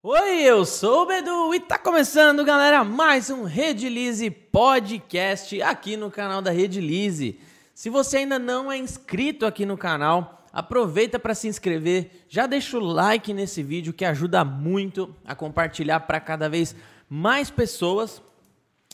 Oi, eu sou o Bedu e tá começando, galera, mais um Redilize Podcast aqui no canal da Redilize. Se você ainda não é inscrito aqui no canal, aproveita para se inscrever, já deixa o like nesse vídeo que ajuda muito a compartilhar para cada vez mais pessoas.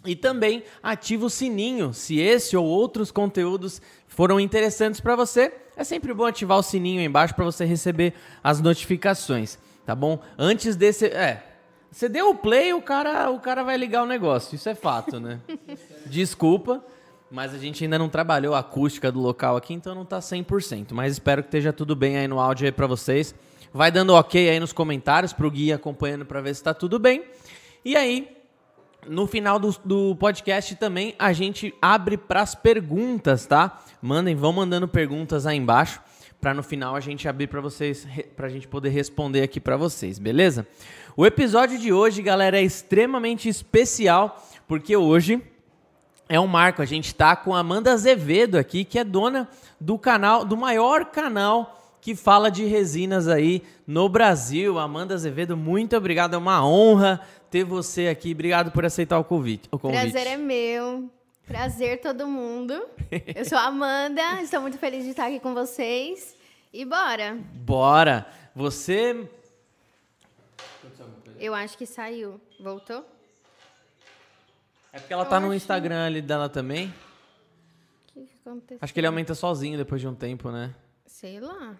E também ativa o sininho, se esse ou outros conteúdos foram interessantes para você. É sempre bom ativar o sininho aí embaixo para você receber as notificações tá bom? Antes desse, é, você deu o play, o cara, o cara vai ligar o negócio. Isso é fato, né? Desculpa, mas a gente ainda não trabalhou a acústica do local aqui, então não tá 100%, mas espero que esteja tudo bem aí no áudio aí para vocês. Vai dando OK aí nos comentários pro Gui acompanhando para ver se tá tudo bem. E aí, no final do, do podcast também a gente abre para as perguntas, tá? Mandem, vão mandando perguntas aí embaixo para no final a gente abrir para vocês, para a gente poder responder aqui para vocês, beleza? O episódio de hoje, galera, é extremamente especial porque hoje é um marco. A gente está com a Amanda Azevedo aqui, que é dona do canal, do maior canal que fala de resinas aí no Brasil. Amanda Azevedo, muito obrigado, é uma honra ter você aqui. Obrigado por aceitar o convite. O convite. Prazer é meu. Prazer todo mundo. Eu sou a Amanda, estou muito feliz de estar aqui com vocês. E bora. Bora. Você Eu acho que saiu. Voltou? É porque ela Eu tá no Instagram ali dela também. O que, que aconteceu? Acho que ele aumenta sozinho depois de um tempo, né? Sei lá.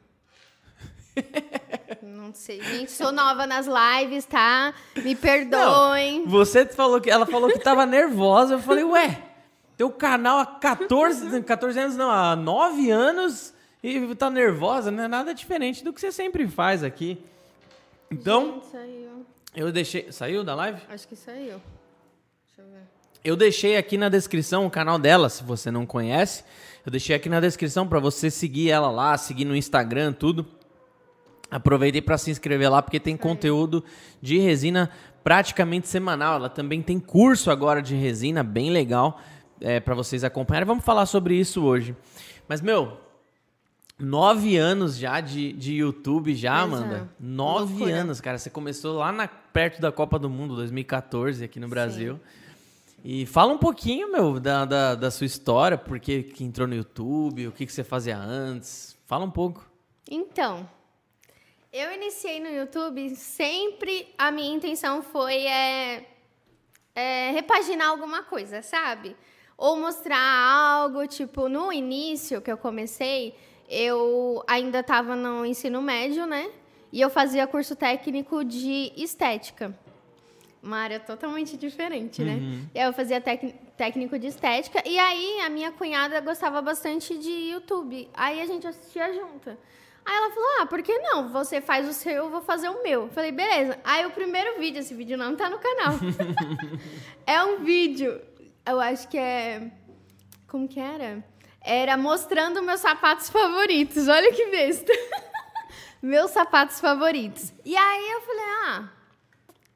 Não sei, gente, sou nova nas lives, tá? Me perdoem. Você falou que ela falou que tava nervosa. Eu falei, ué, teu canal há 14, 14 anos, não, há 9 anos e tá nervosa, não é nada diferente do que você sempre faz aqui. Então, Gente, saiu. eu deixei, saiu da live? Acho que saiu. Deixa eu ver. Eu deixei aqui na descrição o canal dela, se você não conhece. Eu deixei aqui na descrição para você seguir ela lá, seguir no Instagram, tudo. Aproveitei para se inscrever lá porque tem conteúdo de resina praticamente semanal. Ela também tem curso agora de resina bem legal é, para vocês acompanharem. Vamos falar sobre isso hoje. Mas, meu, nove anos já de, de YouTube já, pois Amanda. É. Nove Loucura. anos, cara. Você começou lá na, perto da Copa do Mundo, 2014, aqui no Brasil. Sim. E fala um pouquinho, meu, da, da, da sua história, por que, que entrou no YouTube, o que, que você fazia antes. Fala um pouco. Então, eu iniciei no YouTube, sempre a minha intenção foi é, é, repaginar alguma coisa, sabe? ou mostrar algo, tipo, no início que eu comecei, eu ainda estava no ensino médio, né? E eu fazia curso técnico de estética. Uma área totalmente diferente, né? Uhum. Eu fazia técnico de estética. E aí, a minha cunhada gostava bastante de YouTube. Aí, a gente assistia junto. Aí ela falou: Ah, por que não? Você faz o seu, eu vou fazer o meu. falei: Beleza. Aí, o primeiro vídeo, esse vídeo não tá no canal. é um vídeo eu acho que é. Como que era? Era mostrando meus sapatos favoritos. Olha que besta. meus sapatos favoritos. E aí eu falei, ah,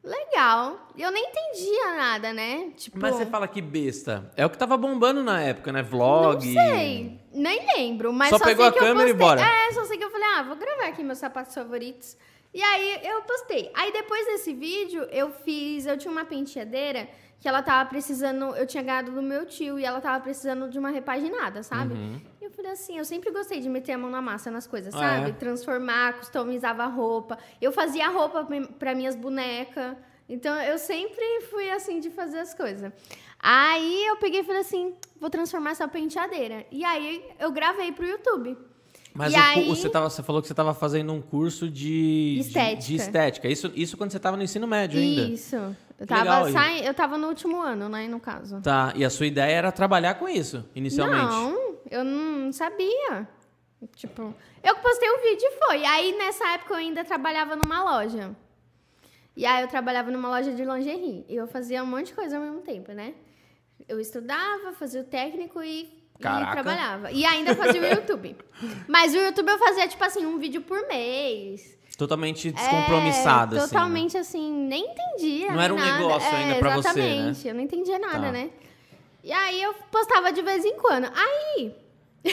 legal. Eu nem entendia nada, né? Tipo, mas você fala que besta. É o que tava bombando na época, né? Vlog. Não sei. Nem lembro. Mas só, só pegou a câmera e bora. É, só sei que eu falei, ah, vou gravar aqui meus sapatos favoritos. E aí eu postei. Aí depois desse vídeo, eu fiz. Eu tinha uma penteadeira que ela tava precisando. Eu tinha ganhado do meu tio e ela tava precisando de uma repaginada, sabe? Uhum. E eu falei assim: eu sempre gostei de meter a mão na massa nas coisas, ah, sabe? É? Transformar, customizava a roupa. Eu fazia roupa para minhas bonecas. Então eu sempre fui assim de fazer as coisas. Aí eu peguei e falei assim: vou transformar essa penteadeira. E aí eu gravei pro YouTube. Mas o, aí... você, tava, você falou que você estava fazendo um curso de estética. De, de, estética. Isso, isso quando você estava no ensino médio ainda? Isso. Eu estava eu tava no último ano, né, no caso. Tá, e a sua ideia era trabalhar com isso, inicialmente? Não, eu não sabia. Tipo, eu postei o vídeo e foi. Aí, nessa época, eu ainda trabalhava numa loja. E aí, eu trabalhava numa loja de lingerie. E eu fazia um monte de coisa ao mesmo tempo, né? Eu estudava, fazia o técnico e Caraca. E trabalhava. E ainda fazia o YouTube. Mas o YouTube eu fazia, tipo assim, um vídeo por mês. Totalmente descompromissado, é, totalmente assim. Totalmente assim, nem entendia. Não era um nada. negócio ainda é, pra você, né? Exatamente, eu não entendia nada, tá. né? E aí eu postava de vez em quando. Aí.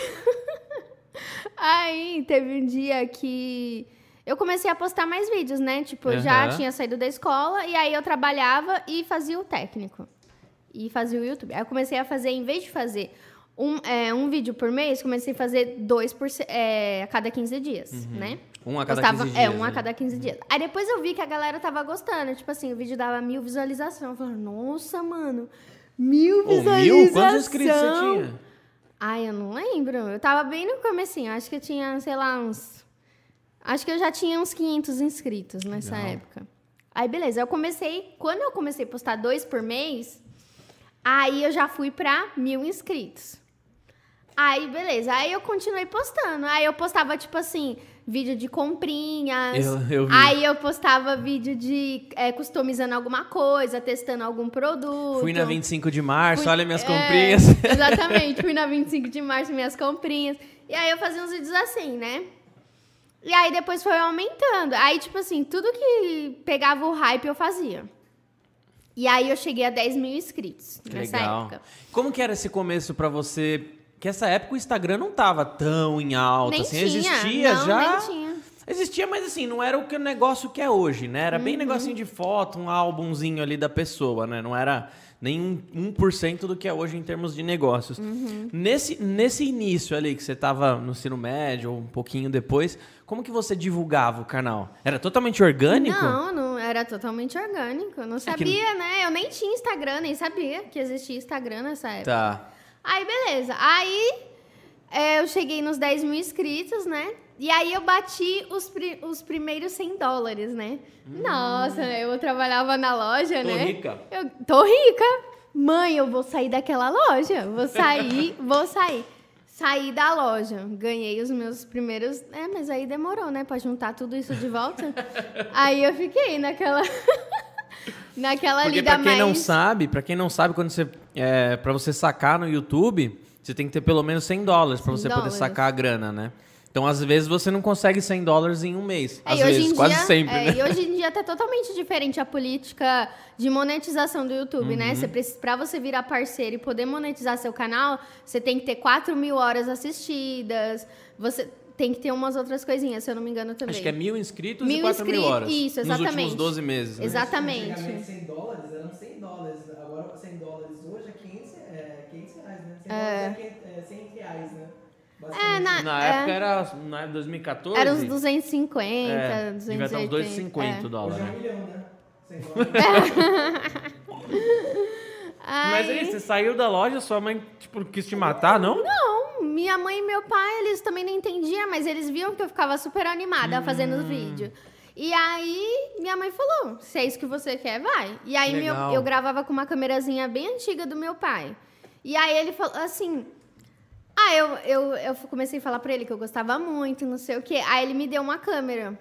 aí teve um dia que eu comecei a postar mais vídeos, né? Tipo, eu já tinha saído da escola e aí eu trabalhava e fazia o técnico. E fazia o YouTube. Aí eu comecei a fazer, em vez de fazer um, é, um vídeo por mês, comecei a fazer dois por, é, a cada 15 dias, né? Um a cada Postava- 15 É, dias, um a né? cada 15 dias. Aí depois eu vi que a galera tava gostando. Tipo assim, o vídeo dava mil visualizações. Eu falei, nossa, mano, mil visualizações. mil? Quantos inscritos você tinha? Ai, eu não lembro. Eu tava bem no comecinho. Acho que eu tinha, sei lá, uns... Acho que eu já tinha uns 500 inscritos nessa Legal. época. Aí, beleza. Eu comecei... Quando eu comecei a postar dois por mês, aí eu já fui pra mil inscritos. Aí, beleza. Aí eu continuei postando. Aí eu postava, tipo assim, vídeo de comprinhas. Eu- eu vi. Aí eu postava vídeo de é, customizando alguma coisa, testando algum produto. Fui na 25 de março, Fui- olha minhas é, comprinhas. Exatamente, fui na 25 de março, minhas comprinhas. E aí eu fazia uns vídeos assim, né? E aí depois foi aumentando. Aí, tipo assim, tudo que pegava o hype eu fazia. E aí eu cheguei a 10 mil inscritos Que nessa legal. época. Como que era esse começo pra você? Que essa época o Instagram não tava tão em alta, Nem assim, tinha. existia não, já. Nem tinha. Existia, mas assim, não era o que o negócio que é hoje, né? Era Uhum. bem negocinho de foto, um álbumzinho ali da pessoa, né? Não era nem um 1% do que é hoje em termos de negócios. Uhum. Nesse, nesse início ali, que você tava no ensino médio ou um pouquinho depois, como que você divulgava o canal? Era totalmente orgânico? Não, não era totalmente orgânico. Eu não É que- sabia, né? Eu nem tinha Instagram, nem sabia que existia Instagram nessa época. Tá. Aí, beleza. Aí, é, eu cheguei nos 10 mil inscritos, né? E aí, eu bati os, pri- os primeiros 100 dólares, né? Nossa, eu trabalhava na loja, Hum. Tô né? rica. Eu tô rica. Mãe, eu vou sair daquela loja. Vou sair, vou sair. Saí da loja. Ganhei os meus primeiros... É, mas aí demorou, né? Pra juntar tudo isso de volta. aí, eu fiquei naquela... naquela Porque lida pra quem não mais- sabe, para quem não sabe, quando você é, para você sacar no YouTube, você tem que ter pelo menos 100 dólares para 100 você poder dólares. sacar a grana, né? Então, às vezes você não consegue 100 dólares em um mês. É, às vezes, em quase dia, sempre, é, né? E hoje em dia tá totalmente diferente a política de monetização do YouTube, Uhum. né? Você precisa, pra você virar parceiro e poder monetizar seu canal, você tem que ter 4 mil horas assistidas, você tem que ter umas outras coisinhas, se eu não me engano também. Acho que é mil inscritos e Mil 4 mil inscritos, horas. isso, Nos últimos exatamente. 12 meses. Né? Exatamente. Antigamente 100 dólares eram 100 dólares. Agora 100 dólares hoje é 500, é, 500 reais, né? 100 dólares é 500, é 100 reais, né? É, Basicamente. na, Na é, época era na época de 2014. era uns 250, é, 280. devia estar uns 2,50 é. o dólar. Hoje é um né? milhão, né? 100 dólares. Mas aí, você saiu da loja, sua mãe tipo, quis te matar, não? Não, minha mãe e meu pai, eles também não entendiam, mas eles viam que eu ficava super animada fazendo Hum. os vídeos. E aí, minha mãe falou: se é isso que você quer, vai. E aí, meu- eu gravava com uma câmerazinha bem antiga do meu pai. E aí, ele falou assim. Ah, eu, eu, eu comecei a falar pra ele que eu gostava muito, não sei o quê. Aí, ele me deu uma câmera.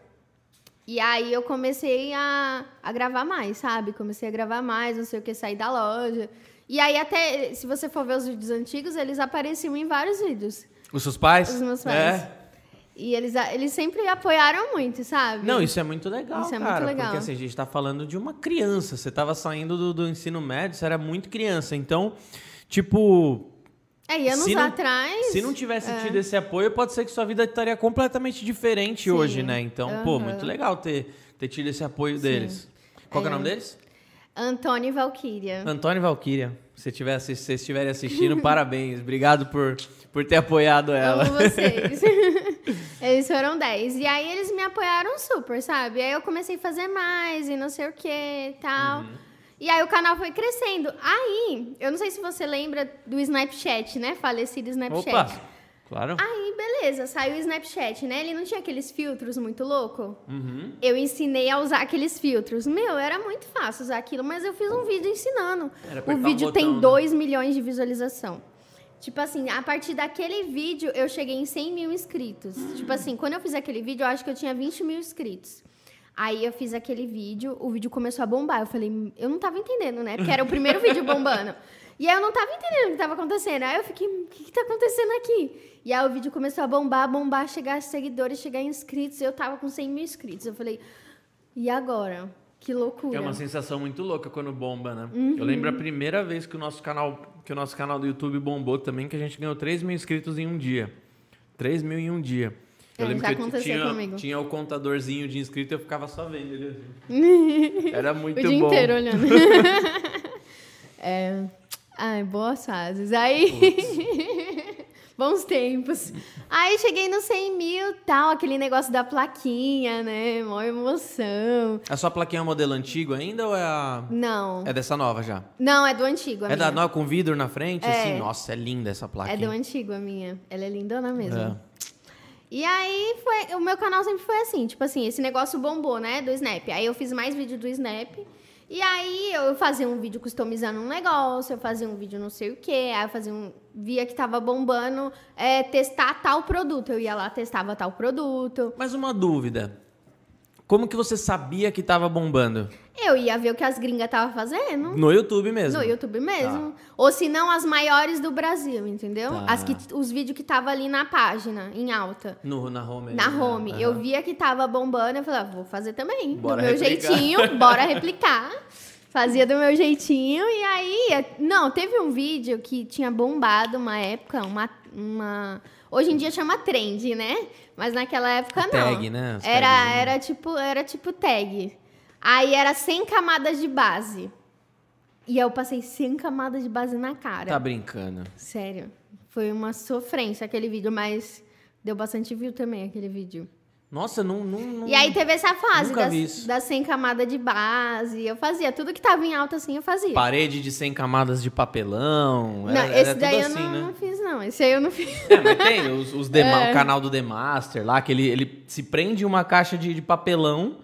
E aí, eu comecei a, a gravar mais, sabe? Comecei a gravar mais, não sei o que, sair da loja. E aí, até, se você for ver os vídeos antigos, eles apareciam em vários vídeos. Os seus pais? Os meus pais. É. E eles, eles sempre apoiaram muito, sabe? Não, isso é muito legal, Isso é muito cara. legal. Porque assim, a gente tá falando de uma criança. Você tava saindo do, do ensino médio, você era muito criança. Então, tipo, É, e anos se não- atrás. se não tivesse tido esse apoio, pode ser que sua vida estaria completamente diferente Sim. hoje, né? Então, pô, Aham. muito legal ter, ter tido esse apoio deles. Qual que é o É. nome deles? Antônio Valkyria. Antônio Valkyria. Se tiver, se vocês estiverem assistindo, parabéns. Obrigado por, por ter apoiado ela. Amo vocês. eles foram 10. E aí eles me apoiaram super, sabe? Aí eu comecei a fazer mais e não sei o que e tal. Uhum. E aí o canal foi crescendo. Aí, eu não sei se você lembra do Snapchat, né? Falecido Snapchat. Opa! Claro. Aí, beleza, saiu o Snapchat, né? Ele não tinha aqueles filtros muito louco. Uhum. Eu ensinei a usar aqueles filtros. Meu, era muito fácil usar aquilo, mas eu fiz um vídeo ensinando. Era O apertar um vídeo botão, tem né? 2 milhões de visualização. Tipo assim, a partir daquele vídeo eu cheguei em 100 mil inscritos. Tipo assim, quando eu fiz aquele vídeo, eu acho que eu tinha 20 mil inscritos. Aí eu fiz aquele vídeo, o vídeo começou a bombar. Eu falei, eu não tava entendendo, né? Porque era o primeiro vídeo bombando. E aí eu não tava entendendo o que tava acontecendo. Aí eu fiquei, o que, que tá acontecendo aqui? E aí o vídeo começou a bombar, bombar, chegar seguidores, chegar inscritos. Eu tava com 100 mil inscritos. Eu falei, e agora? Que loucura. É uma sensação muito louca quando bomba, né? Uhum. Eu lembro a primeira vez que o nosso canal, que o nosso canal do YouTube bombou também, que a gente ganhou 3 mil inscritos em um dia. 3 mil em um dia. Eu É, lembro que eu aconteceu tinha, comigo. tinha o contadorzinho de inscrito e eu ficava só vendo ele assim. Era muito o dia bom. inteiro olhando. é. Ai, boas fases. Aí. Bons tempos. Aí cheguei no 100 mil tal, aquele negócio da plaquinha, né? Mó emoção. A sua plaquinha é um modelo antigo ainda ou é a. Não. É dessa nova já? Não, é do antigo. É da minha. nova com vidro na frente? É. Assim, nossa, é linda essa É plaquinha. do antigo a minha. Ela é lindona mesmo. É. E aí foi. O meu canal sempre foi assim, tipo assim, esse negócio bombou, né? Do Snap. Aí eu fiz mais vídeo do Snap. E aí eu fazia um vídeo customizando um negócio, eu fazia um vídeo não sei o quê, aí eu fazia um. Via que tava bombando é, testar tal produto. Eu ia lá, testava tal produto. Mas uma dúvida. Como que você sabia que tava bombando? Eu ia ver o que as gringas estavam fazendo. No YouTube mesmo. No YouTube mesmo. Ou se não, as maiores do Brasil, entendeu? Tá. As que, os vídeos que tava ali na página, em alta. No, na home. Na né? home. Aham. Eu via que tava bombando, eu falei, ah, vou fazer também. Bora do meu replicar. jeitinho, bora replicar. Fazia do meu jeitinho. E aí. Não, teve um vídeo que tinha bombado uma época, uma. uma... Hoje em dia chama trend, né? Mas naquela época não. Tag, né? Os Era, era tipo, era tipo tag. Aí era 100 camadas de base. E eu passei 100 camadas de base na cara. Tá brincando. Sério. Foi uma sofrência aquele vídeo, mas deu bastante view também aquele vídeo. Nossa, não. não, não- E aí teve essa fase das, das 100 camadas de base. Eu fazia tudo que tava em alta assim, eu fazia. Parede de 100 camadas de papelão. não, era, era esse tudo daí assim, eu não, né? não fiz, não. Esse aí eu não fiz. É, mas tem os, os É. o canal do The Master lá, que ele, ele se prende uma caixa de, de papelão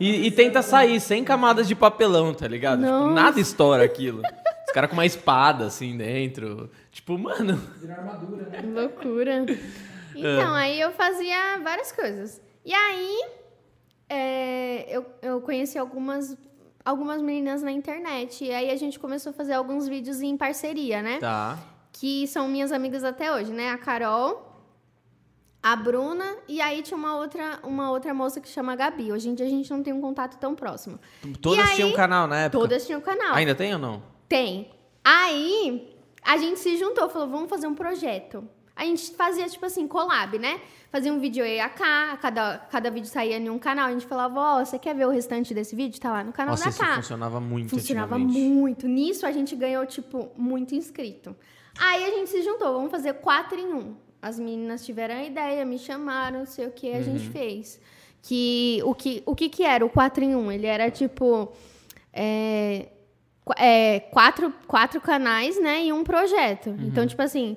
e, e tenta sair sem camadas de papelão, tá ligado? Tipo, nada estoura aquilo. Os caras com uma espada assim dentro. Tipo, mano. Virar armadura, né? Loucura. Então, aí eu fazia várias coisas. E aí, é, eu, eu conheci algumas, algumas meninas na internet. E aí a gente começou a fazer alguns vídeos em parceria, né? Tá. que são minhas amigas até hoje, né? A Carol, a Bruna e aí tinha uma outra, uma outra moça que chama Gabi. Hoje em dia a gente não tem um contato tão próximo. Todas aí, tinham canal na época. Todas tinham canal. Ainda tem ou não? Tem. Aí a gente se juntou, falou, vamos fazer um projeto. A gente fazia, tipo assim, collab, né? Fazia um vídeo eu e a K, cada, cada vídeo saía em um canal. A gente falava, ó, você quer ver o restante desse vídeo? Tá lá no canal Nossa, da isso K. funcionava muito Funcionava muito. Nisso a gente ganhou, tipo, muito inscrito. Aí a gente se juntou, vamos fazer quatro em um. As meninas tiveram a ideia, me chamaram, não sei o que, a Uhum. gente fez. Que o que, o que que era o 4 em 1? Ele era tipo. é, é, quatro, quatro canais, né? E um projeto. Uhum. Então, tipo assim,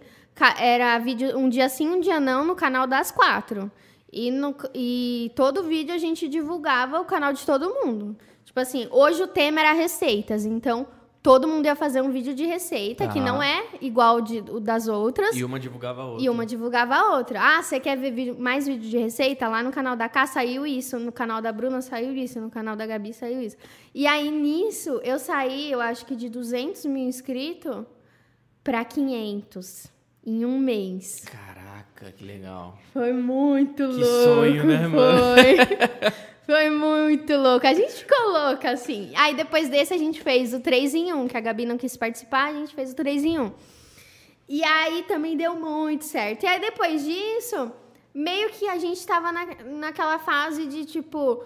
era vídeo um dia sim, um dia não, no canal das quatro. E, no, e todo vídeo a gente divulgava o canal de todo mundo. Tipo assim, hoje o tema era receitas, então todo mundo ia fazer um vídeo de receita, que Tá. não é igual de, o das outras. E uma divulgava a outra. E uma divulgava a outra. Ah, você quer ver vídeo- mais vídeo de receita? Lá no canal da Cá saiu isso, no canal da Bruna saiu isso, no canal da Gabi saiu isso. E aí, nisso, eu saí, eu acho que de 200 mil inscritos para 500 em um mês. Caraca, que legal. Foi muito Que louco. sonho, né, mano? Foi. Foi muito louco. A gente ficou louca, assim. Aí depois desse a gente fez o 3 em 1, que a Gabi não quis participar, a gente fez o 3 em 1. E aí também deu muito certo. E aí depois disso, meio que a gente tava na, naquela fase de tipo.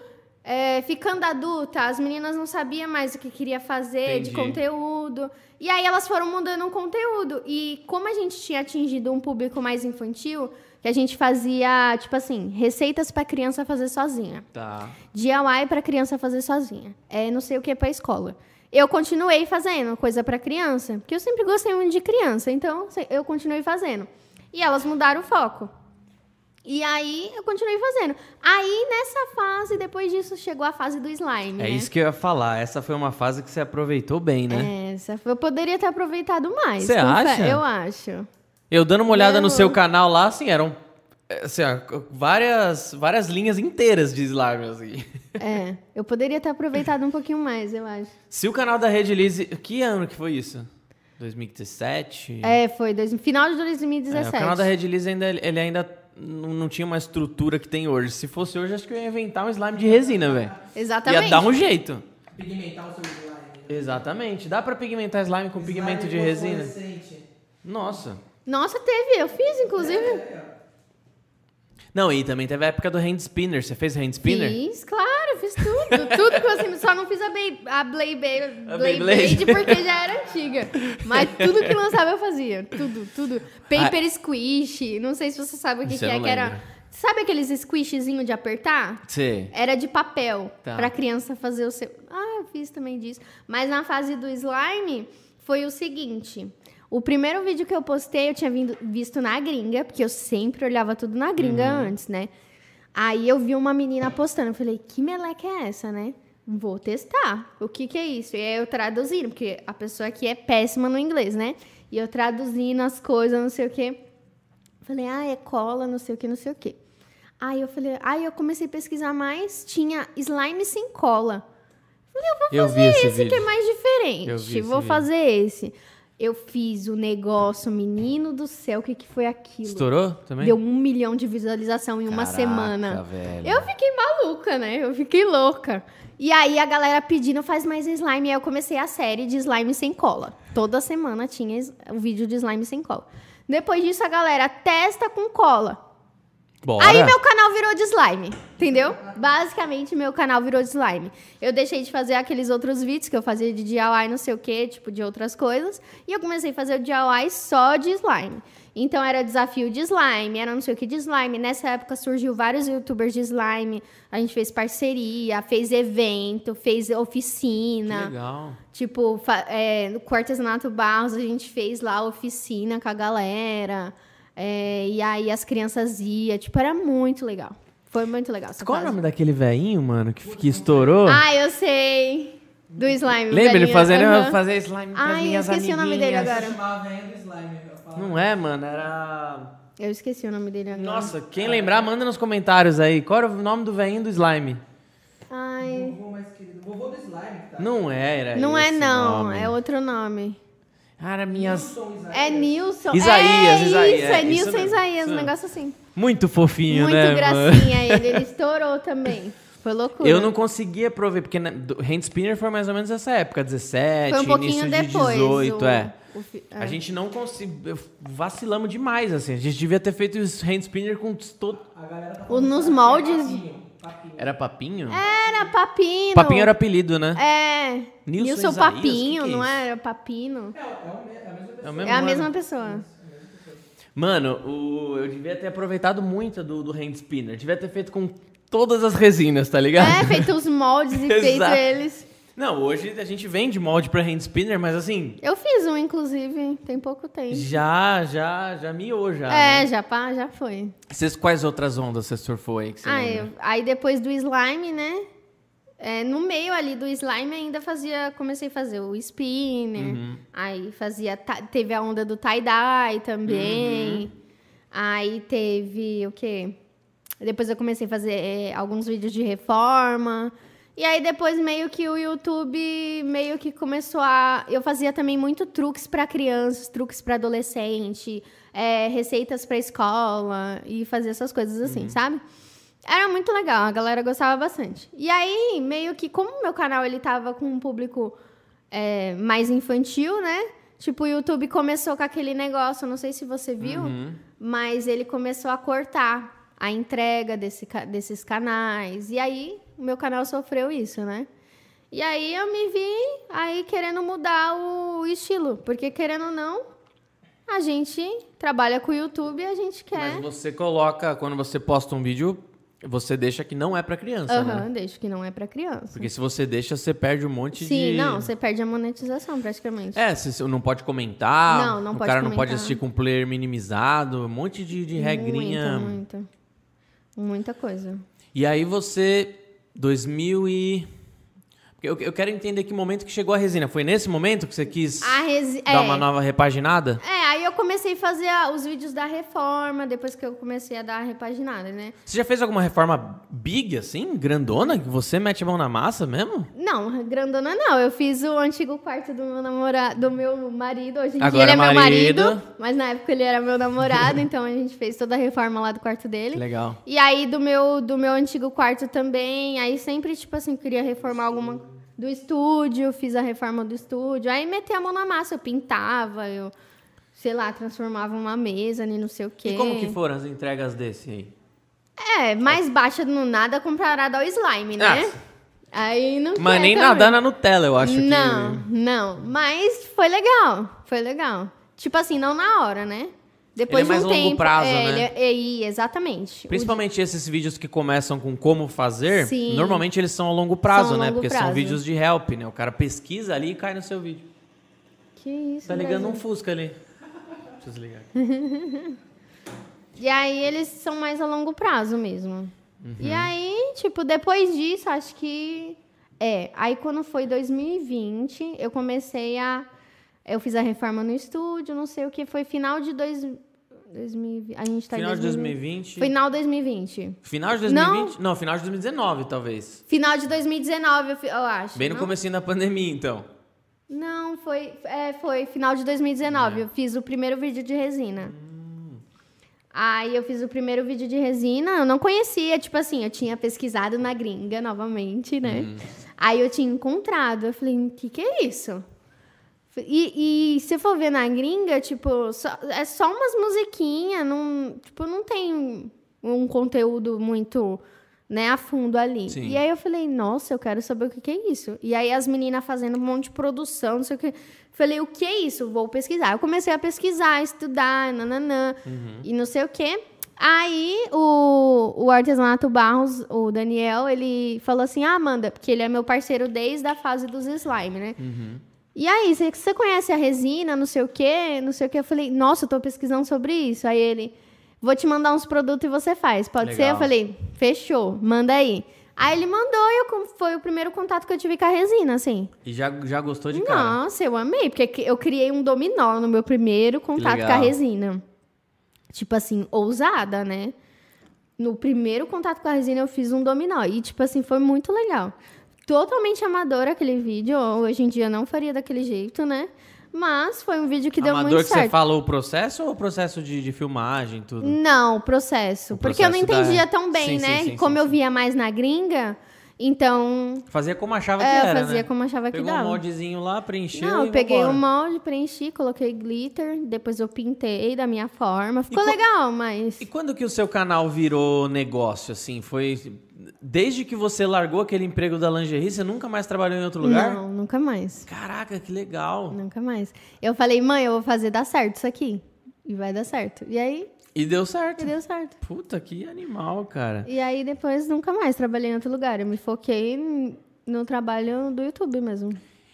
É, ficando adulta, as meninas não sabiam mais o que queria fazer de Entendi. conteúdo. E aí elas foram mudando o conteúdo. E como a gente tinha atingido um público mais infantil, que a gente fazia, tipo assim, receitas para criança fazer sozinha. Tá. DIY para criança fazer sozinha. É não sei o que para escola. Eu continuei fazendo coisa para criança, porque eu sempre gostei muito de criança, então eu continuei fazendo. E elas mudaram o foco. E aí eu continuei fazendo. Aí nessa fase, depois disso, chegou a fase do slime. É né? isso que eu ia falar. Essa foi uma fase que você aproveitou bem, né? Essa foi- eu poderia ter aproveitado mais. Você acha? Eu acho. Eu dando uma olhada Eu- no seu canal lá, assim, eram assim, ó, várias, várias linhas inteiras de slime, assim. É, eu poderia ter aproveitado um pouquinho mais, eu acho. Se o canal da Rede Lise... Que ano que foi isso? 2017? É, foi dois, final de É, 2017. o canal da Rede Lise ainda, ele ainda não não tinha uma estrutura que tem hoje. Se fosse hoje, acho que eu ia inventar um slime de resina, velho. Exatamente. Ia dar um jeito. Pigmentar o seu slime. né? Exatamente. Dá pra pigmentar slime com pigmento de Slime resina? Nossa. Nossa, teve, eu fiz, inclusive. É, Não, e também teve a época do hand spinner. Você fez hand spinner? Fiz, claro, fiz tudo. tudo que você. Só não fiz a, Bey, a Blade, A Blade, Beyblade. porque já era antiga. Mas tudo que lançava eu fazia. Tudo, tudo. Paper squish. Não sei se você sabe o que, que é, que era. Sabe aqueles squishzinho de apertar? Sim. Era de papel, Tá. pra criança fazer o seu. Ah, eu fiz também disso. Mas na fase do slime foi o seguinte. O primeiro vídeo que eu postei, eu tinha vindo- visto na gringa, porque eu sempre olhava tudo na gringa Uhum. antes, né? Aí eu vi uma menina postando, eu falei, que meleca é essa, né? Vou testar. O que que é isso? E aí eu traduzindo, porque a pessoa aqui é péssima no inglês, né? E eu traduzindo as coisas, não sei o quê. Falei, ah, é cola, não sei o que, não sei o que. Aí eu falei, aí eu comecei a pesquisar mais, tinha slime sem cola. Falei, eu vou Eu fazer vi esse esse que é mais diferente. Eu vou fazer esse. Eu fiz o negócio, menino do céu, o que, que foi aquilo? Estourou também? Deu um milhão de visualização em uma Caraca, semana. velho. Eu fiquei maluca, né? Eu fiquei louca. E aí a galera pedindo faz mais slime. Aí eu comecei a série de slime sem cola. Toda semana tinha o vídeo de slime sem cola. Depois disso, a galera testa com cola. Bora. Aí meu canal virou de slime, entendeu? Basicamente, meu canal virou de slime. Eu deixei de fazer aqueles outros vídeos que eu fazia de DIY, não sei o que, tipo, de outras coisas. E eu comecei a fazer o DIY só de slime. Então, era desafio de slime, era não sei o que de slime. Nessa época, surgiu vários youtubers de slime. A gente fez parceria, fez evento, fez Que oficina. legal. Tipo, é, no Artesanato Barros, a gente fez lá oficina com a galera. É, e aí as crianças iam. Tipo, era muito legal. Foi muito legal. essa Qual é o nome daquele velhinho, mano, que, que estourou? Ah, eu sei. Do slime. Lembra ele fazendo Aham. fazer slime pras Ai, eu esqueci o nome dele amiguinhas? agora. Não é, mano, era... Eu esqueci o nome dele agora. Nossa, quem lembrar, manda nos comentários aí. Qual era o nome do velhinho do slime? Ai. Vovô mais querido. Vovô do slime, tá? Não era Não é não, nome. é outro nome. Cara, minhas... É Nilson. Isaías, é Isaías, Isso, é, é Nilson mesmo, Isaías, um negócio assim. Muito fofinho, Muito né, mano? gracinha ele. Ele estourou também. Foi loucura. Eu não conseguia prover, porque né, do- Hand Spinner foi mais ou menos essa época, 17, Foi um pouquinho início de depois. 18, o- é. o fi- A gente não conseguiu. Vacilamos demais, assim. A gente devia ter feito os hand spinner com todo. A galera tá O- nos é moldes. Papinho. Era papinho? Era Papino. Papinho era apelido, né? É. Nilson Nilson, Isaías, Papinho, que que é não era Papino? É, é, é a mesma pessoa. É É a mesma pessoa. Mano, o- eu devia ter aproveitado muito do, do hand spinner. Devia ter feito com todas as resinas, tá ligado? É, feito os moldes e feito eles. Não, hoje a gente vende molde pra hand spinner, mas assim, Eu fiz um, inclusive, tem pouco tempo. já, já, já miou já. É, né? já, pá, já foi. Vocês, quais outras ondas você surfou aí que você Ah, eu- aí depois do slime, né? é, no meio ali do slime ainda fazia, comecei a fazer o spinner. Uhum. Aí fazia, teve a onda do tie-dye também. Uhum. Aí teve o quê? Depois eu comecei a fazer é, alguns vídeos de reforma. E aí depois meio que o YouTube meio que começou a. Eu fazia também muito truques para crianças, truques para adolescente, é, receitas para escola e fazia essas coisas assim, sabe? Era muito legal, a galera gostava bastante. E aí meio que como o meu canal ele tava com um público é, mais infantil, né? Tipo, o YouTube começou com aquele negócio, não sei se você viu, Uhum. mas ele começou a cortar a entrega desse, desses canais. E aí, o meu canal sofreu isso, né? E aí eu me vi aí querendo mudar o estilo, porque querendo ou não, a gente trabalha com o YouTube e a gente quer. Mas você coloca, quando você posta um vídeo, você deixa que não é pra criança, Aham, né? deixo que não é pra criança. Porque se você deixa, você perde um monte Sim, de... não, você perde a monetização praticamente. É, você não pode comentar, Não, não o pode cara não pode comentar. assistir com o player minimizado, um monte de, de regrinha. Muita, muita. Muita coisa. E aí você, 2000 e... Eu, eu quero entender que momento que chegou a resina. Foi nesse momento que você quis resi... dar é, uma nova repaginada? é, aí eu comecei a fazer os vídeos da reforma, depois que eu comecei a dar a repaginada, né? Você já fez alguma reforma big, assim? Grandona? Que você mete a mão na massa mesmo? Não, grandona não. Eu fiz o antigo quarto do meu namorado, do meu marido. Hoje em Agora dia ele é meu marido. marido, mas na época ele era meu namorado, então a gente fez toda a reforma lá do quarto dele. Que legal. E aí do meu do meu antigo quarto também, aí sempre tipo assim, queria reformar alguma do estúdio, fiz a reforma do estúdio. Aí meti a mão na massa, eu pintava, eu sei lá, transformava uma mesa ali, não sei o quê. E como que foram as entregas desse aí? É, mais baixa no nada comparada ao slime, né? Aí não Mas nem também. nadar na Nutella, eu acho Não, que. não. Mas foi legal. Foi legal. Tipo assim, não na hora, né? Depois Ele é mais de um longo tempo. prazo, é, né? é- é- exatamente. Principalmente esses vídeos que começam com como fazer, Sim. normalmente eles são a longo prazo, São né? longo Porque são prazo. vídeos de help, né? O cara pesquisa ali e cai no seu vídeo. Que isso, Tá ligando um Brasil. Fusca ali. Deixa eu desligar. E aí eles são mais a longo prazo mesmo. Uhum. E aí, tipo, depois disso, acho que. É, aí quando foi 2020, eu comecei a. Eu fiz a reforma no estúdio, não sei o que, foi final de dois, 2020. A gente tá Final em de 2020. Final 2020. Final de 2020? Não. final de 2019, talvez. Final de 2019, eu, eu acho. Bem no não? comecinho da pandemia, então. Não, foi, é, foi final de 2019. Eu fiz o primeiro vídeo de resina. Aí eu fiz o primeiro vídeo de resina, eu não conhecia, tipo assim, eu tinha pesquisado na gringa novamente, né? Aí eu tinha encontrado, eu falei, o que que é isso? E, e se for ver na gringa, tipo, só- é só umas musiquinhas, não, tipo, não tem um conteúdo muito, né, a fundo ali. Sim. E aí eu falei, nossa, eu quero saber o que, que é isso. E aí as meninas fazendo um monte de produção, não sei o que. Falei, o que é isso? Vou pesquisar. Eu comecei a pesquisar, estudar, nananã, e não sei o que. Aí o, o artesanato Barros, o Daniel, ele falou assim: Ah, Amanda, porque ele é meu parceiro desde a fase dos slime, né? E aí, você, você conhece a resina, não sei o quê, não sei o quê? Eu falei, nossa, eu tô pesquisando sobre isso. Aí ele, vou te mandar uns produtos e você faz. Pode ser? Legal. Eu falei, fechou, manda aí. Aí ele mandou e eu, foi o primeiro contato que eu tive com a resina, assim. E já, já gostou de cara. Nossa, eu amei, porque que- eu criei um dominó no meu primeiro contato com a resina. Tipo assim, ousada, né? No primeiro contato com a resina eu fiz um dominó. E, tipo assim, foi muito legal. Totalmente amador aquele vídeo. Hoje em dia eu não faria daquele jeito, né? Mas foi um vídeo que deu Amador muito que você falou o processo ou o processo de, de filmagem e tudo? Não, o processo. O porque eu não processo da- entendia tão bem, Sim, né? sim, Como sim, eu sim. via mais na gringa, então Fazia como achava é, que era, eu fazia né? como achava que Pegou um dava. moldezinho lá, preencheu Não, e eu peguei o molde, preenchi, coloquei glitter, depois eu pintei da minha forma. Ficou qua- legal, mas. E quando que o seu canal virou negócio, assim? Foi... Desde que você largou aquele emprego da lingerie, você nunca mais trabalhou em outro lugar? Não, nunca mais. Caraca, que legal. Nunca mais. Eu falei, mãe, eu vou fazer dar certo isso aqui. E vai dar certo. E aí, E deu certo. e deu certo. Puta, que animal, cara. E aí, depois, nunca mais trabalhei em outro lugar. Eu me foquei no trabalho do YouTube mesmo.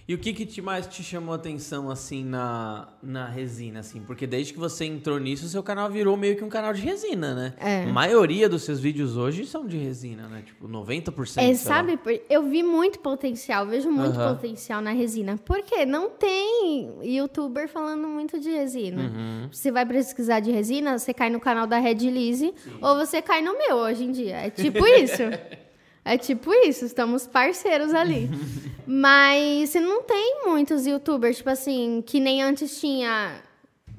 E o que, que te mais te chamou a atenção, assim, na, na resina, assim? Porque desde que você entrou nisso, o seu canal virou meio que um canal de resina, né? É. A maioria dos seus vídeos hoje são de resina, né? Tipo, 90%. sei É, lá. sabe, por- eu vi muito potencial, vejo muito potencial na resina. Porque não tem youtuber falando muito de resina. Uhum. Você vai pesquisar de resina, você cai no canal da Red Lise ou você cai no meu hoje em dia. É tipo isso. É tipo isso, estamos parceiros ali. Mas você não tem muitos youtubers, tipo assim, que nem antes tinha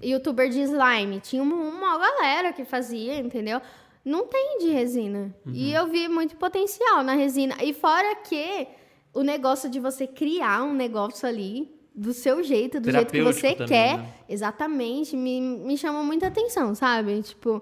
youtuber de slime. Tinha uma, uma galera que fazia, entendeu? Não tem de resina. E eu vi muito potencial na resina. E fora que o negócio de você criar um negócio ali do seu jeito, do jeito que você também, quer, né? exatamente, me, me chamou muita atenção, sabe? Tipo,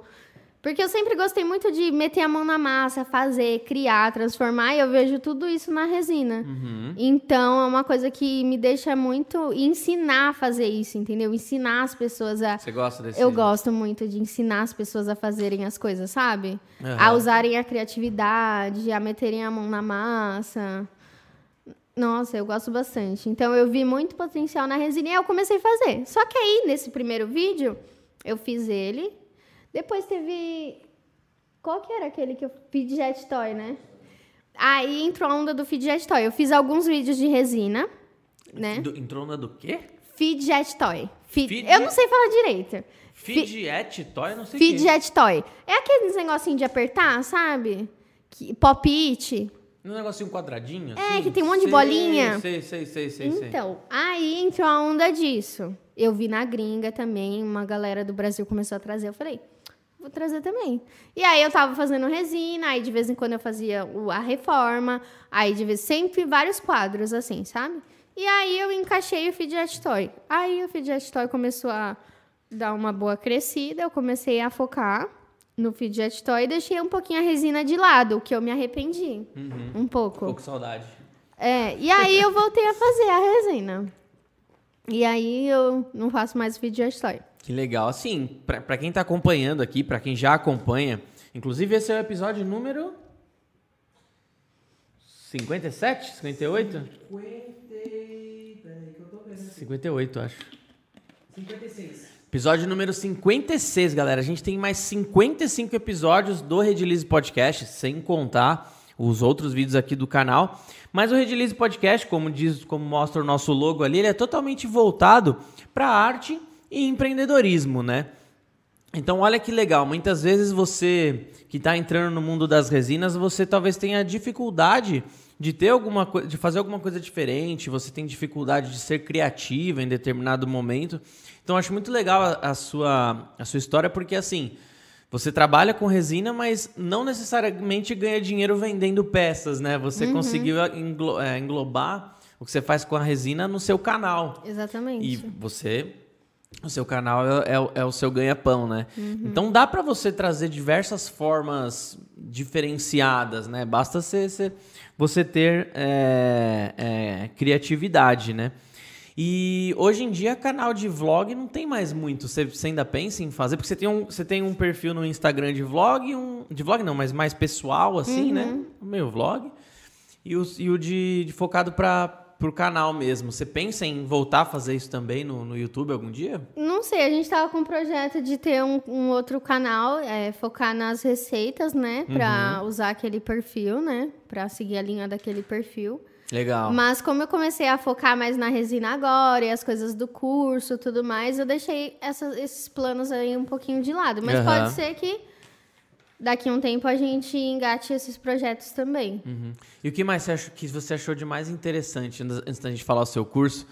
porque eu sempre gostei muito de meter a mão na massa, fazer, criar, transformar, e eu vejo tudo isso na resina. Uhum. Então, é uma coisa que me deixa muito ensinar a fazer isso, entendeu? Ensinar as pessoas a Você gosta desse... eu gosto muito de ensinar as pessoas a fazerem as coisas, sabe? Aham. A usarem a criatividade, a meterem a mão na massa. Nossa, eu gosto bastante. Então eu vi muito potencial na resina e eu comecei a fazer. Só que aí, nesse primeiro vídeo, eu fiz ele. Depois teve. Qual que era aquele que eu. Fidget Toy, né? Aí entrou a onda do Fidget Toy. Eu fiz alguns vídeos de resina, né? Do, entrou na do quê? Fidget Toy. Fi- Fid- Eu não sei falar direito. Fi- Fidget Toy, não sei. Fidget Toy. É aqueles negocinho de apertar, sabe? Que, pop it. Um negocinho quadradinho, É, assim? que tem um monte de Sei, bolinha. Sei, sei, sei, sei, sei. Então, aí entrou a onda disso. Eu vi na gringa também, uma galera do Brasil começou a trazer. Eu falei, vou trazer também. E aí eu tava fazendo resina, aí de vez em quando eu fazia o- a reforma, aí de vez sempre vários quadros assim, sabe? E aí eu encaixei o Fidget Toy. Aí o Fidget Toy começou a dar uma boa crescida, eu comecei a focar no fidget toy e deixei um pouquinho a resina de lado, o que eu me arrependi. Um pouco. Pouco saudade. É, e aí eu voltei a fazer a resina. E aí eu não faço mais fidget toy. Que legal. Assim, pra quem tá acompanhando aqui, pra quem já acompanha, inclusive esse é o episódio número 57, 58? 50. Peraí, que eu tô vendo. aqui. 58, acho. 56. Episódio número 56, galera. A gente tem mais 55 episódios do Redilize Podcast, sem contar os outros vídeos aqui do canal. Mas o Redilize Podcast, como diz, como mostra o nosso logo ali, ele é totalmente voltado para arte e empreendedorismo, né? Então, olha que legal. Muitas vezes você que está entrando no mundo das resinas, você talvez tenha dificuldade de ter alguma coisa, de fazer alguma coisa diferente. Você tem dificuldade de ser criativa em determinado momento. Então, acho muito legal a, a sua a sua história porque assim você trabalha com resina, mas não necessariamente ganha dinheiro vendendo peças, né? Você conseguiu englo- é, englobar o que você faz com a resina no seu canal. Exatamente. E você, o seu canal é, é o- é o seu ganha-pão, né? Então dá pra você trazer diversas formas diferenciadas, né? Basta você, você, você ter é, é, criatividade, né? E hoje em dia, canal de vlog não tem mais muito. Você, você ainda pensa em fazer? Porque você tem um, você tem um perfil no Instagram de vlog, um, de vlog não, mas mais pessoal, assim, né? Meio vlog. E o, e o de, de focado para o canal mesmo. Você pensa em voltar a fazer isso também no, no YouTube algum dia? Não sei, a gente tava com um projeto de ter um, um outro canal, é, focar nas receitas, né? Pra usar aquele perfil, né? Pra seguir a linha daquele perfil. Legal. Mas como eu comecei a focar mais na resina agora e as coisas do curso e tudo mais, eu deixei essas- esses planos aí um pouquinho de lado. Mas Aham. pode ser que daqui a um tempo a gente engate esses projetos também. Uhum. E o que mais você achou, que você achou de mais interessante, antes da gente falar o seu curso?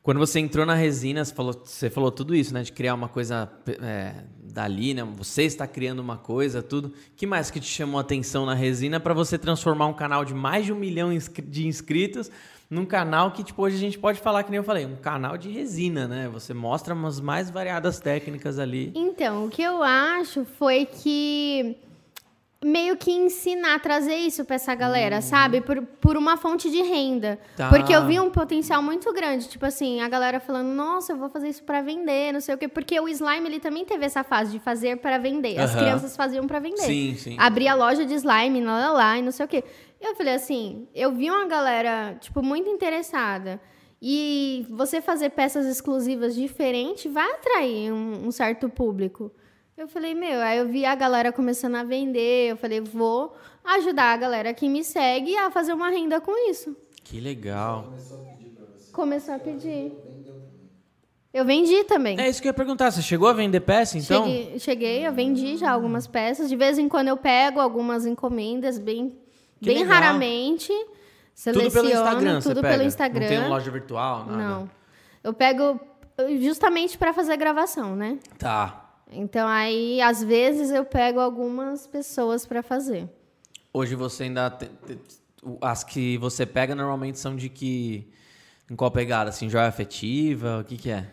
Quando você entrou na resina, você falou, você falou tudo isso, né? De criar uma coisa é, dali, né? Você está criando uma coisa, tudo. Que mais que te chamou a atenção na resina para você transformar um canal de mais de um milhão de inscritos num canal que, tipo, hoje a gente pode falar, que nem eu falei, um canal de resina, né? Você mostra umas mais variadas técnicas ali. Então, o que eu acho foi que meio que ensinar, trazer isso pra essa galera, sabe? Por, por uma fonte de renda. Hum. Tá. Porque eu vi um potencial muito grande. Tipo assim, a galera falando, nossa, eu vou fazer isso pra vender, não sei o quê. Porque o slime, ele também teve essa fase de fazer para vender. As Aham. crianças faziam pra vender. Sim, sim. Abrir a loja de slime, lá, lá, lá, e não sei o quê. Eu falei assim, eu vi uma galera, tipo, muito interessada. E você fazer peças exclusivas diferentes vai atrair um, um certo público. Eu falei, meu, aí eu vi a galera começando a vender, eu falei, vou ajudar a galera que me segue a fazer uma renda com isso. Que legal. Começou a pedir. Eu vendi também. É isso que eu ia perguntar. Você chegou a vender peça, então? Cheguei, cheguei, eu vendi já algumas peças. De vez em quando eu pego algumas encomendas, bem, Que bem legal. raramente. Tudo pelo Seleciono, Instagram, tudo pega? pelo Instagram. Não tem loja virtual, nada? Não. Eu pego justamente para fazer gravação, né? Tá. Então aí, às vezes, eu pego algumas pessoas para fazer. Hoje você ainda... te- te- o- as que você pega normalmente são de que... Em qual pegada? Assim, joia afetiva? O que que é?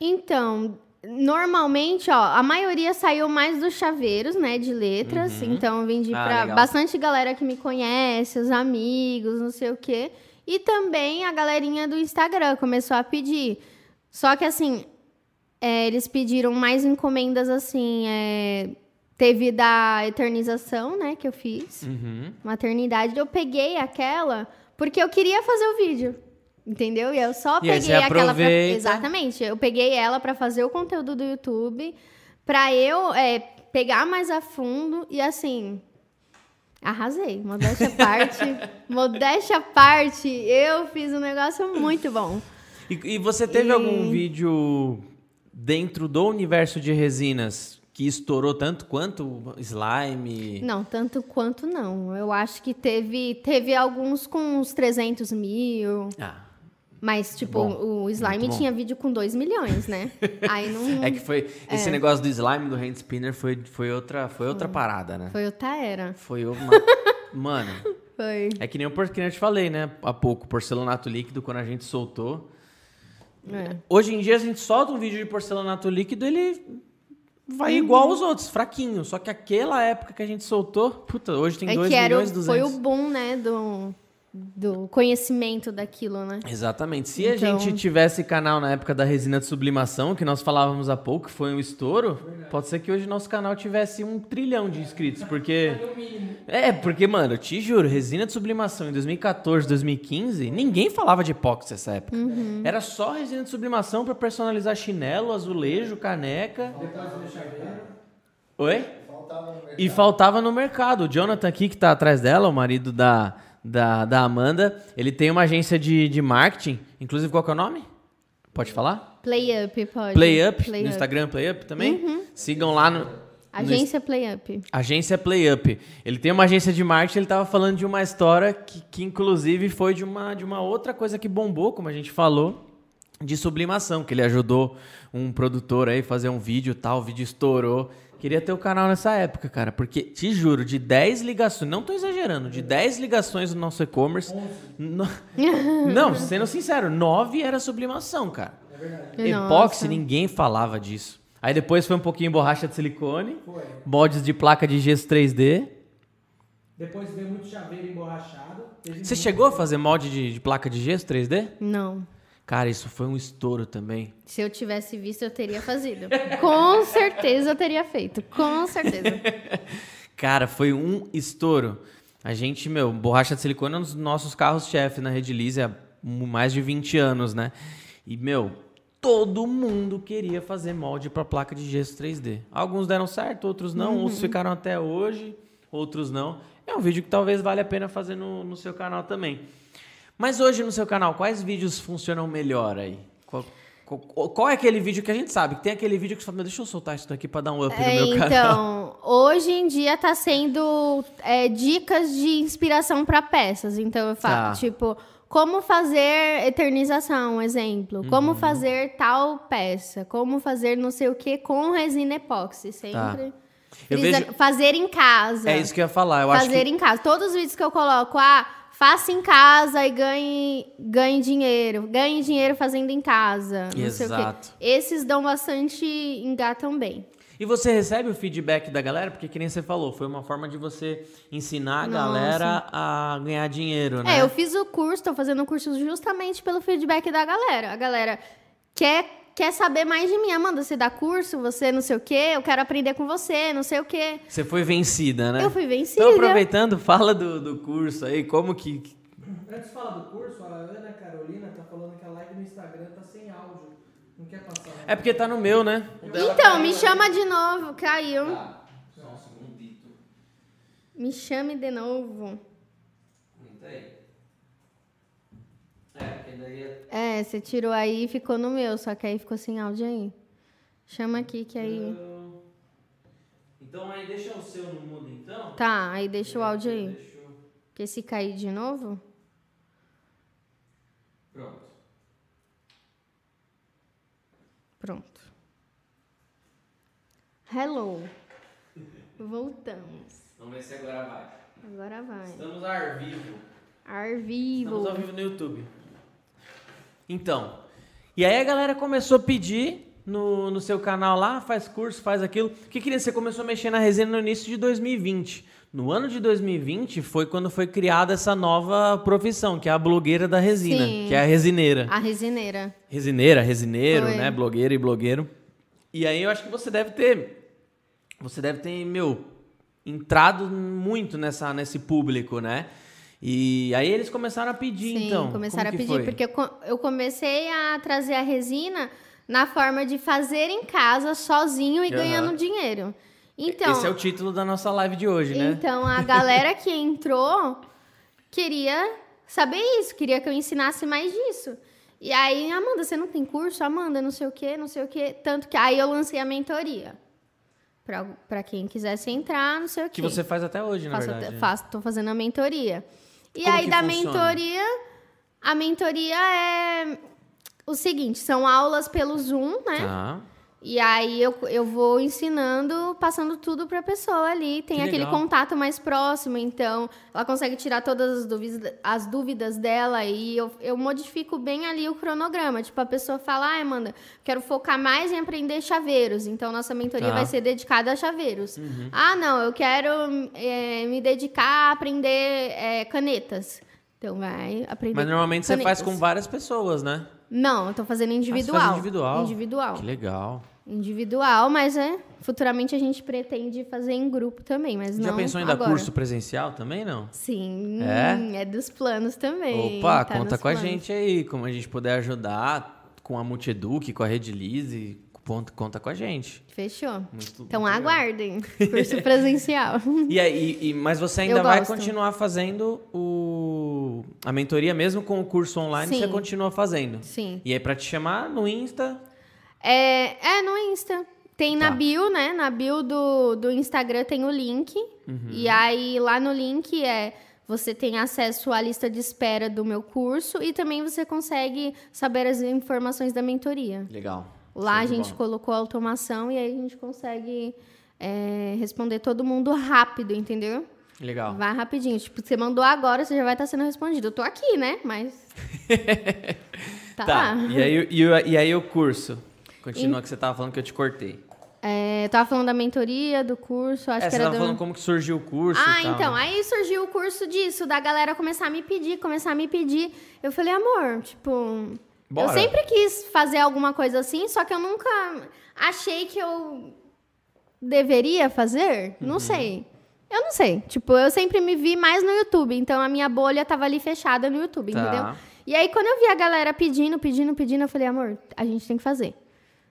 Então, normalmente, ó, a maioria saiu mais dos chaveiros, né, de letras. Então, eu vendi Ah, pra legal. bastante galera que me conhece, os amigos, não sei o quê. E também a galerinha do Instagram começou a pedir. Só que, assim, é, eles pediram mais encomendas, assim, é, teve da eternização, né, que eu fiz. Uhum. Maternidade. Eu peguei aquela porque eu queria fazer o vídeo. Entendeu? E eu só E peguei aquela pra... Exatamente. Eu peguei ela pra fazer o conteúdo do YouTube, pra eu é, pegar mais a fundo e assim. Arrasei. Modéstia à parte. modéstia à parte, eu fiz um negócio muito bom. E, e você teve E- algum vídeo dentro do universo de resinas que estourou tanto quanto slime? Não, tanto quanto não. Eu acho que teve, teve alguns com uns 300 mil. Ah, Mas, tipo, Bom, o slime tinha vídeo com 2 milhões, né? Aí não. é que foi... Esse negócio do slime, do hand spinner, foi, foi, outra, foi outra parada, né? Foi outra era. Foi uma... Mano... Foi. É que nem o que eu te falei, né? Há pouco, porcelanato líquido, quando a gente soltou. É. Hoje em dia a gente solta um vídeo de porcelanato líquido, ele vai igual aos outros, fraquinho. Só que aquela época que a gente soltou, puta, hoje tem É 2 que era, milhões e o- 200. foi o boom, né, do, do conhecimento daquilo, né? Exatamente. Se a Então- gente tivesse canal na época da resina de sublimação, que nós falávamos há pouco, que foi um estouro, pode ser que hoje nosso canal tivesse um trilhão de inscritos, porque... É, porque, mano, eu te juro, resina de sublimação em 2014, 2015, ninguém falava de epóxi nessa época. Era só resina de sublimação pra personalizar chinelo, azulejo, caneca. Oi? Faltava no mercado. E faltava no mercado. O Jonathan aqui, que tá atrás dela, o marido da, da, da Amanda, ele tem uma agência de, de marketing. Inclusive, qual que é o nome? Pode falar? Play Up, pode. Play Up, Play no Up. Instagram Play Up também. Sigam lá no... no Agência Play Up. Agência Play Up. Ele tem uma agência de marketing, ele tava falando de uma história que, que inclusive foi de uma, de uma outra coisa que bombou, como a gente falou, de sublimação, que ele ajudou um produtor aí a fazer um vídeo e tal, o vídeo estourou. Queria ter o canal nessa época, cara, porque te juro, de 10 ligações, não tô exagerando, de 10 ligações no nosso e-commerce, no- não, sendo sincero, 9 era sublimação, cara. Epóxi, Nossa. ninguém falava disso. Aí depois foi um pouquinho borracha de silicone, Foi. moldes de placa de gesso 3D. Depois veio muito chaveiro emborrachado. Teve Você muito- chegou a fazer molde de, de placa de gesso 3D? Não. Cara, isso foi um estouro também. Se eu tivesse visto, eu teria fazido. Com certeza eu teria feito. Com certeza. Cara, foi um estouro. A gente, meu, borracha de silicone é um dos nossos carros-chefe na Rede Lise há mais de 20 anos, né? E, meu, todo mundo queria fazer molde para placa de gesso 3D. Alguns deram certo, outros não. Uhum. Outros ficaram até hoje, outros não. É um vídeo que talvez valha a pena fazer no, no seu canal também. Mas hoje no seu canal, quais vídeos funcionam melhor aí? Qual, qual- qual é aquele vídeo que a gente sabe? Que tem aquele vídeo que você fala, "Meu, deixa eu soltar isso daqui para dar um up no É, meu canal. então, hoje em dia tá sendo é, dicas de inspiração para peças. Então eu falo, Tá. tipo, como fazer eternização, um exemplo. Uhum. Como fazer tal peça. Como fazer não sei o que com resina epóxi. Sempre. Tá. Eu frisa- vejo- Fazer em casa. É isso que eu ia falar. Eu acho fazer que em casa. Todos os vídeos que eu coloco, ah, faça em casa e ganhe, ganhe dinheiro. Ganhe dinheiro fazendo em casa. Não sei o Exato. Esses dão bastante, engatam bem. E você recebe o feedback da galera? Porque, que nem você falou, foi uma forma de você ensinar a Nossa. galera a ganhar dinheiro, né? É, eu fiz o curso, tô fazendo o curso justamente pelo feedback da galera. A galera quer, quer saber mais de mim. Amanda, você dá curso, você não sei o quê, eu quero aprender com você, não sei o quê. Você foi vencida, né? Eu fui vencida. Então, aproveitando, fala do, do curso aí, como que... Antes de falar do curso, a Ana Carolina tá falando que a live no Instagram tá sem áudio. Não quer passar. né? É porque tá no meu, né? Então, me chama de novo, caiu. Só um segundito. Me chame de novo. É, você tirou aí e ficou no meu, só que aí ficou sem áudio aí. Chama aqui que aí. Então aí deixa o seu no mudo, então. Tá, aí deixa o áudio aí. Porque se cair de novo. Pronto. Pronto. Hello. Voltamos. Vamos ver se agora vai. Agora vai. Estamos ao vivo. Ar vivo. Estamos ao vivo no YouTube. Então, e aí a galera começou a pedir no, no seu canal lá, faz curso, faz aquilo. O que queria? Você começou a mexer na resina no início de 2020. No ano de 2020 foi quando foi criada essa nova profissão, que é a blogueira da resina, Sim. que é a resineira. A resineira. Resineira, resineiro, Foi. né? Blogueira e blogueiro. E aí eu acho que você deve ter. Você deve ter, meu, entrado muito nessa, nesse público, né? E aí eles começaram a pedir, Sim, então. começaram como a pedir. foi? Porque eu, co- eu comecei a trazer a resina na forma de fazer em casa, sozinho e Aham. ganhando dinheiro. Então, Esse é o título da nossa live de hoje, né? Então, a galera que entrou queria saber isso, queria que eu ensinasse mais disso. E aí, Amanda, você não tem curso? Amanda, não sei o quê, não sei o quê. Tanto que aí eu lancei a mentoria. Pra, pra quem quisesse entrar, não sei o quê. Que você faz até hoje, na faço, verdade. né? faço, tô fazendo a mentoria. E Como aí, da funciona? mentoria, a mentoria é o seguinte: são aulas pelo Zoom, né? Tá. E aí eu, eu vou ensinando, passando tudo para a pessoa ali. Tem Que aquele legal. contato mais próximo, então ela consegue tirar todas as dúvidas, as dúvidas dela e eu, eu modifico bem ali o cronograma. Tipo, a pessoa fala, ai, Amanda, quero focar mais em aprender chaveiros. Então, nossa mentoria Tá. vai ser dedicada a chaveiros. Uhum. Ah, não, eu quero é, me dedicar a aprender é, canetas. Então, vai aprender Mas normalmente você faz canetas. com várias pessoas, né? Não, eu tô fazendo individual. Ah, você faz individual? Individual. Que legal. Individual, mas é. Futuramente a gente pretende fazer em grupo também, mas Já não. pensou em dar agora. curso presencial também, não? Sim, É? é dos planos também. Opa, tá conta com a planos. gente aí, como a gente puder ajudar com a Multieduc, com a Rede Lise, conta, conta com a gente. Fechou. Muito- Então muito aguardem. Curso presencial. E aí, e- mas você ainda Eu vai gosto. continuar fazendo o a mentoria mesmo com o curso online, Sim. você continua fazendo. Sim. E aí pra te chamar no Insta, É, é no Insta. Tem na Tá. bio, né? Na bio do, do Instagram tem o link. Uhum. E aí lá no link é. Você tem acesso à lista de espera do meu curso e também você consegue saber as informações da mentoria. legal. Lá a Show de gente bola. colocou automação e aí a gente consegue é, responder todo mundo rápido, entendeu? Legal. Vai rapidinho. Tipo, você mandou agora, você já vai estar sendo respondido. Eu tô aqui, né? Mas. tá, Tá. E aí, e, e aí o curso? Continua que você tava falando que eu te cortei. É, eu tava falando da mentoria, do curso, acho é, que você era tava do... falando como que surgiu o curso Ah, e tal. então, né? aí surgiu o curso disso, da galera começar a me pedir, começar a me pedir. Eu falei, amor, tipo. Bora. Eu sempre quis fazer alguma coisa assim, só que eu nunca achei que eu deveria fazer. Não Uhum. sei. Eu não sei. Tipo, eu sempre me vi mais no YouTube, então a minha bolha tava ali fechada no YouTube, Tá. entendeu? E aí, quando eu vi a galera pedindo, pedindo, pedindo, eu falei, amor, a gente tem que fazer.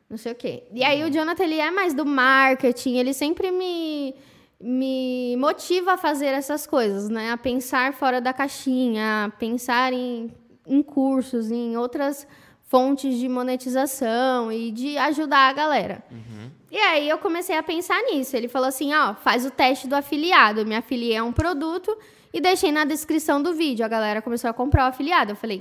Não sei o quê. E aí, o Jonathan, ele é mais do marketing, ele sempre me, me motiva a fazer essas coisas, né? A pensar fora da caixinha, a pensar em, em cursos, em outras fontes de monetização e de ajudar a galera. E aí eu comecei a pensar nisso. Ele falou assim, ó, faz o teste do afiliado. Eu me afiliei a um produto e deixei na descrição do vídeo. A galera começou a comprar o afiliado. Eu falei,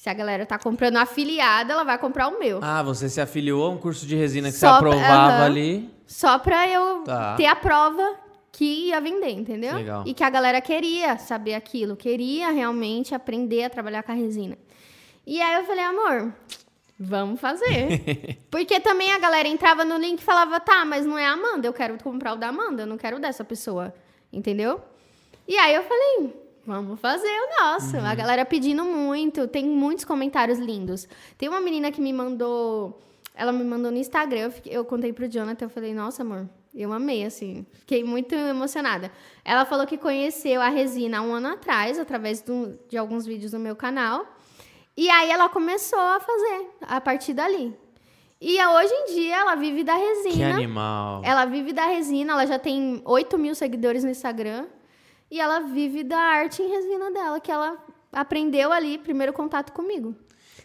se a galera tá comprando o afiliado, ela vai comprar o meu. Ah, você se afiliou a um curso de resina que Só você pra- aprovava aham. ali. Só pra eu Tá. ter a prova que ia vender, entendeu? Legal. E que a galera queria saber aquilo, queria realmente aprender a trabalhar com a resina. E aí eu falei, amor, vamos fazer. Porque também a galera entrava no link e falava, tá, mas não é a Amanda, eu quero comprar o da Amanda, eu não quero o dessa pessoa, entendeu? E aí eu falei, vamos fazer o nosso. A galera pedindo muito, tem muitos comentários lindos. Tem uma menina que me mandou, ela me mandou no Instagram, eu, fiquei- eu contei pro Jonathan, eu falei, nossa, amor, eu amei, assim, fiquei muito emocionada. Ela falou que conheceu a resina há um ano atrás, através do- de alguns vídeos no meu canal. E aí ela começou a fazer, a partir dali. E hoje em dia ela vive da resina. Que animal. Ela vive da resina, ela já tem 8 mil seguidores no Instagram. E ela vive da arte em resina dela, que ela aprendeu ali, primeiro contato comigo.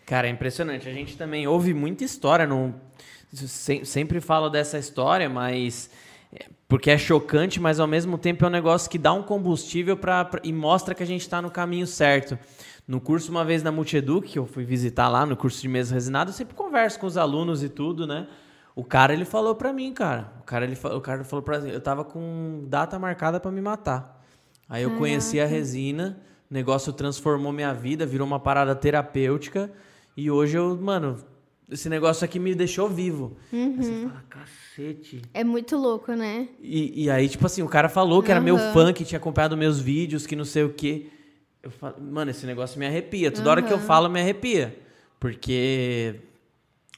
Cara, é impressionante. A gente também ouve muita história, não se- sempre falo dessa história, mas é, porque é chocante, mas ao mesmo tempo é um negócio que dá um combustível pra, pra- e mostra que a gente está no caminho certo. No curso uma vez na Multieduc, que eu fui visitar lá no curso de mesa resinada, eu sempre converso com os alunos e tudo, né? O cara ele falou pra mim, cara. O cara ele o cara falou para eu tava com data marcada pra me matar. Aí eu conheci a resina, o negócio transformou minha vida, virou uma parada terapêutica. E hoje eu, mano, esse negócio aqui me deixou vivo. Aí você fala, cacete. É muito louco, né? E, e aí, tipo assim, o cara falou que era meu fã, que tinha acompanhado meus vídeos, que não sei o quê. Eu falo, mano, esse negócio me arrepia. Toda hora que eu falo, me arrepia. Porque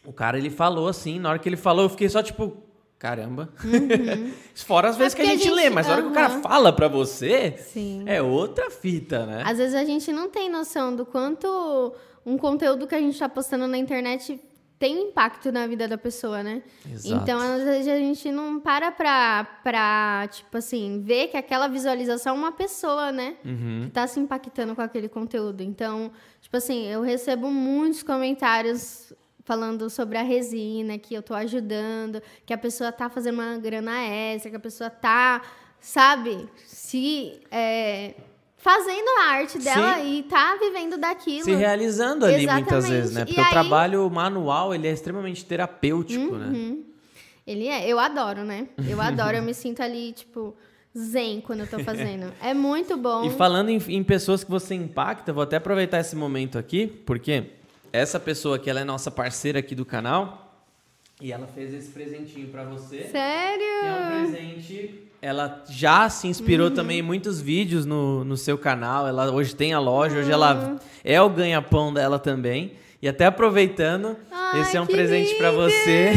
o cara, ele falou assim, na hora que ele falou, eu fiquei só tipo, caramba. Fora as vezes que a Uhum. É gente, a lê, gente- mas na hora que o cara fala pra você, Sim. é outra fita, né? Às vezes a gente não tem noção do quanto um conteúdo que a gente está postando na internet tem impacto na vida da pessoa, né? Exato. Então, às vezes a gente não para pra, pra, tipo assim, ver que aquela visualização é uma pessoa, né? Uhum. Que tá se impactando com aquele conteúdo. Então, tipo assim, eu recebo muitos comentários falando sobre a resina, que eu tô ajudando, que a pessoa tá fazendo uma grana extra, que a pessoa tá, sabe, se é, fazendo a arte dela Sim. e tá vivendo daquilo. Se realizando ali muitas Exatamente. vezes, né? Porque o trabalho manual, ele é extremamente terapêutico, Uhum. né? Ele é, eu adoro, né? Eu adoro, eu me sinto ali, tipo, zen quando eu tô fazendo. É muito bom. E falando em, em pessoas que você impacta, vou até aproveitar esse momento aqui, porque essa pessoa aqui, ela é nossa parceira aqui do canal, e ela fez esse presentinho pra você. Sério? Que é um presente. Ela já se Uhum. inspirou também em muitos vídeos no, no seu canal. Ela hoje tem a loja, hoje Ah. ela é o ganha-pão dela também. E até aproveitando, Ai, esse é um que presente pra lindo! você.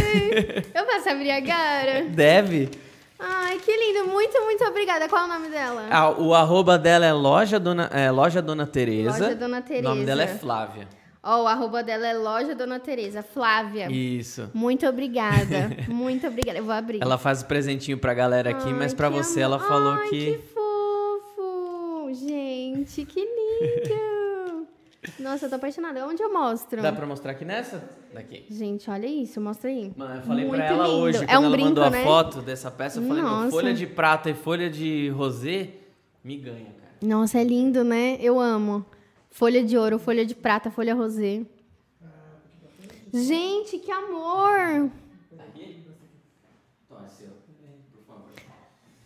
Eu posso abrir agora? Deve. Ai, que lindo. Muito, muito obrigada. Qual é o nome dela? Ah, o arroba dela é loja Dona, é, loja Dona Tereza. Loja Dona O nome dela é Tereza. Flávia. Ó, o arroba dela é Loja Dona Tereza. Flávia. Isso. Muito obrigada. muito obrigada. Eu vou abrir. Ela faz o presentinho pra galera aqui, mas Ai, pra que você amor. ela falou Ai, que. que fofo! Gente, que lindo! Nossa, eu tô apaixonada. Onde eu mostro? Dá pra mostrar aqui nessa? Daqui. Gente, olha isso. Mostra aí. Mano, eu falei Muito pra ela lindo. hoje, É quando um ela brinco, mandou né? a foto dessa peça, eu falei, Nossa. folha de prata e folha de rosé me ganha, cara. Nossa, é lindo, né? Eu amo. Folha de ouro, folha de prata, folha rosé. Gente, que amor!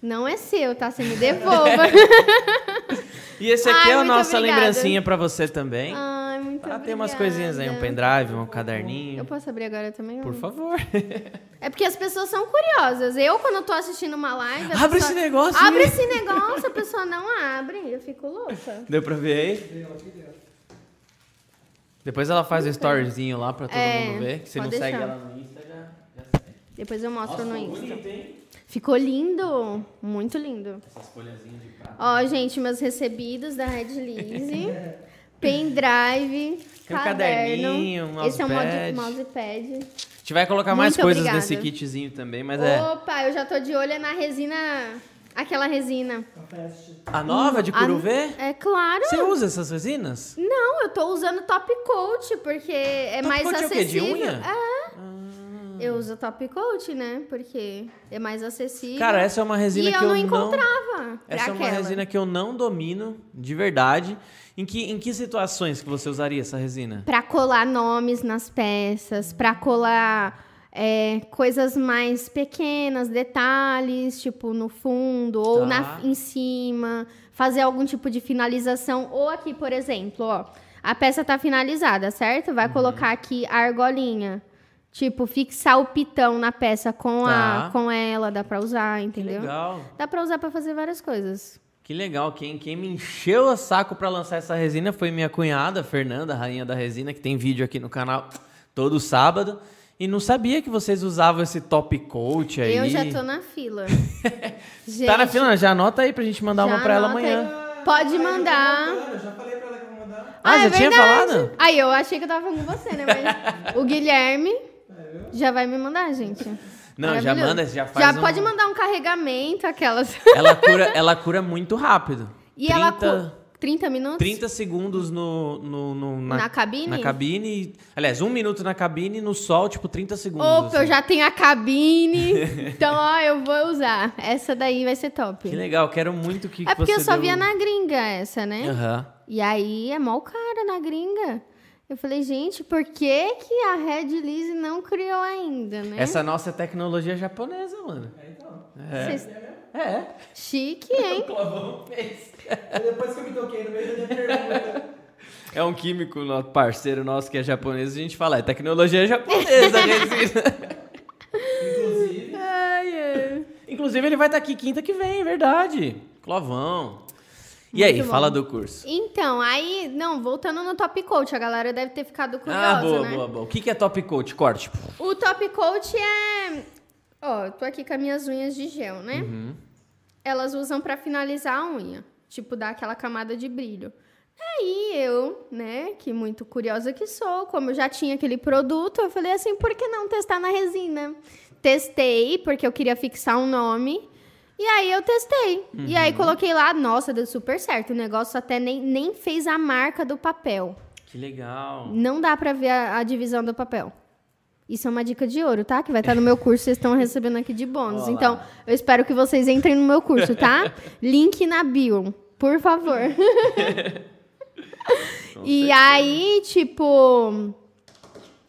Não é seu, tá? Você me devolva. E esse aqui Ai, é a nossa obrigada. lembrancinha pra você também. Ai, muito Ah, tem umas obrigada. coisinhas aí, um pendrive, um Eu caderninho. posso abrir agora também? Por favor. É porque as pessoas são curiosas. Eu, quando eu tô assistindo uma live. Abre pessoa- esse negócio Abre esse negócio, a pessoa não abre. Eu fico louca. Deu pra ver aí? Depois ela faz o storyzinho lá pra todo É, mundo ver. Que se não pode segue deixar. ela no Insta, já, já segue. Depois eu mostro Nossa, no Insta. bonito, hein? Ficou lindo. Muito lindo. Essas folhazinhas de prata. Ó, gente, meus recebidos da Red Lise. pendrive. Tem um caderno. caderninho, um Esse é o mousepad. mouse- mousepad. A gente vai colocar mais Muito coisas obrigada. nesse kitzinho também, mas é. Opa, eu já tô de olho na resina. Aquela resina. A fest. A nova de A- Curuvê? É claro. Você usa essas resinas? Não, eu tô usando top coat, porque é Top mais coat é o quê? De acessível. unha? É. Eu uso top coat, né? Porque é mais acessível. Cara, essa é uma resina e que eu não não. encontrava. pra Essa é uma aquela. resina que eu não domino, de verdade. Em que, em que situações que você usaria essa resina? Pra colar nomes nas peças, pra colar é, coisas mais pequenas, detalhes, tipo no fundo ou Tá. na, em cima, fazer algum tipo de finalização. Ou aqui, por exemplo, ó, a peça tá finalizada, certo? Uhum. Vai colocar aqui a argolinha. Tipo, fixar o pitão na peça com, Tá. a, com ela, dá pra usar, Que entendeu? legal. Dá pra usar pra fazer várias coisas. Que legal. Quem, quem me encheu o saco pra lançar essa resina foi minha cunhada, Fernanda, rainha da resina, que tem vídeo aqui no canal todo sábado. E não sabia que vocês usavam esse top coat aí. Eu já tô na fila. Gente, Tá na fila? Já anota aí pra gente mandar uma Já pra ela amanhã. aí. Pode mandar. Eu já falei pra ela que eu vou mandar. Ah, já é tinha verdade. falado? Aí, eu achei que eu tava falando com você, né? Mas o Guilherme já vai me mandar, gente. Não, já manda, já faz Já um- pode mandar um carregamento, aquelas. Ela cura, ela cura muito rápido. E ela... 30, cu- 30 minutos? 30 segundos no, no, no- Na cabine? Na cabine. Aliás, um minuto na cabine e no sol, tipo, 30 segundos. Opa, eu assim. já tenho a cabine. então, ó, eu vou usar. Essa daí vai ser top. Que legal, quero muito que É porque eu só deu- via na gringa essa, né? Aham. E aí é mó cara na gringa. Eu falei, gente, por que, que a Red Lise não criou ainda, né? Essa nossa é tecnologia japonesa, mano. É, então. É. Vocês- É. Chique, hein? O Clavão fez. Aí depois que eu me toquei no meio da pergunta. É um químico, nosso parceiro nosso que é japonês, a gente fala, é tecnologia japonesa. Inclusive, Ai. Inclusive, ele vai estar aqui quinta que vem, é verdade. Clovão. E aí, bom. fala do curso. Então, aí, não, voltando no Top Coat, a galera deve ter ficado curiosa, ah, boa, né? boa, boa. O que que é top coat? Corte. O Top Coat é. Ó, tô aqui com as minhas unhas de gel, né? Uhum. Elas usam pra finalizar a unha. Tipo, dar aquela camada de brilho. Aí eu, né, que muito curiosa que sou, como eu já tinha aquele produto, eu falei assim, por que não testar na resina? Testei, porque eu queria fixar um nome. E aí eu testei. E aí coloquei lá, nossa, deu super certo. O negócio até nem, nem fez a marca do papel. Que legal. Não dá pra ver a, a divisão do papel. Isso é uma dica de ouro, tá? Que vai estar no meu curso, vocês estão recebendo aqui de bônus. Olá. Então, eu espero que vocês entrem no meu curso, tá? Link na bio. Por favor. e aí, tipo.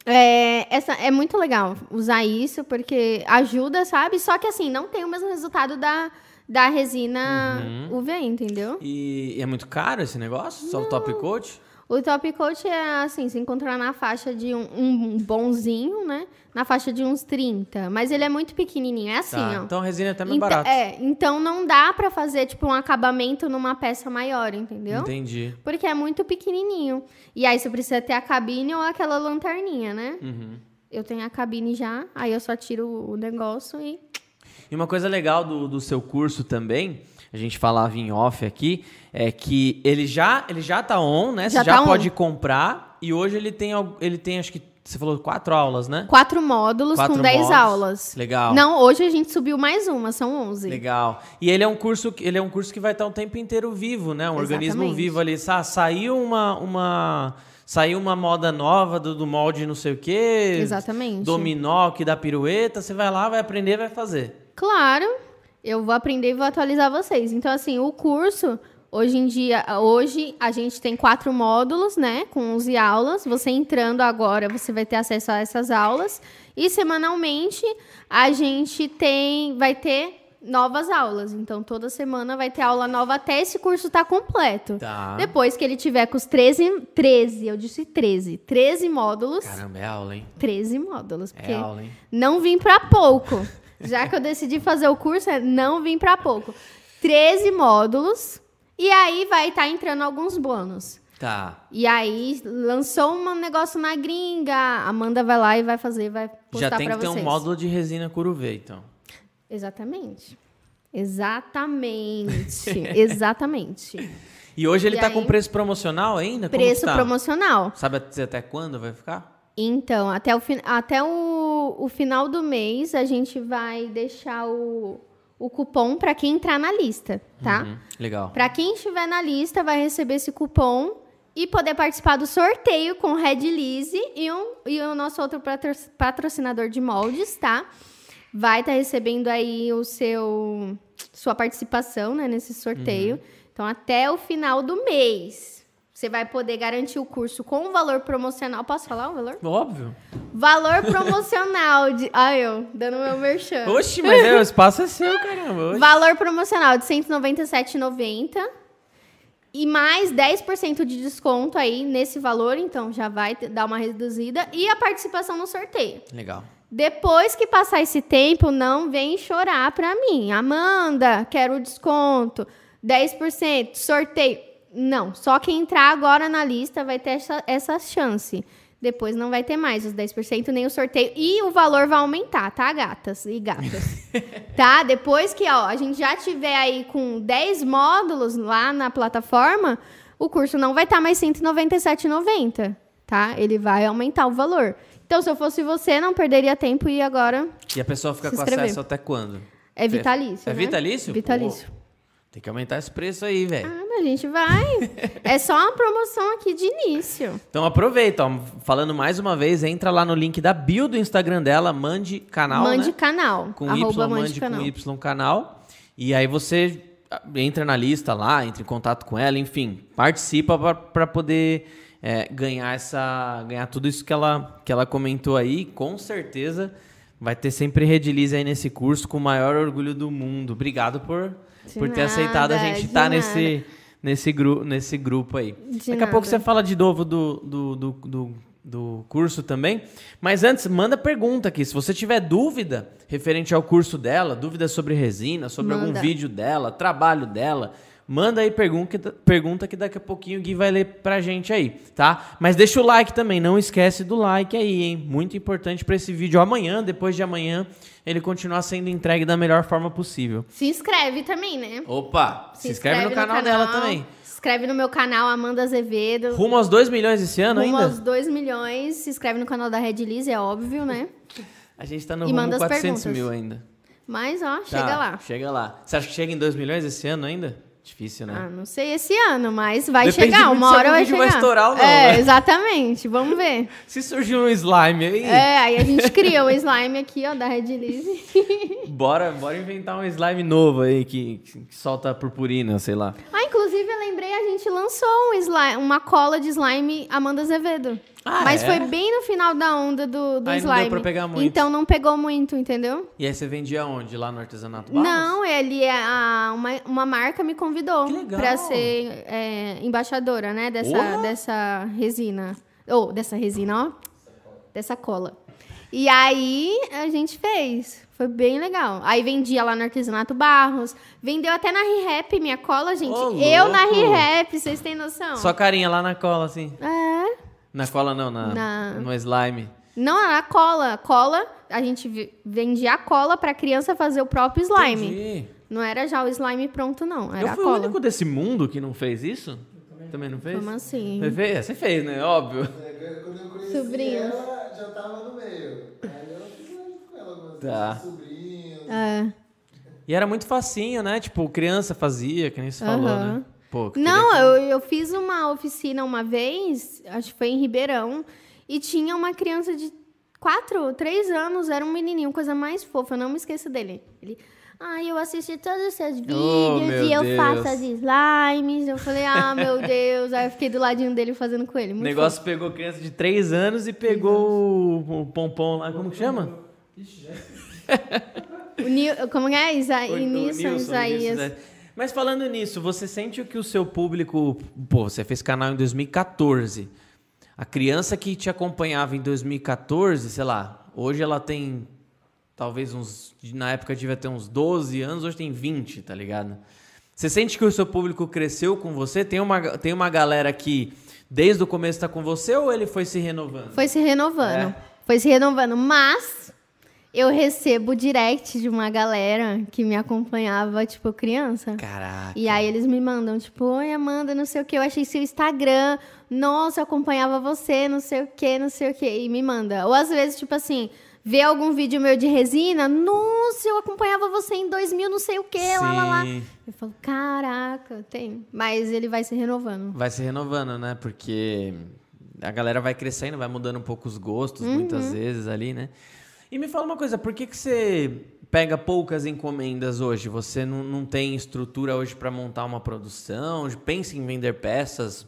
É, essa, é muito legal usar isso, porque ajuda, sabe? Só que assim, não tem o mesmo resultado da, da resina UV, entendeu? E é muito caro esse negócio? Só o top coat? O top coat é assim, se encontrar na faixa de um, um bonzinho, né? Na faixa de uns 30. Mas ele é muito pequenininho, é assim, Tá, ó. Então a resina é até mais barata. é, então não dá pra fazer, tipo, um acabamento numa peça maior, entendeu? Entendi. Porque é muito pequenininho. E aí você precisa ter a cabine ou aquela lanterninha, né? Uhum. Eu tenho a cabine já, aí eu só tiro o negócio e. E uma coisa legal do, do seu curso também, a gente falava em off aqui, é que ele já, ele já tá on, né? Já Você já tá on. pode comprar. E hoje ele tem, ele tem, acho que você falou quatro aulas, né? Quatro módulos Quatro com 10 módulos. aulas. Legal. Não, hoje a gente subiu mais uma, são 11. Legal. E ele é um curso, ele é um curso que vai estar o tempo inteiro vivo, né? Um organismo Exatamente. vivo ali. Sa saiu uma, uma saiu uma moda nova do, do molde não sei o quê. Exatamente. Dominó que dá pirueta, você vai lá, vai aprender, vai fazer. Claro, eu vou aprender e vou atualizar vocês. Então, assim, o curso, hoje em dia, hoje a gente tem quatro módulos, né? Com 11 aulas. Você entrando agora, você vai ter acesso a essas aulas. E semanalmente a gente tem, vai ter novas aulas. Então, toda semana vai ter aula nova até esse curso estar completo. Tá. Depois que ele tiver com os 13, 13, eu disse 13, 13 módulos. Caramba, é aula, hein? 13 módulos. Porque É aula, hein? não vim pra pouco. Já que eu decidi fazer o curso, é não vim pra pouco. 13 módulos. E aí vai estar entrando alguns bônus. Tá. E aí lançou um negócio na gringa. A Amanda vai lá e vai fazer, vai postar Já tem que ter vocês. um módulo de resina curuvê, então. Exatamente. Exatamente. Exatamente. E hoje ele E tá aí? com preço promocional ainda? Preço tá? promocional. Sabe até quando vai ficar? Então, até o, até o, o final do mês, a gente vai deixar o, o cupom para quem entrar na lista, tá? Uhum, Legal. Para quem estiver na lista, vai receber esse cupom e poder participar do sorteio com o Red Lise e, um, e o nosso outro patro- patrocinador de moldes, tá? Vai estar recebendo aí o seu sua participação né, nesse sorteio. Então, até o final do mês, você vai poder garantir o curso com o valor promocional. Posso falar o valor? Óbvio. Valor promocional de. Ai, eu dando meu merchan. Oxi, mas é, o espaço é seu, caramba. Oxi. Valor promocional de R$ 197,90. E mais 10% de desconto aí nesse valor, então já vai dar uma reduzida. E a participação no sorteio. Legal. Depois que passar esse tempo, não vem chorar pra mim. Amanda, quero o desconto. 10%, sorteio. Não, só quem entrar agora na lista vai ter essa, essa chance. Depois não vai ter mais os 10%, nem o sorteio. E o valor vai aumentar, tá, gatas e gatas? tá? Depois que ó, a gente já tiver aí com 10 módulos lá na plataforma, o curso não vai estar mais R$ 197,90, tá? Ele vai aumentar o valor. Então, se eu fosse você, não perderia tempo e agora E a pessoa fica com inscrever. acesso até quando? é vitalício. É né? vitalício? Vitalício. Tem que aumentar esse preço aí, velho. Ah, mas a gente vai. é só uma promoção aqui de início. Então aproveita, ó, falando mais uma vez, entra lá no link da bio do Instagram dela, mande canal, mande né? canal. Com Y, mande mande canal. com Y canal. E aí você ah, entra na lista lá, entra em contato com ela, enfim, participa para poder é, ganhar essa, ganhar tudo isso que ela, que ela comentou aí. Com certeza vai ter sempre redilize aí nesse curso com o maior orgulho do mundo. Obrigado por, De por ter aceitado a nada, gente estar nada. nesse, nesse, gru, nesse grupo aí. De Daqui a pouco nada. você fala de novo do, do, do, do, do curso também. Mas antes, manda pergunta aqui. Se você tiver dúvida referente ao curso dela, dúvida sobre resina, sobre algum Manda. vídeo dela, trabalho dela, manda aí pergunta, que- pergunta que daqui a pouquinho o Gui vai ler pra gente aí, tá? Mas deixa o like também, não esquece do like aí, hein? Muito importante pra esse vídeo amanhã, depois de amanhã, ele continuar sendo entregue da melhor forma possível. Se inscreve também, né? Opa, se, inscreve, no, canal dela também. Se inscreve no meu canal, Amanda Azevedo. Rumo aos 2 milhões esse ano Rumo ainda? aos 2 milhões. Se inscreve no canal da Red Liz, é óbvio, né? A gente tá no E rumo manda as 400 perguntas. mil ainda. Mas, ó, chega Tá, lá. Chega lá. Você acha que chega em 2 milhões esse ano ainda? Difícil, né? Ah, não sei esse ano, mas vai Depende chegar. Uma se hora vai chegar. vai estourar ou não, É, né? exatamente. Vamos ver. Se surgir um slime aí, É, aí a gente cria o slime aqui, ó, da Red Liz. bora, bora inventar um slime novo aí que, que solta purpurina, sei lá. Ah, inclusive a gente lançou um slime, uma cola de slime Amanda Azevedo. Ah, Mas é? foi bem no final da onda do, do Aí não slime. deu pra pegar muito. Então não pegou muito, entendeu? E aí você vendia onde? Lá no artesanato Barros? Não, ele é a- uma, uma marca me convidou Que legal. pra ser é, embaixadora, né, dessa, dessa resina. Ou, dessa resina, ó. Dessa cola. E aí a gente fez. Foi bem legal. Aí vendia lá no Artesanato Barros. Vendeu até na ReHap minha cola, gente. Ô, Eu na! ReHap, vocês têm noção? Só carinha lá na cola, assim. É. Na cola não, na, Na- no slime. Não, era cola. Cola, a gente ve- vendia a cola pra criança fazer o próprio slime. Entendi. Não era já o slime pronto, não. Era Eu a fui cola. o único desse mundo que não fez isso? Também não fez? Como assim? Você fez? Você fez, né? Óbvio. É, Quando eu conheci Sobrinhos. ela, já tava no meio. Aí eu fiz com ela algumas Tá. vezes, sobrinhos. É. E era muito facinho, né? Tipo, criança fazia, que nem você falou, né? Pô, que Não, eu, eu fiz uma oficina uma vez, acho que foi em Ribeirão, e tinha uma criança de quatro, três anos, era um menininho, coisa mais fofa, eu não me esqueço dele. Ele, ai, eu assisti todos os seus vídeos Oh, e eu Deus. faço as slimes. Eu falei, ah, meu Deus. Aí eu fiquei do ladinho dele fazendo com ele. O negócio pegou criança de 3 anos e pegou o, o pompom lá, como que chama? Ixi, já fofo. O Nil, como é? Isa, O- Nilson, Isaías. Nilson, Mas falando nisso, você sente que o seu público. Pô, você fez canal em 2014. A criança que te acompanhava em 2014, sei lá, hoje ela tem talvez uns. Na época devia ter uns 12 anos, hoje tem 20, tá ligado? Você sente que o seu público cresceu com você? Tem uma, tem uma galera que desde o começo tá com você ou ele foi se renovando? Foi se renovando. É. Foi se renovando. Mas eu recebo direct de uma galera que me acompanhava, tipo, criança. Caraca. E aí eles me mandam, tipo, oi Amanda, não sei o que, eu achei seu Instagram, nossa, eu acompanhava você, não sei o que, não sei o que, e me manda. Ou às vezes, tipo assim, vê algum vídeo meu de resina, nossa, eu acompanhava você em 2000, não sei o que, lá, lá, lá. Eu falo, caraca, tem. Mas ele vai se renovando. Vai se renovando, né? Porque a galera vai crescendo, vai mudando um pouco os gostos, muitas vezes ali, né? E me fala uma coisa, por que, que você pega poucas encomendas hoje? Você não, não tem estrutura hoje para montar uma produção? Pensa em vender peças,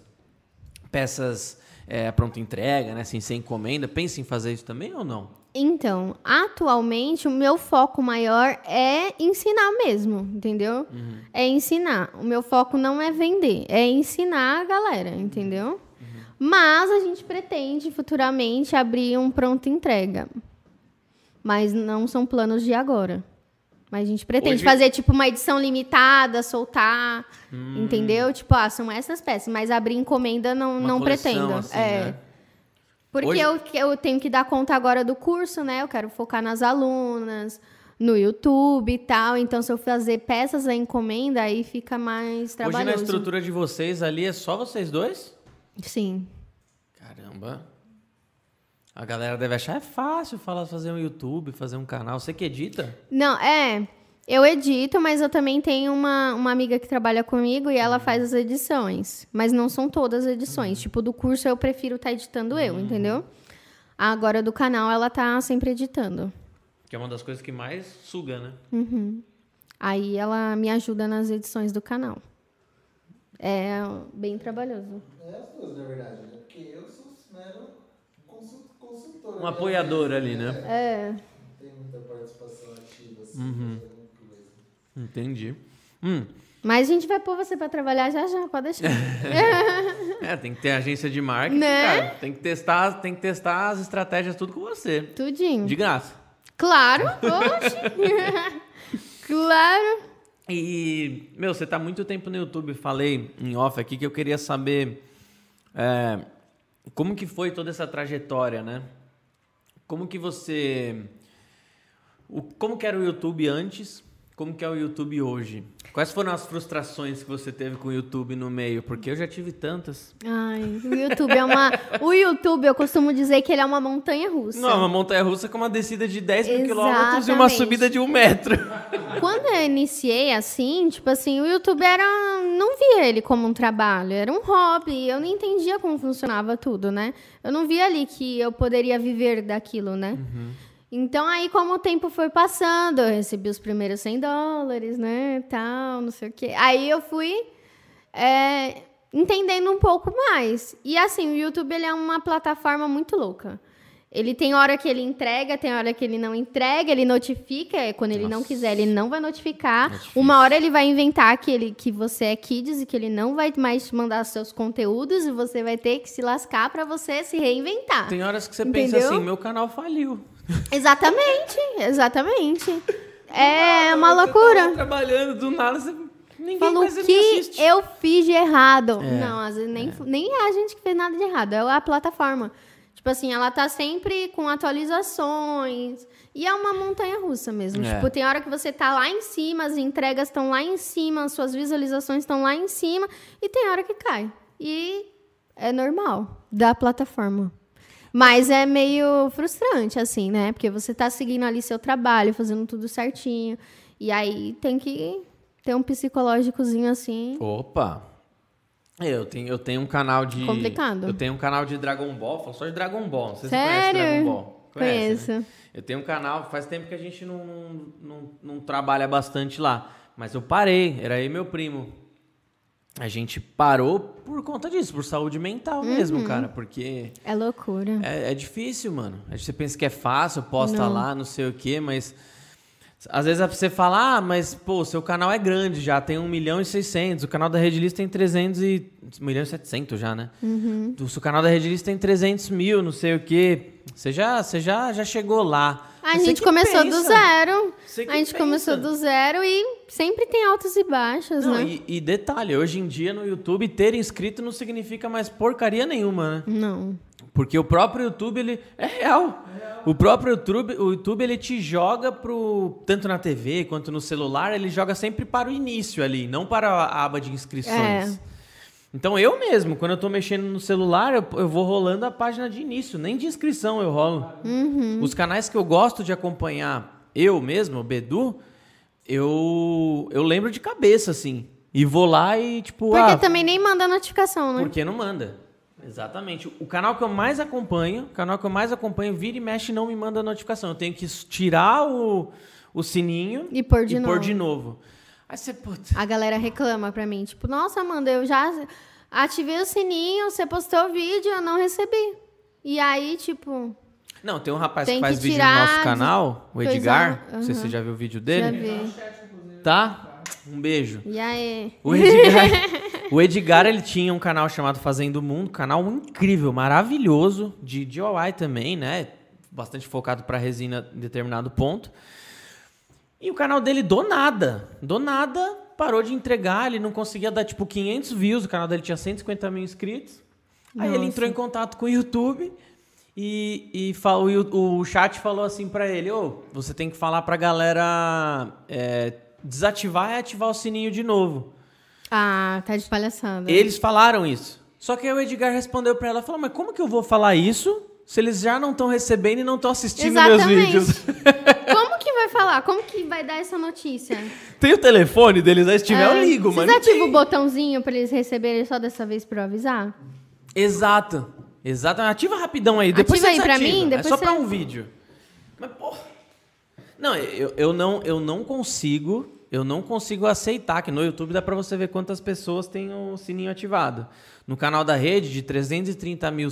peças é, pronta entrega, né? Sem ser encomenda. Pensa em fazer isso também ou não? Então, atualmente, o meu foco maior é ensinar mesmo, entendeu? É ensinar. O meu foco não é vender, é ensinar a galera, entendeu? Mas a gente pretende futuramente abrir um pronto entrega. Mas não são planos de agora. Mas a gente pretende Hoje- fazer, tipo, uma edição limitada, soltar, entendeu? Tipo, ah, são essas peças. Mas abrir encomenda não, Uma não pretendo. assim, é. né? Porque Hoje- eu, eu tenho que dar conta agora do curso, né? Eu quero focar nas alunas, no YouTube e tal. Então, se eu fazer peças a encomenda, aí fica mais Hoje na trabalhoso. estrutura de vocês ali é só vocês dois? Sim. Caramba. A galera deve achar é fácil falar fazer um YouTube, fazer um canal. Você que edita? Não, é. Eu edito, mas eu também tenho uma, uma amiga que trabalha comigo e ela faz as edições. Mas não são todas as edições. Tipo, do curso eu prefiro estar editando eu, entendeu? Agora do canal ela tá sempre editando. Que é uma das coisas que mais suga, né? Aí ela me ajuda nas edições do canal. É bem trabalhoso. É as duas, na verdade, né? Porque eu sou mero consul- consultor. Um apoiador ali, né? É. Não tem muita participação ativa, assim, Uhum. Entendi. Hum, Mas a gente vai pôr você pra trabalhar já já, pode deixar. é, tem que ter agência de marketing, Né? cara. Tem que testar, tem que testar as estratégias tudo com você. Tudinho. De graça. Claro, oxe. claro. E, meu, você tá muito tempo no YouTube. Falei em off aqui que eu queria saber é, como que foi toda essa trajetória, né? Como que você... O, como que era o YouTube antes? Como que é o YouTube hoje? Quais foram as frustrações que você teve com o YouTube no meio? Porque eu já tive tantas. Ai, o YouTube é uma. O YouTube, eu costumo dizer que ele é uma montanha russa. Não, uma montanha russa com uma descida de 10 mil quilômetros e uma subida de um metro. Quando eu iniciei assim, tipo assim, o YouTube era. Não via ele como um trabalho, era um hobby. Eu não entendia como funcionava tudo, né? Eu não via ali que eu poderia viver daquilo, né? Então, aí, como o tempo foi passando, eu recebi os primeiros 100 dólares, né? Tal, não sei o quê. Aí eu fui. é, entendendo um pouco mais. E assim, o YouTube ele é uma plataforma muito louca. Ele tem hora que ele entrega, tem hora que ele não entrega, ele notifica, é quando ele não Nossa. quiser, ele não vai notificar. É. Uma hora ele vai inventar que, ele, que você é kids e que ele não vai mais te mandar seus conteúdos e você vai ter que se lascar pra você se reinventar. Tem horas que você pensa Entendeu? assim, meu canal faliu. Exatamente, exatamente. É uma nada, Você tá loucura. trabalhando, do nada, você... ninguém Falou mais me que eu fiz de errado. É, Não, às vezes nem, nem é a gente que fez nada de errado, é a plataforma. Tipo assim, ela tá sempre com atualizações. E é uma montanha russa mesmo. É. Tipo, tem hora que você tá lá em cima, as entregas estão lá em cima, as suas visualizações estão lá em cima, e tem hora que cai. E é normal da plataforma. Mas é meio frustrante, assim, né? Porque você tá seguindo ali seu trabalho, fazendo tudo certinho. E aí tem que ter um psicológicozinho assim. Opa! É, Eu tenho, eu tenho um canal de. Complicado. Eu tenho um canal de Dragon Ball, falo só de Dragon Ball. Não sei se Sério? conhece Dragon Ball. Conhece, Conheço. né? Eu tenho um canal, faz tempo que a gente não, não, não, não trabalha bastante lá. Mas eu parei, era aí meu primo. A gente parou por conta disso, por saúde mental mesmo, Uhum. cara. Porque É loucura. é, é difícil, mano. Aí Você pensa que é fácil, posta Não. lá, não sei o quê, mas. Às vezes você fala, ah, mas, pô, seu canal é grande já, tem 1 milhão e 600. O canal da Redlist tem 300 e... 1 milhão e 700 já, né? Uhum. O seu canal da Redlist tem 300 mil, não sei o quê. Você já, você já, já chegou lá. A gente começou do pensa. zero. Você que A gente pensa. começou do zero e sempre tem altos e baixos, Não, né? e, e detalhe, hoje em dia no YouTube ter inscrito não significa mais porcaria nenhuma, né? Não. Porque o próprio YouTube, ele é real. O próprio YouTube, o YouTube, ele te joga pro tanto na TV quanto no celular, ele joga sempre para o início ali, não para a aba de inscrições. É. Então eu mesmo, quando eu tô mexendo no celular, eu, eu vou rolando a página de início, nem de inscrição eu rolo. Uhum. Os canais que eu gosto de acompanhar, eu mesmo, o Bedu, eu eu lembro de cabeça assim. E vou lá e tipo, Porque ah, também nem manda notificação, né? porque não manda. Exatamente. O canal que eu mais acompanho, o canal que eu mais acompanho, vira e mexe não me manda notificação. Eu tenho que tirar o, o sininho E pôr de e novo. pôr de novo. Aí você, puta. A galera reclama pra mim, tipo, nossa, Amanda, eu já ativei o sininho, você postou o vídeo, eu não recebi. E aí, tipo, Não, tem um rapaz Tem que faz que vídeo no nosso canal, o Edgar. Não sei se você já viu o vídeo já dele. vi. Tá? Um beijo. E aí? O Edgar, o Edgar, ele tinha um canal chamado Fazendo o Mundo, canal incrível, maravilhoso, de DIY também, né? Bastante focado para resina em determinado ponto. E o canal dele, do nada, do nada, parou de entregar, ele não conseguia dar, tipo, 500 views, o canal dele tinha 150 mil inscritos. Aí ele Nossa. entrou em contato com o YouTube e, e fa- o, o chat falou assim pra ele, ô, você tem que falar pra galera é, desativar e ativar o sininho de novo. Ah, tá de palhaçada. Eles falaram isso. Só que aí o Edgar respondeu pra ela, falou, mas como que eu vou falar isso se eles já não estão recebendo e não estão assistindo meus Exatamente. vídeos? Como vai falar? Como que vai dar essa notícia? Tem o telefone deles, aí se tiver É, eu ligo, mas Vocês ativam o botãozinho pra eles receberem só dessa vez pra eu avisar? Exato. Exato. Ativa rapidão aí. Depois Ativa aí pra mim, É depois só pra você- um vídeo. Mas, porra. Não, eu, eu não, eu não consigo. Eu não consigo aceitar que no YouTube dá pra você ver quantas pessoas têm o sininho ativado. No canal da rede, de 330 mil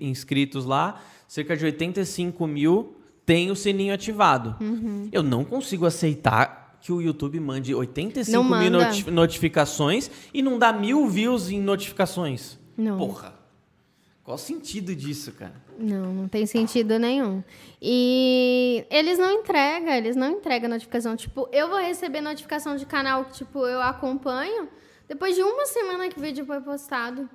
inscritos lá, cerca de 85 mil tem o sininho ativado. Uhum. Eu não consigo aceitar que o YouTube mande 85 Não mil noti- notificações e não dá mil views em notificações. Não. Porra. Qual o sentido disso, cara? Não, não tem sentido nenhum. E eles não entregam, eles não entregam notificação. Tipo, eu vou receber notificação de canal que, tipo, eu acompanho depois de uma semana que o vídeo foi postado.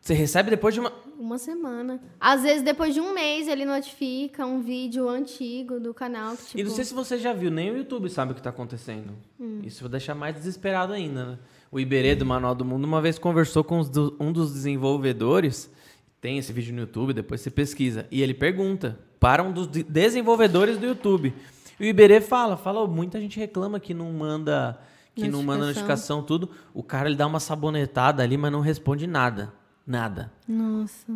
Você recebe depois de uma. Uma semana. Às vezes, depois de um mês, ele notifica um vídeo antigo do canal. Que, tipo, E não sei se você já viu, nem o YouTube sabe o que tá acontecendo. Hum. Isso vai deixar mais desesperado ainda, né? O Iberê do Manual do Mundo uma vez conversou com do- um dos desenvolvedores. Tem esse vídeo no YouTube, depois você pesquisa. E ele pergunta para um dos de- desenvolvedores do YouTube. E o Iberê fala, fala, "Ô, muita gente reclama que não manda, que não manda notificação, tudo. O cara ele dá uma sabonetada ali, mas não responde nada. Nada. Nossa.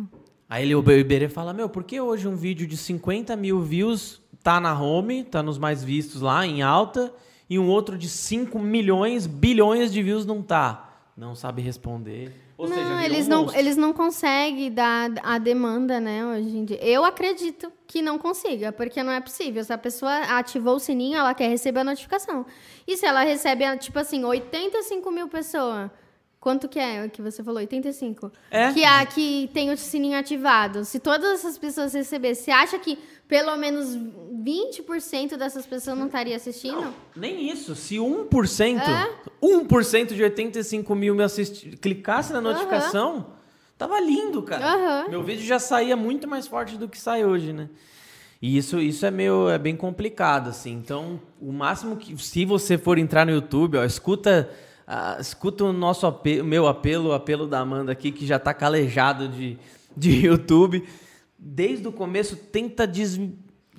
Aí ele, o Iberê fala, meu, por que hoje um vídeo de 50 mil views tá na home, tá nos mais vistos lá, em alta, e um outro de 5 milhões, bilhões de views não tá? não sabe responder. Ou não, seja, eles um não, eles não conseguem dar a demanda, né, hoje em dia. Eu acredito que não consiga, porque não é possível. Se a pessoa ativou o sininho, ela quer receber a notificação. E se ela recebe, tipo assim, 85 mil pessoas, quanto que é que você falou? 85? É. Que, a, que tem o sininho ativado. Se todas essas pessoas receberem, você acha que pelo menos 20% dessas pessoas não estaria assistindo? Nem isso. Se 1%, É? 1% de 85 mil me assisti, clicasse na notificação, tava lindo, cara. Aham. Meu vídeo já saía muito mais forte do que sai hoje, né? E isso, isso é meio é bem complicado, assim. Então, o máximo que. Se você for entrar no YouTube, ó, escuta. Ah, escuta o nosso ape- o meu apelo, o apelo da Amanda aqui, que já tá calejado de, de YouTube. Desde o começo, tenta des...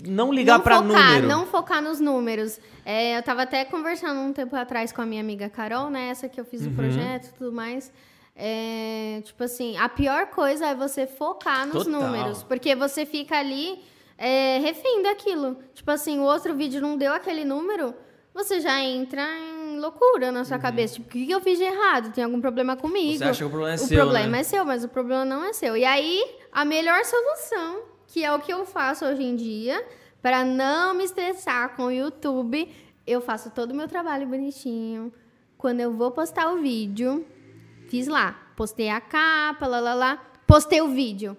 não ligar focar, número. Não focar nos números. É, eu tava até conversando um tempo atrás com a minha amiga Carol, né? Essa que eu fiz o Uhum. projeto e tudo mais. É, tipo assim, a pior coisa é você focar nos Total. números. Porque você fica ali é, refém daquilo. Tipo assim, o outro vídeo não deu aquele número, você já entra em loucura na sua cabeça. Tipo, o que eu fiz de errado? Tem algum problema comigo? Uhum. Você acha que o problema é o seu, problema né? é seu, mas o problema não é seu. E aí, a melhor solução, que é o que eu faço hoje em dia, para não me estressar com o YouTube, eu faço todo o meu trabalho bonitinho. Quando eu vou postar o vídeo, fiz lá, postei a capa, lá, lá, lá, postei o vídeo.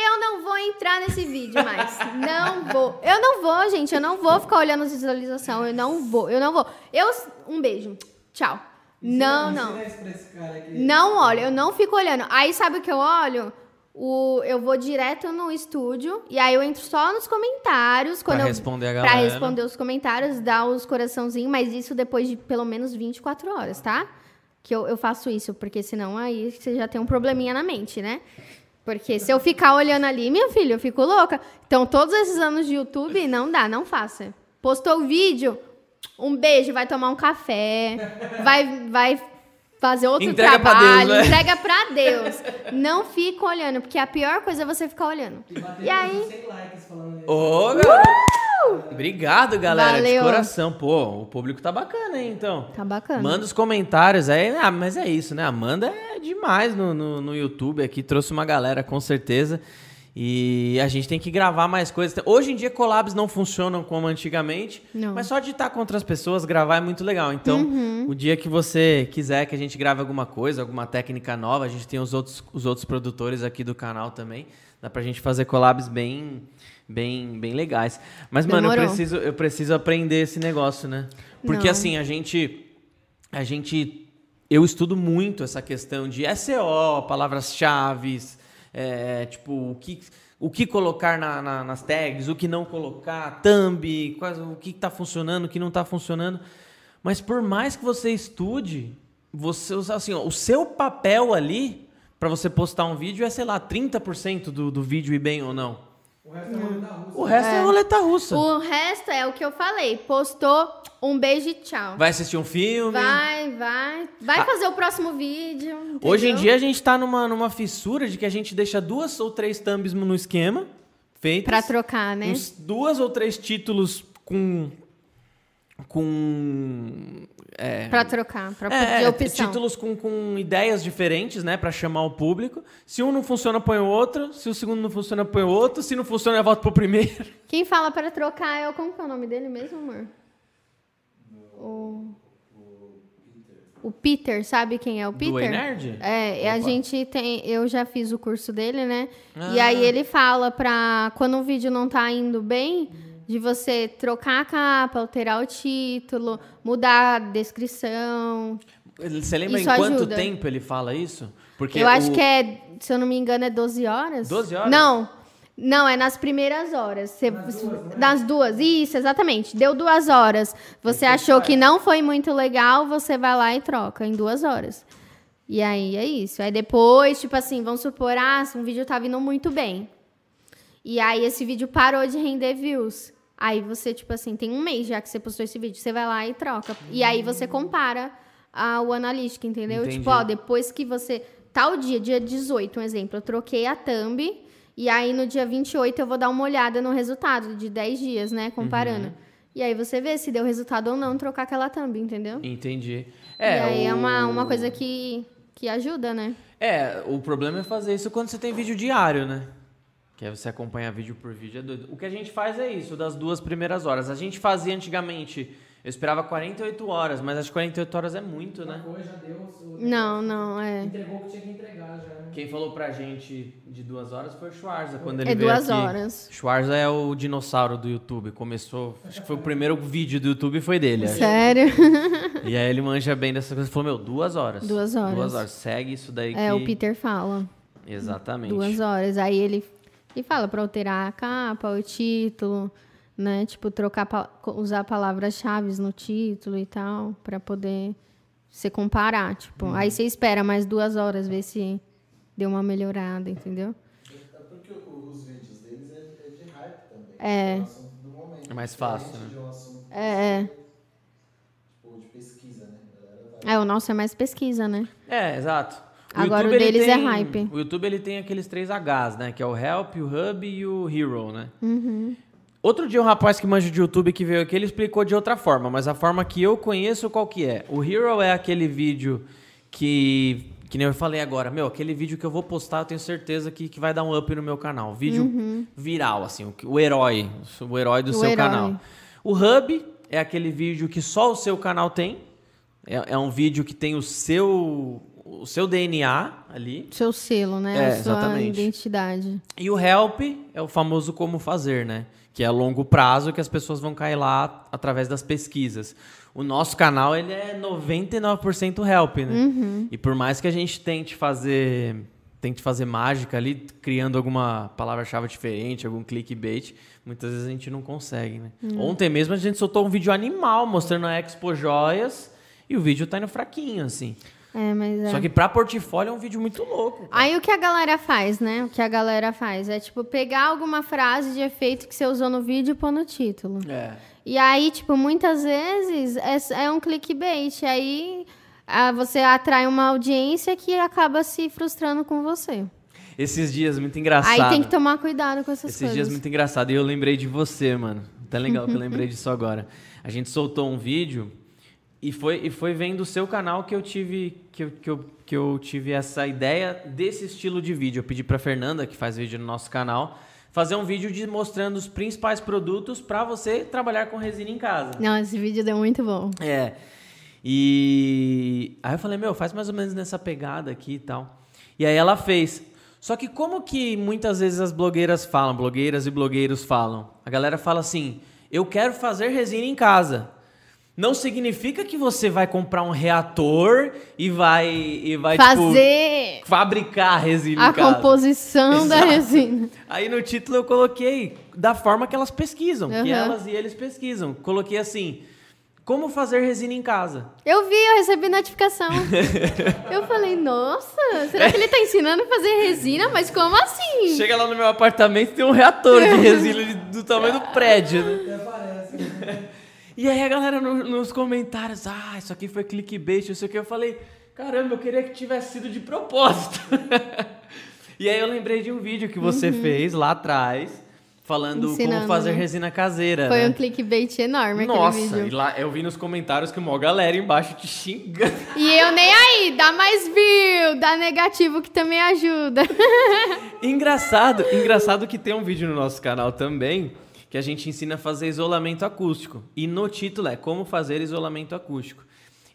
Eu não vou entrar nesse vídeo mais. Não vou. Eu não vou, gente. Eu não vou ficar olhando as visualização. Eu não vou. Eu não vou. Eu. Um beijo. Tchau. Não, não. ensina isso pra esse cara aqui. Não olho, eu não fico olhando. Aí sabe o que eu olho? O, eu vou direto no estúdio e aí eu entro só nos comentários. Quando Pra eu, responder a Pra galera. responder os comentários, dar os coraçãozinhos, mas isso depois de pelo menos 24 horas, tá? Que eu, eu faço isso, porque senão aí você já tem um probleminha na mente, né? Porque se eu ficar olhando ali, minha filha, eu fico louca. Então, todos esses anos de YouTube, não dá, não faça. Postou o vídeo, um beijo, vai tomar um café, vai, vai fazer outro Entrega pra trabalho, Deus, né? entrega pra Deus. Não fica olhando, porque a pior coisa é você ficar olhando. E E aí? 100 likes falando isso. Ô, garoto. Obrigado, galera, de Valeu. coração. Pô, o público tá bacana, hein, então. Tá bacana. Manda os comentários aí. Ah, mas é isso, né? Amanda é demais no, no, no YouTube aqui. Trouxe uma galera, com certeza. E a gente tem que gravar mais coisas. Hoje em dia, collabs não funcionam como antigamente. Não. Mas só de estar com outras pessoas, gravar é muito legal. Então, Uhum. o dia que você quiser que a gente grave alguma coisa, alguma técnica nova, a gente tem os outros, os outros produtores aqui do canal também. Dá pra gente fazer collabs bem, bem, bem legais. Mas, mano, eu Demorou. preciso, eu preciso aprender esse negócio, né? Porque Não. assim, a gente. A gente. Eu estudo muito essa questão de SEO, palavras-chave, é, tipo, o que, o que colocar na- na- nas tags, o que não colocar, thumb, quais, o que tá funcionando, o que não tá funcionando. Mas por mais que você estude, você, assim, ó, o seu papel ali para você postar um vídeo é, sei lá, 30% do, do vídeo ir bem ou não. O resto é rolê da Rússia. O resto é, roleta russa. O resto é o que eu falei. Postou, um beijo e tchau. Vai assistir um filme. Vai, vai. Vai fazer o próximo vídeo. Ah. Hoje em entendeu? dia a gente tá numa, numa fissura de que a gente deixa duas ou três thumbs no esquema feitas. Pra trocar, né? Uns duas ou três títulos com. Com. É, Pra trocar, pra é, pedir é, opção. títulos com, com ideias diferentes, né? Pra chamar o público. Se um não funciona, põe o outro. Se o segundo não funciona, põe o outro. Se não funciona, eu volto pro primeiro. Quem fala pra trocar é o... Como que é o nome dele mesmo, amor? O... O Peter, sabe quem é o Peter? Do Nerd? É, e a Opa. gente tem. Eu já fiz o curso dele, né? E Ah. aí ele fala pra. Quando um vídeo não tá indo bem, de você trocar a capa, alterar o título, mudar a descrição. Você lembra Isso em quanto ajuda. tempo ele fala isso? Porque eu acho o- que é, se eu não me engano, é 12 horas. 12 horas? Não. Não, é nas primeiras horas. Você, Nas duas, não é? nas duas. Isso, exatamente. Deu duas horas. Você achou que não foi muito legal, você vai lá e troca em duas horas. E aí é isso. Aí depois, tipo assim, vamos supor, ah, um vídeo tá vindo muito bem. E aí esse vídeo parou de render views. Aí você, tipo assim, tem um mês já que você postou esse vídeo, você vai lá e troca. E aí você compara a, o analítico, entendeu? Entendi. Tipo, ó, depois que você. Tal dia, dia 18, um exemplo, eu troquei a thumb. E aí no dia 28 eu vou dar uma olhada no resultado de 10 dias, né? Comparando. E aí você vê se deu resultado ou não trocar aquela thumb, entendeu? Entendi. e aí é o- uma, uma coisa que, que ajuda, né? É, o problema é fazer isso quando você tem vídeo diário, né? Que aí você acompanha vídeo por vídeo, é doido. O que a gente faz é isso, das duas primeiras horas. A gente fazia antigamente, eu esperava 48 horas, mas acho que 48 horas é muito, né? Marcou, já deu. Não, não, é. Entregou o que tinha que entregar já. né? Quem falou pra gente de duas horas foi o Schwarza, quando ele É veio duas aqui. horas. Schwarza é o dinossauro do YouTube. Começou, acho que foi o primeiro vídeo do YouTube foi dele. acho. Sério? E aí ele manja bem dessas coisas. Falou, meu, duas horas. Duas horas. Duas horas. Segue isso daí É, que... o Peter fala. Exatamente. Duas horas. Aí ele, ele fala pra alterar a capa, o título, né? Tipo, trocar, usar palavras-chave no título e tal, pra poder se comparar. Tipo, Uhum. aí você espera mais duas horas, ver se deu uma melhorada, entendeu? É porque os vídeos deles é, é de hype também. É. É um momento. É mais fácil, né? um É, você- Tipo, de pesquisa, né? Vai- É, o nosso é mais pesquisa, né? É, exato. Agora YouTube, o ele deles é tem- hype. O YouTube ele tem aqueles três Hs, né? Que é o Help, o Hub e o Hero, né? Uhum. Outro dia um rapaz que manja de YouTube que veio aqui, ele explicou de outra forma, mas a forma que eu conheço qual que é? O Hero é aquele vídeo que que nem eu falei agora, meu, aquele vídeo que eu vou postar, eu tenho certeza que, que vai dar um up no meu canal. Vídeo viral, assim, o, o herói, o herói do Uhum. O seu herói. canal. O Hub é aquele vídeo que só o seu canal tem. É, é um vídeo que tem o seu, o seu DNA ali. Seu selo, né? É, a sua exatamente. identidade. E o help é o famoso como fazer, né? Que é a longo prazo que as pessoas vão cair lá através das pesquisas. O nosso canal ele é 99% help, né? Uhum. E por mais que a gente tente fazer tente fazer mágica ali, criando alguma palavra-chave diferente, algum clickbait, muitas vezes a gente não consegue, né? Ontem mesmo a gente soltou um vídeo animal mostrando a Expo Joias e o vídeo tá indo fraquinho, assim. É, mas é. Só que pra portfólio é um vídeo muito louco. cara. Aí o que a galera faz, né? O que a galera faz é, tipo, pegar alguma frase de efeito que você usou no vídeo e pôr no título. É. E aí, tipo, muitas vezes é, é um clickbait. Aí ah, você atrai uma audiência que acaba se frustrando com você. Esses dias, muito engraçado. Aí tem que tomar cuidado com essas Esses coisas. dias muito engraçado. E eu lembrei de você, mano. Tá legal que eu lembrei disso agora. A gente soltou um vídeo e foi, e foi vendo o seu canal que eu tive que eu, que, eu, que eu tive essa ideia desse estilo de vídeo. Eu pedi pra Fernanda, que faz vídeo no nosso canal, fazer um vídeo de mostrando os principais produtos pra você trabalhar com resina em casa. Não, esse vídeo deu muito bom. É. E aí eu falei, meu, faz mais ou menos nessa pegada aqui e tal. E aí ela fez. Só que como que muitas vezes as blogueiras falam, blogueiras e blogueiros falam? A galera fala assim: "Eu quero fazer resina em casa". Não significa que você vai comprar um reator e vai e vai tipo, Fazer fabricar resina a em casa. composição da Exato. resina. Aí no título eu coloquei da forma que elas pesquisam, que Aham. elas e eles pesquisam. Coloquei assim: como fazer resina em casa. Eu vi, eu recebi notificação. eu falei, nossa, será que ele tá ensinando a fazer resina? Mas como assim? Chega lá no meu apartamento tem um reator de resina do tamanho do prédio, né? E aí a galera no- nos comentários, ah, isso aqui foi clickbait, não sei o que. Eu falei, caramba, eu queria que tivesse sido de propósito. e aí eu lembrei de um vídeo que você fez lá atrás, falando como Uhum. Ensinando, fazer né? resina caseira. Foi né? um clickbait enorme Nossa, aquele e vídeo. lá eu vi nos comentários que uma galera embaixo te xingando. E eu nem aí, dá mais view, dá negativo que também ajuda. Engraçado, engraçado que tem um vídeo no nosso canal também que a gente ensina a fazer isolamento acústico. E no título é Como fazer isolamento acústico.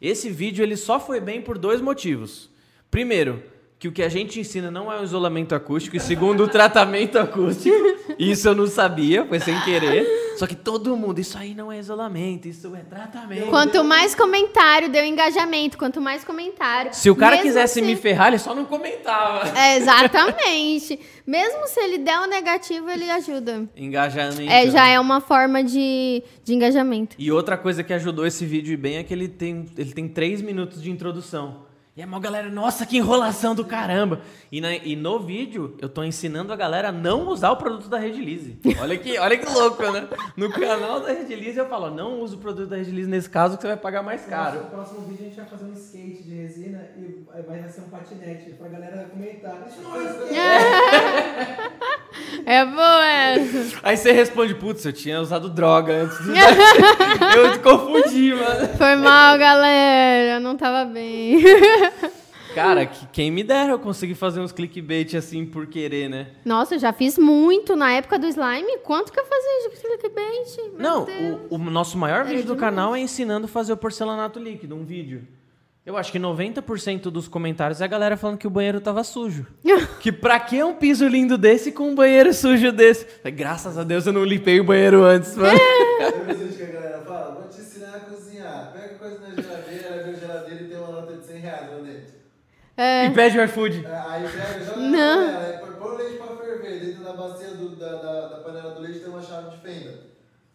Esse vídeo ele só foi bem por dois motivos. Primeiro, que o que a gente ensina não é o isolamento acústico, e segundo, o tratamento acústico. Isso eu não sabia, foi sem querer. Só que todo mundo, isso aí não é isolamento, isso é tratamento. Quanto mais comentário, deu engajamento. Quanto mais comentário. Se o cara mesmo quisesse se- me ferrar, ele só não comentava. É, exatamente. Mesmo se ele der um negativo, ele ajuda. Engajamento. É, já é uma forma de, de engajamento. E outra coisa que ajudou esse vídeo bem é que ele tem, ele tem três minutos de introdução. E a maior galera, nossa, que enrolação do caramba. E, na- e no vídeo, eu tô ensinando a galera a não usar o produto da Redilize. Olha que, olha que louco, né? No canal da Redilize eu falo, não use o produto da Redilize nesse caso que você vai pagar mais caro. No próximo vídeo a gente vai fazer um skate de resina e vai ser um patinete pra galera comentar. Isso não é skate! É boa essa. Aí você responde, putz, eu tinha usado droga antes de. Eu te confundi, mano. Foi mal, galera. Não tava bem. Cara, que- quem me dera eu conseguir fazer uns clickbait assim por querer, né? Nossa, eu já fiz muito na época do slime. Quanto que eu fazia de clickbait? Meu Não, o, o nosso maior Era vídeo do canal é ensinando a fazer o porcelanato líquido, um vídeo. Eu acho que 90% dos comentários é a galera falando que o banheiro tava sujo. que pra que um piso lindo desse com um banheiro sujo desse? Graças a Deus eu não limpei o banheiro antes, mano. O vídeo que a galera fala? Vou te ensinar a cozinhar. Pega coisa na geladeira, abre a geladeira e tem uma nota de 100 reais lá dentro. É. E pede o iFood. Aí pega, joga Não. na panela, aí põe- o leite pra ferver. Dentro da bacia do- da, da, da panela do leite tem uma chave de fenda.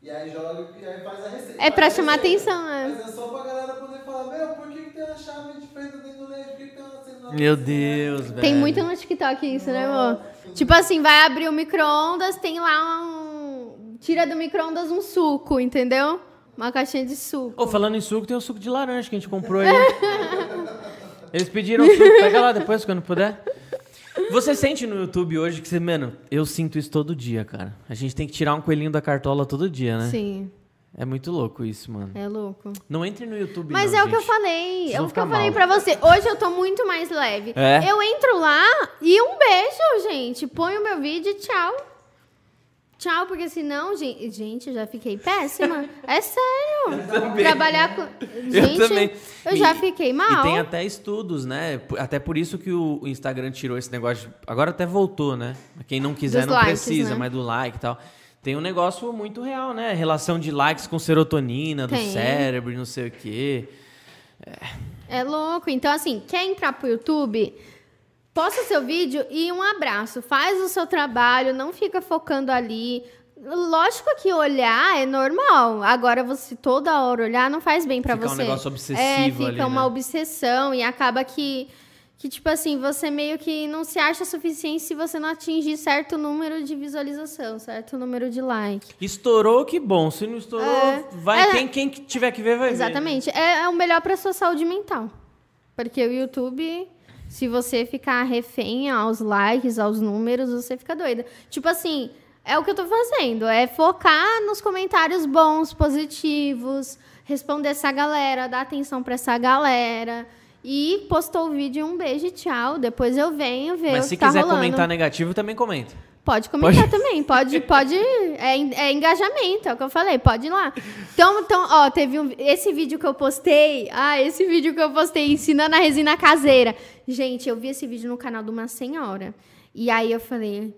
E aí joga e aí faz a receita. É pra chamar receita. atenção, é. Mas é só pra galera poder falar, meu, por que, que tem uma chave de fenda dentro do leite? Por que, que tem uma cena Meu Deus, velho. Tem muito no TikTok isso, né, amor? Tipo assim, vai abrir o micro-ondas, tem lá um. Tira do micro-ondas um suco, entendeu? Uma caixinha de suco. Ô, falando em suco, tem o suco de laranja que a gente comprou aí. Eles pediram suco, pega lá depois quando puder. Você sente no YouTube hoje que você, mano, eu sinto isso todo dia, cara. A gente tem que tirar um coelhinho da cartola todo dia, né? Sim, É muito louco isso, mano. é louco. Não entre no YouTube, Mas não, é o que eu gente. falei. É o que eu ficar falei mal. pra você. Hoje eu tô muito mais leve. É? Eu entro lá e um beijo, gente. Põe o meu vídeo e tchau. Tchau, porque senão, gente, gente, eu já fiquei péssima. É sério. Trabalhar com. Eu Gente, também. eu já E- fiquei E mal. tem até estudos, né? Até por isso que o Instagram tirou esse negócio. de- Agora até voltou, né? Quem não quiser Dos não likes, precisa, né? mas do like e tal. Tem um negócio muito real, né? Relação de likes com serotonina do Tem. cérebro e não sei o quê. É louco. Então, assim, quer entrar pro YouTube? Posta seu vídeo e um abraço. Faz o seu trabalho, não fica focando ali. Lógico que olhar é normal. Agora, você toda hora olhar não faz bem pra Fica um você. negócio obsessivo É, fica ali, uma né? obsessão e acaba que, que, tipo assim, você meio que não se acha suficiente se você não atingir certo número de visualização, certo número de like. Estourou, que bom. Se não estourou, É. vai. É. Quem, quem tiver que ver, vai ver. Exatamente. É, é o melhor para sua saúde mental. Porque o YouTube, se você ficar refém aos likes, aos números, você fica doida. Tipo assim, é o que eu tô fazendo. É focar nos comentários bons, positivos, responder essa galera, dar atenção para essa galera. E postou o vídeo, um beijo e tchau. Depois eu venho ver Mas o se que tá quiser rolando. comentar negativo, também comenta. Pode comentar também, pode, pode, é, é engajamento, é o que eu falei, pode ir lá. Então, então, ó, teve um, esse vídeo que eu postei, ah, esse vídeo que eu postei, ensinando a resina caseira. Gente, eu vi esse vídeo no canal de uma senhora, e aí eu falei,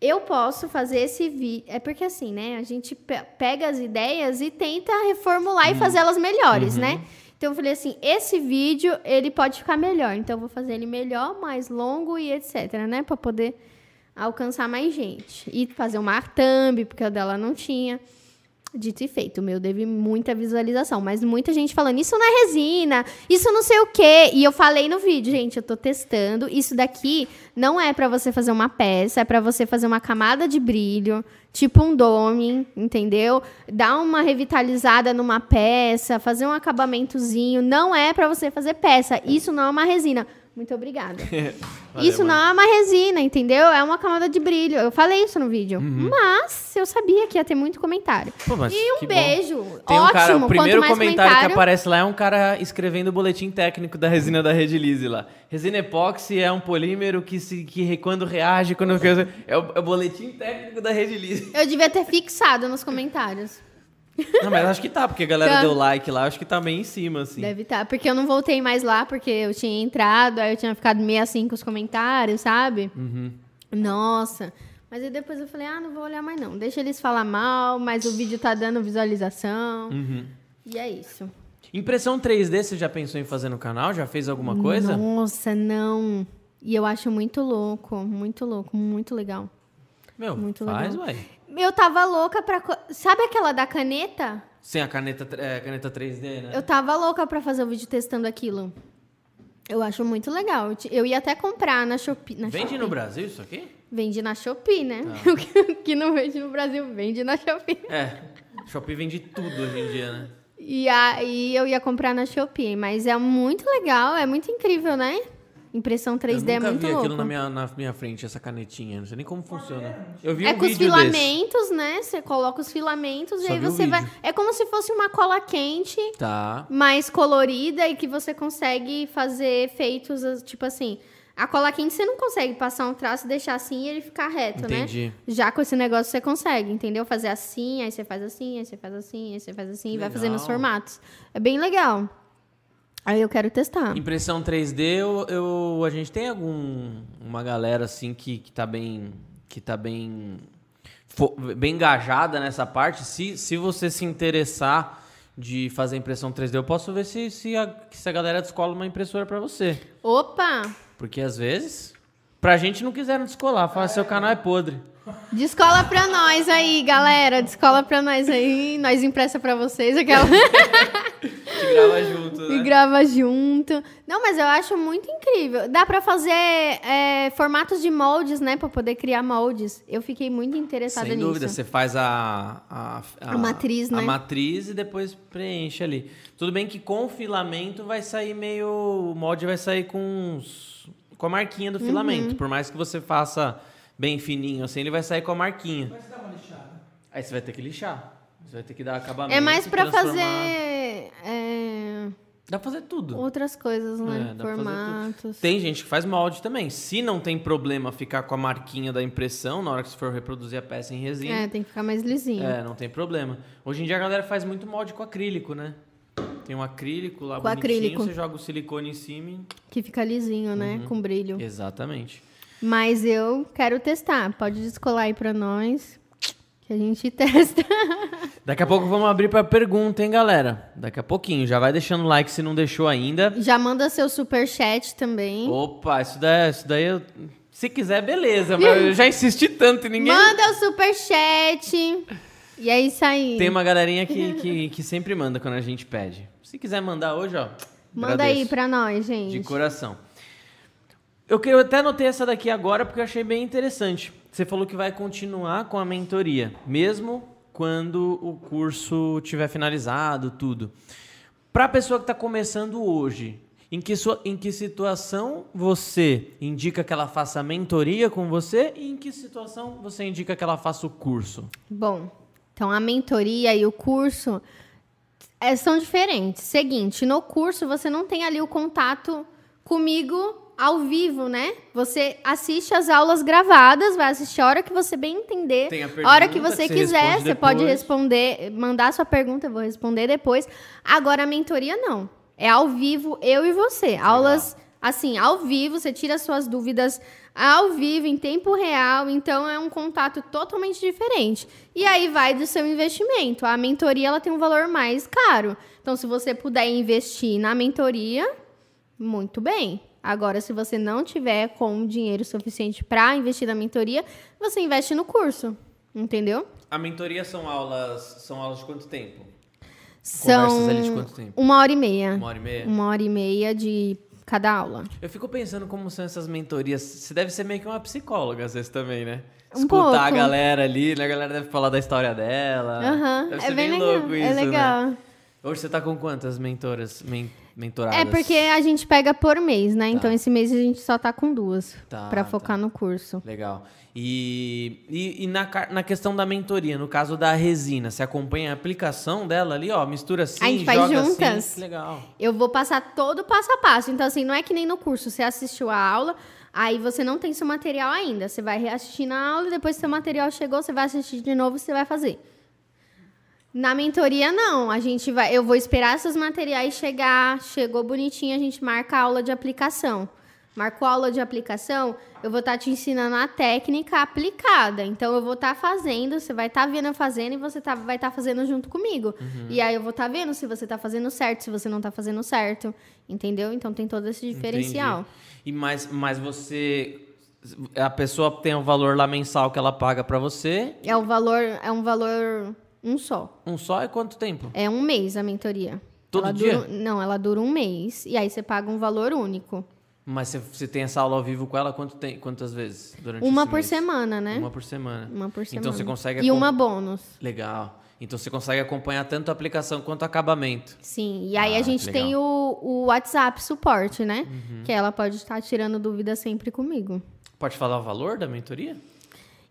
eu posso fazer esse vídeo, é porque assim, né, a gente pe- pega as ideias e tenta reformular e fazer elas melhores, né? Então eu falei assim, esse vídeo, ele pode ficar melhor, então eu vou fazer ele melhor, mais longo e etc, né, para poder alcançar mais gente. E fazer uma thumb, porque o dela não tinha. Dito e feito, o meu teve muita visualização, mas muita gente falando, isso não é resina, isso não sei o quê. E eu falei no vídeo, gente, eu tô testando. Isso daqui não é pra você fazer uma peça, é pra você fazer uma camada de brilho, tipo um dome, entendeu? Dar uma revitalizada numa peça, fazer um acabamentozinho. Não é pra você fazer peça. Isso não é uma resina. Muito obrigada. Valeu, isso mano. não é uma resina, entendeu? É uma camada de brilho. Eu falei isso no vídeo. Mas eu sabia que ia ter muito comentário. Pô, e um bom. beijo. Tem um Ótimo. cara, o primeiro comentário, comentário, que aparece lá é um cara escrevendo o boletim técnico da resina da Rede Lise lá. Resina epóxi é um polímero que, se, que quando reage, quando... É o, é o boletim técnico da Rede Lise. Eu devia ter fixado nos comentários. Não, mas acho que tá, porque a galera Tá. deu like lá, acho que tá bem em cima, assim. Deve estar. Porque eu não voltei mais lá, porque eu tinha entrado, aí eu tinha ficado meio assim com os comentários, sabe? Uhum. Nossa. Mas aí depois eu falei, ah, não vou olhar mais não. Deixa eles falar mal, mas o vídeo tá dando visualização. Uhum. E é isso. Impressão 3D, você já pensou em fazer no canal? Já fez alguma coisa? Nossa, não. E eu acho muito louco, muito louco, muito legal. Meu, Muito faz, legal. ué. Eu tava louca pra. Sabe aquela da caneta? Sem a caneta, é, caneta 3D, né? Eu tava louca pra fazer o vídeo testando aquilo. Eu acho muito legal. Eu ia até comprar na Shopee. Na Vende Shopee. no Brasil isso aqui? Vende na Shopee, né? Tá. O que- o que não vende no Brasil, vende na Shopee. É. Shopee vende tudo hoje em dia, né? E aí eu ia comprar na Shopee, mas é muito legal, é muito incrível, né? Impressão 3D eu nunca é muito vi louco. aquilo na minha, na minha frente, essa canetinha. Não sei nem como funciona. Eu vi É um com os vídeo desse. filamentos, né? Você coloca os filamentos Só e aí vi você vai. É como se fosse uma cola quente, Tá. mais colorida e que você consegue fazer efeitos, tipo assim. A cola quente você não consegue passar um traço, deixar assim e ele ficar reto, Entendi. né? Já com esse negócio você consegue, entendeu? Fazer assim, aí você faz assim, aí você faz assim, aí você faz assim e vai fazendo os formatos. É bem legal. Aí eu quero testar. Impressão 3D, eu, eu- a gente tem algum uma galera assim que, que tá bem que tá bem bem engajada nessa parte. Se, se você se interessar de fazer impressão 3D, eu posso ver se, se, a, se a galera descola uma impressora pra você. Opa! Porque às vezes pra gente não quiseram descolar, fala seu canal é podre. Descola pra nós aí, galera. Descola pra nós aí. Nós impressa pra vocês aquela. Que grava junto, e grava junto. Não, mas eu acho muito incrível. Dá pra fazer é, formatos de moldes, né? Pra poder criar moldes. Eu fiquei muito interessada Sem nisso. dúvida, você faz a, a, A matriz, né? A matriz e depois preenche ali. Tudo bem que com o filamento vai sair meio. O molde vai sair com, uns- com a marquinha do Uhum. filamento. Por mais que você faça bem fininho assim, ele vai sair com a marquinha. Mas dá uma lixada. Aí você vai ter que lixar. Você vai ter que dar acabamento. É mais pra transformar- fazer é, Dá pra fazer tudo. outras coisas, né? É. Formatos. Tem gente que faz molde também. Se não tem problema ficar com a marquinha da impressão na hora que você for reproduzir a peça em resina, É, tem que ficar mais lisinho. É, não tem problema. Hoje em dia a galera faz muito molde com acrílico, né? Tem um acrílico lá Com acrílico. você joga o silicone em cima. Que fica lisinho, né? Uhum. Com brilho. Exatamente. Mas eu quero testar. Pode descolar aí pra nós. Que a gente testa. Daqui a pouco vamos abrir pra pergunta, hein, galera? Daqui a pouquinho. Já vai deixando o like se não deixou ainda. Já manda seu super chat também. Opa, isso daí, isso daí eu... Se quiser, beleza. Mas eu já insisti tanto e ninguém... Manda o super chat. E é isso aí. Tem uma galerinha que, que, que sempre manda quando a gente pede. Se quiser mandar hoje, ó. Manda aí agradeço. pra nós, De gente. coração. Eu, eu até anotei essa daqui agora porque eu achei bem interessante. Você falou que vai continuar com a mentoria, mesmo quando o curso tiver finalizado, tudo. Para a pessoa que está começando hoje, em que, sua- em que situação você indica que ela faça a mentoria com você e em que situação você indica que ela faça o curso? Bom, então a mentoria e o curso é, são diferentes. Seguinte, no curso você não tem ali o contato comigo ao vivo, né? Você assiste as aulas gravadas, vai assistir a hora que você bem entender. Tem a a hora que pergunta você que você quiser, você pode responder, mandar sua pergunta, eu vou responder depois. Agora a mentoria não. É ao vivo, eu e você. Aulas assim, ao vivo, você tira suas dúvidas ao vivo, em tempo real, então é um contato totalmente diferente. E aí vai do seu investimento. A mentoria ela tem um valor mais caro. Então, se você puder investir na mentoria, muito bem. Agora, se você não tiver com dinheiro suficiente para investir na mentoria, você investe no curso. Entendeu? A mentoria são aulas, são aulas de quanto tempo? São Conversas ali de quanto tempo? uma hora e meia. Uma hora e meia? Uma hora e meia de cada aula. Eu fico pensando como são essas mentorias. Você deve ser meio que uma psicóloga, às vezes, também, né? Um Escutar pouco. a galera ali, né? A galera deve falar da história dela. Aham, Deve é ser bem bem, legal. louco é isso, legal. né? Hoje você tá com quantas mentoras, men mentoradas? É porque a gente pega por mês, né? Então Tá. esse mês a gente só tá com duas Tá, pra tá. focar no curso. Legal. E, e, e na, na questão da mentoria, no caso da resina, você acompanha a aplicação dela ali, ó, mistura assim, A gente faz joga juntas. assim. Legal. Eu vou passar todo o passo a passo. Então, assim, não é que nem no curso. Você assistiu a aula, aí você não tem seu material ainda. Você vai reassistir na aula, depois que seu material chegou, você vai assistir de novo e você vai fazer. Na mentoria, não. A gente vai. Eu vou esperar esses materiais chegar. Chegou bonitinho, a gente marca a aula de aplicação. Marcou a aula de aplicação, eu vou estar te ensinando a técnica aplicada. Então, eu vou estar fazendo, você vai estar vendo eu fazendo e você tá, vai estar fazendo junto comigo. E aí, eu vou estar vendo se você está fazendo certo, se você não está fazendo certo. Entendeu? Então, tem todo esse diferencial. Entendi. E mais, mas você. A pessoa tem um valor lá mensal que ela paga pra você. É o valor, é um valor um só. Um só é quanto tempo? É um mês a mentoria. Todo ela dia? Dura, não, ela dura um mês. E aí você paga um valor único. Mas você, você tem essa aula ao vivo com ela quanto tem, quantas vezes durante Uma por mês? semana, né? Uma por semana. Uma por semana. Então você consegue E uma bônus. Legal. Então você consegue acompanhar tanto a aplicação quanto o acabamento. Sim. E aí Ah, a gente tem o, o WhatsApp suporte, né? Uhum. Que ela pode estar tirando dúvida sempre comigo. Pode falar o valor da mentoria?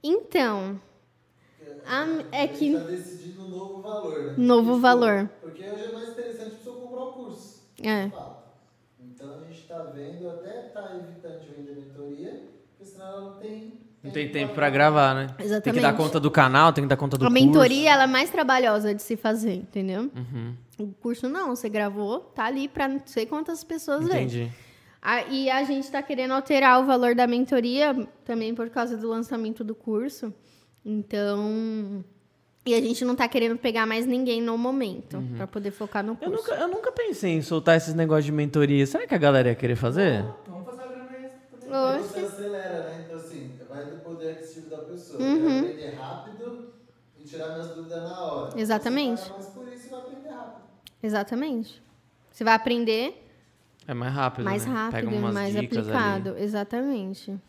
Então, a- é A que. gente tá decidindo um novo valor, né? Novo Porque, valor. Porque hoje é mais interessante a pessoa comprar o curso. É. Então a gente tá vendo, até tá evitando de vender mentoria, porque senão ela não tem. Não tem tempo pra gravar, né? Tem que Exatamente. dar conta do canal, tem que dar conta do A curso. mentoria ela é mais trabalhosa de se fazer, entendeu? Uhum. O curso não, você gravou, tá ali pra não sei quantas pessoas verem. Entendi. A- e a gente tá querendo alterar o valor da mentoria também por causa do lançamento do curso. Então. E a gente não tá querendo pegar mais ninguém no momento, pra poder focar no Uhum. Eu curso. nunca, eu nunca pensei em soltar esses negócios de mentoria. Será que a galera ia querer fazer? Vamos fazer a você acelera, né? Então assim, vai do poder aquisitivo da pessoa. Uhum. Aprender rápido e tirar minhas dúvidas na hora. Exatamente. Você mais por isso vai aprender rápido. Exatamente. Você vai aprender É mais rápido, mais né? rápido, Pega umas mais dicas aplicado. Exatamente.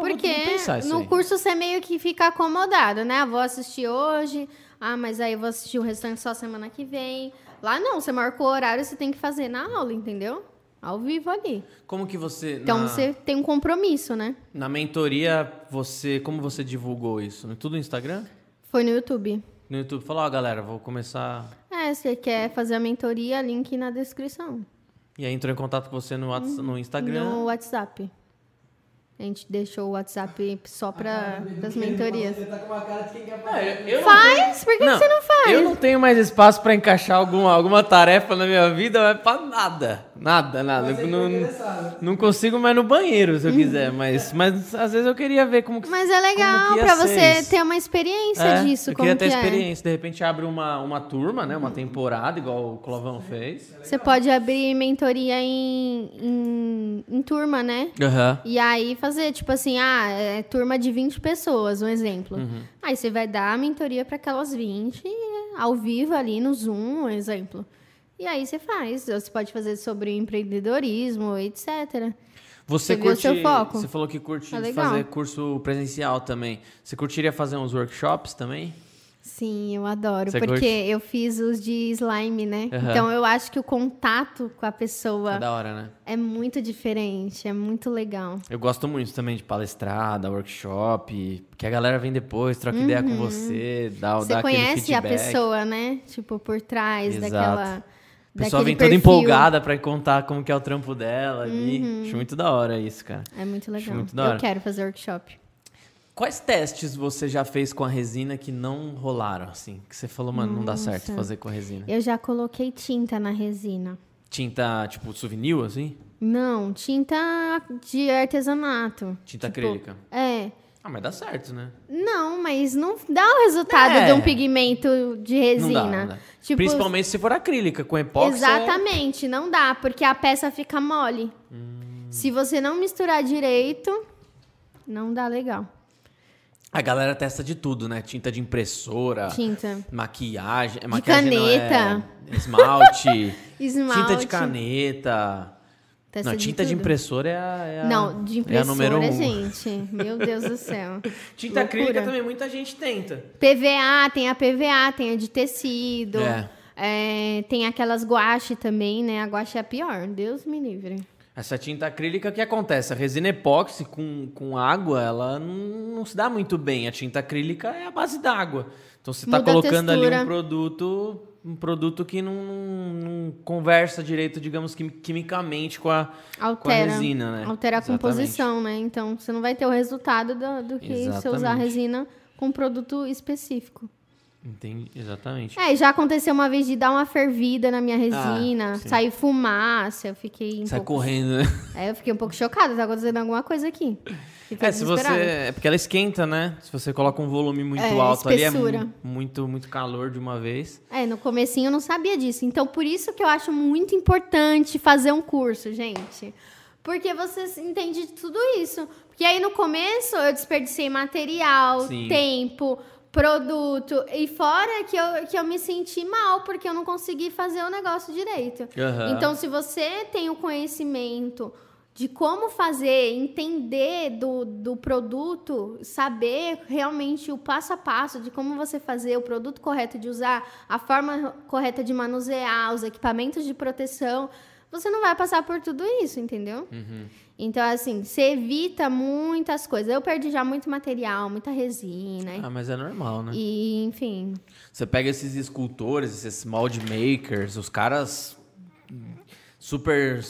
Porque no aí. curso você meio que fica acomodado, né? Ah, Vou assistir hoje, ah, mas aí eu vou assistir o restante só semana que vem. Lá não, você marcou o horário, você tem que fazer na aula, entendeu? Ao vivo ali. Como que você... Então na, você tem um compromisso, né? Na mentoria, você... Como você divulgou isso? Tudo no Instagram? Foi no YouTube. No YouTube? Falou, ó, galera, vou começar... É, você quer fazer a mentoria, link na descrição. E aí entrou em contato com você no, Whats- no Instagram. No WhatsApp. A gente deixou o WhatsApp só para as mentorias. Ele com uma cara de quem quer fazer. Eu não Faz? Por que, que você não faz? Eu não tenho mais espaço pra encaixar alguma, alguma tarefa na minha vida, mas pra nada. Nada, nada. Eu não, não consigo mais no banheiro, se eu quiser, mas, mas às vezes eu queria ver como que Mas é legal ser você isso. ter uma experiência É, disso. eu como queria ter que é. experiência. De repente abre uma, uma turma, né? Uma temporada, igual o Clovão fez. Você pode abrir mentoria em, em, em turma, né? Aham. E aí fazer, tipo assim, ah, é turma de 20 pessoas, um exemplo. Uhum. Aí você vai dar a mentoria para aquelas 20 ao vivo ali no Zoom, um exemplo. E aí você faz. Você pode fazer sobre empreendedorismo, etc. Você, Você o curte. seu foco? Você falou que curte Tá fazer curso presencial também. Você curtiria fazer uns workshops também? Sim, eu adoro. Você porque curte? eu fiz os de slime, né? Aham. Então eu acho que o contato com a pessoa É hora, né? é muito diferente, é muito legal. Eu gosto muito também de palestrar, dar workshop, que a galera vem depois, troca ideia com você, dá, Você dá aquele conhece a pessoa, né? Tipo, por trás Exato. daquela. A pessoa vem toda perfil. empolgada pra contar como que é o trampo dela ali. Acho muito da hora isso, cara. É muito legal. muito da hora. Eu quero fazer workshop. Quais testes você já fez com a resina que não rolaram, assim? Que você falou, mano, não dá certo Nossa. fazer com a resina. Eu já coloquei tinta na resina. Tinta, tipo, souvenir, assim? Não, tinta de artesanato. Tinta Tipo, acrílica. É. Ah, mas dá certo, né? Não, mas não dá o resultado É. de um pigmento de Não resina. dá, não dá. Tipo, Principalmente se for acrílica, com epóxi. é- Exatamente, não dá, porque a peça fica mole. Hum. Se você não misturar direito, não dá legal. A galera testa de tudo, né? Tinta de impressora, Tinta. maquiagem. é maquiagem não, caneta. é esmalte, Esmalte. tinta de caneta. Testa não, de tinta de, tudo. impressora é a, é a- Não, de é a número impressora, um. gente. Meu Deus do céu. Tinta Loucura. acrílica também muita gente tenta. PVA, tem a PVA, tem a de tecido. É. É, tem aquelas guache também, né? A guache é a pior. Deus me livre. Essa tinta acrílica, o que acontece? A resina epóxi com, com água, ela não, não se dá muito bem. A tinta acrílica é a base d'água. Então você está colocando ali um produto, um produto que não, não- conversa direito, digamos, quim- quimicamente com a, com a resina, né? Altera a Exatamente. composição, né? Então você não vai ter o resultado do, do que você usar a Exatamente. resina com um produto específico. Entendi, exatamente. É, já aconteceu uma vez de dar uma fervida na minha resina, Ah, sair fumaça, eu fiquei um Sai pouco... correndo, né? É, eu fiquei um pouco chocada, tá acontecendo alguma coisa aqui. Fiquei É, se você. É porque ela esquenta, né? Se você coloca um volume muito É, alto ali, é espessura. mu- muito, muito calor de uma vez. É, no comecinho eu não sabia disso. Então, por isso que eu acho muito importante fazer um curso, gente. Porque você entende de tudo isso. Porque aí no começo eu desperdicei material, Sim. tempo, produto. E fora que eu, que eu me senti mal, porque eu não consegui fazer o negócio direito. Aham. Então, se você tem o conhecimento de como fazer, entender do, do produto, saber realmente o passo a passo de como você fazer o produto correto de usar, a forma correta de manusear, os equipamentos de proteção, você não vai passar por tudo isso, entendeu? Então, assim, você evita muitas coisas. Eu perdi já muito material, muita resina. Ah, mas é normal, né? E, enfim. Você pega esses escultores, esses mold makers, os caras super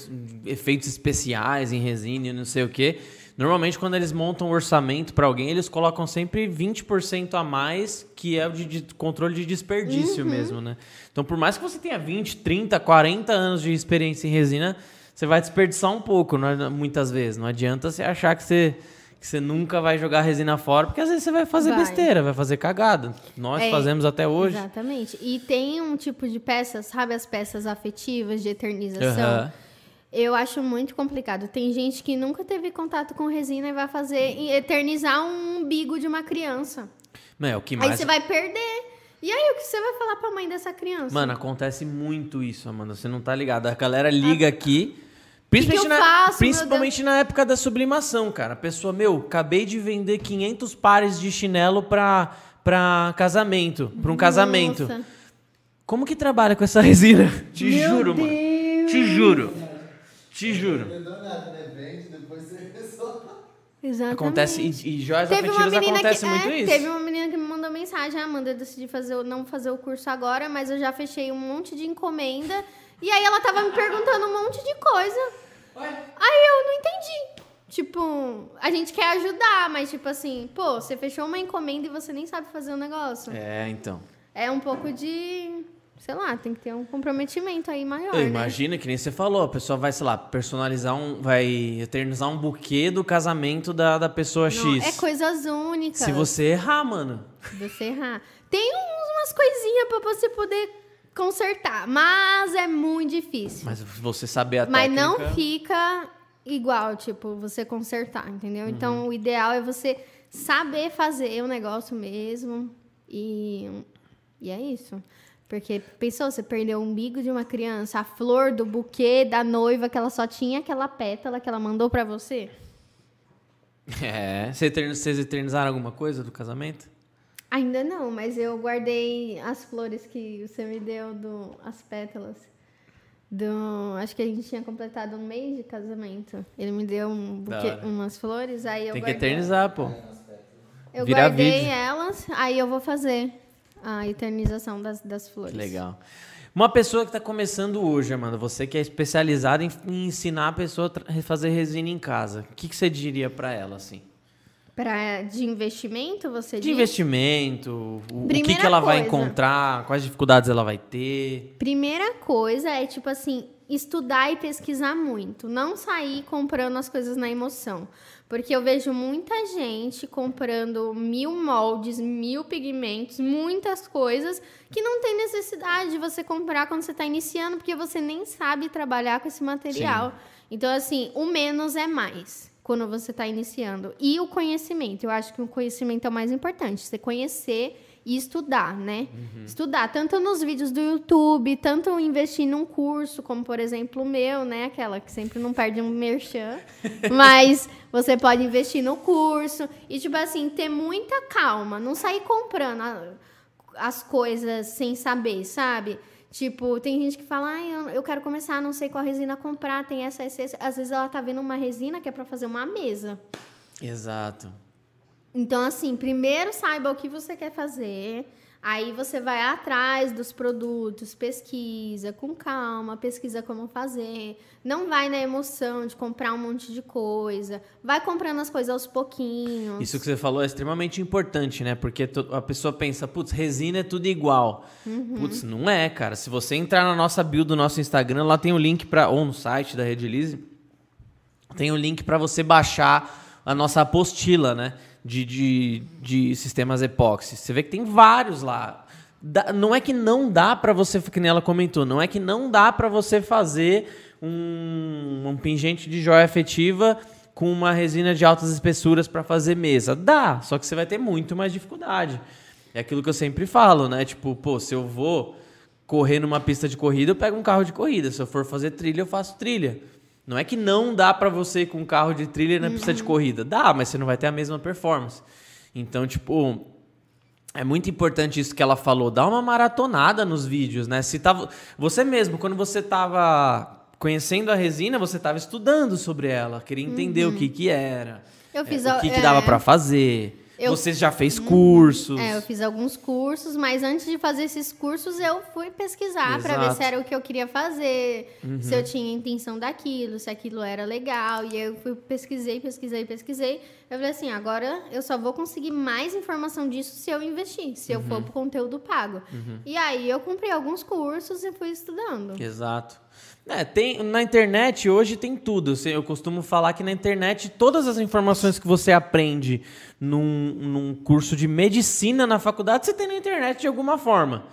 efeitos especiais em resina e não sei o quê. Normalmente, quando eles montam um orçamento para alguém, eles colocam sempre 20% a mais, que é o de, de controle de desperdício mesmo, né? Então, por mais que você tenha 20, 30, 40 anos de experiência em resina, você vai desperdiçar um pouco, né? muitas vezes. Não adianta você achar que você, que você nunca vai jogar resina fora, porque às vezes você vai fazer Vai. besteira, vai fazer cagada. Nós É, fazemos até hoje. Exatamente. E tem um tipo de peças, sabe as peças afetivas de eternização? Aham. Eu acho muito complicado. Tem gente que nunca teve contato com resina e vai fazer eternizar um umbigo de uma criança. Não, é o que Aí mais. você vai perder. E aí, o que você vai falar pra mãe dessa criança? Mano, acontece muito isso, Amanda. Você não tá ligado. A galera liga aqui. Principalmente, eu na, faço, principalmente na época da sublimação, cara. A pessoa, meu, acabei de vender 500 pares de chinelo pra, pra casamento. Pra um casamento. Nossa. Como que trabalha com essa resina? Te Meu juro, mano. Deus. Te juro. Te juro. Exatamente. Acontece. E, e joias Teve uma afetivas menina acontece que, muito é, isso. Teve uma menina que me mandou mensagem, ah, Amanda, eu decidi fazer, o- não fazer o curso agora, mas eu já fechei um monte de encomenda. E aí ela tava me perguntando um monte de coisa. Ué? Aí eu não entendi. Tipo, a gente quer ajudar, mas tipo assim, pô, você fechou uma encomenda e você nem sabe fazer o negócio. É, então. É um pouco de, sei lá, tem que ter um comprometimento aí maior, Eu né? imagina que nem você falou, a pessoa vai, sei lá, personalizar um. Vai eternizar um buquê do casamento da, da pessoa Não, X. é coisas únicas. Se você errar, mano. Você errar. Tem uns- umas coisinhas pra você poder consertar, mas é muito difícil. Mas você saber a Mas técnica. não fica igual, tipo, você consertar, entendeu? Então, o ideal é você saber fazer o negócio mesmo e, e é isso. Porque, pensou, você perdeu o umbigo de uma criança, a flor do buquê da noiva, que ela só tinha aquela pétala que ela mandou pra você? É. Vocês eternizaram alguma coisa do casamento? Ainda não, mas eu guardei as flores que você me deu, do, as pétalas. Do, acho que a gente tinha completado um mês de casamento. Ele me deu um buquê, umas flores, aí eu Tem que guardei. eternizar, pô. Eu Vira guardei vídeo. elas, aí eu vou fazer a eternização das, das flores. Que legal. Uma pessoa que está começando hoje, Amanda, você que é especializada em, em ensinar a pessoa a fazer resina em casa, o que, que você diria para ela, assim? Pra, de investimento, você De diz? investimento, o, o que, que ela vai coisa. encontrar, quais dificuldades ela vai ter. Primeira coisa é, tipo assim, estudar e pesquisar muito. Não sair comprando as coisas na emoção. Porque eu vejo muita gente comprando mil moldes, mil pigmentos, muitas coisas que não tem necessidade de você comprar quando você está iniciando, porque você nem sabe trabalhar com esse material. Então, assim, o menos é mais quando você está iniciando. E o conhecimento. Eu acho que o conhecimento é o mais importante. Você conhecer e estudar, né? Estudar, tanto nos vídeos do YouTube, tanto investir num curso, como por exemplo o meu, né? Aquela que sempre não perde um merchan. Mas você pode investir no curso e, tipo assim, ter muita calma. Não sair comprando as coisas sem saber, sabe? Tipo, tem gente que fala, ah, eu, quero começar, não sei qual resina comprar, tem essa, essa, essa. Às vezes ela tá vendo uma resina que é pra fazer uma mesa. Exato. Então, assim, primeiro saiba o que você quer fazer. Aí você vai atrás dos produtos, pesquisa com calma, pesquisa como fazer. Não vai na emoção de comprar um monte de coisa. Vai comprando as coisas aos pouquinhos. Isso que você falou é extremamente importante, né? Porque a pessoa pensa, putz, resina é tudo igual. Uhum. Putz, não é, cara. Se você entrar na nossa bio do nosso Instagram, lá tem o link para ou no site da Redilize, tem o link para você baixar a nossa apostila, né? De, de, de sistemas epóxi. Você vê que tem vários lá. Dá- não é que não dá para você, que nem ela comentou, não é que não dá para você fazer um, um pingente de joia afetiva com uma resina de altas espessuras para fazer mesa. Dá, só que você vai ter muito mais dificuldade. É aquilo que eu sempre falo, né? Tipo, pô, se eu vou correr numa pista de corrida, eu pego um carro de corrida. Se eu for fazer trilha, eu faço trilha. Não é que não dá para você ir com um carro de trilha na pista de corrida. Dá, mas você não vai ter a mesma performance. Então, tipo, é muito importante isso que ela falou. Dá uma maratonada nos vídeos, né? Se tava, você mesmo, quando você tava conhecendo a resina, você tava estudando sobre ela, queria entender o que que era, Eu é, fiz o a- que, que é, dava para fazer. Eu- Você já fez cursos. É, eu fiz alguns cursos, mas antes de fazer esses cursos, eu fui pesquisar para ver se era o que eu queria fazer, se Uhum. eu tinha intenção daquilo, se aquilo era legal. E aí eu fui pesquisei, pesquisei, pesquisei. Eu falei assim, agora eu só vou conseguir mais informação disso se eu investir, se eu Uhum. for pro conteúdo pago. E aí eu comprei alguns cursos e fui estudando. Exato. É, tem, na internet hoje tem tudo. Eu costumo falar que na internet todas as informações que você aprende num, num curso de medicina na faculdade, você tem na internet de alguma forma.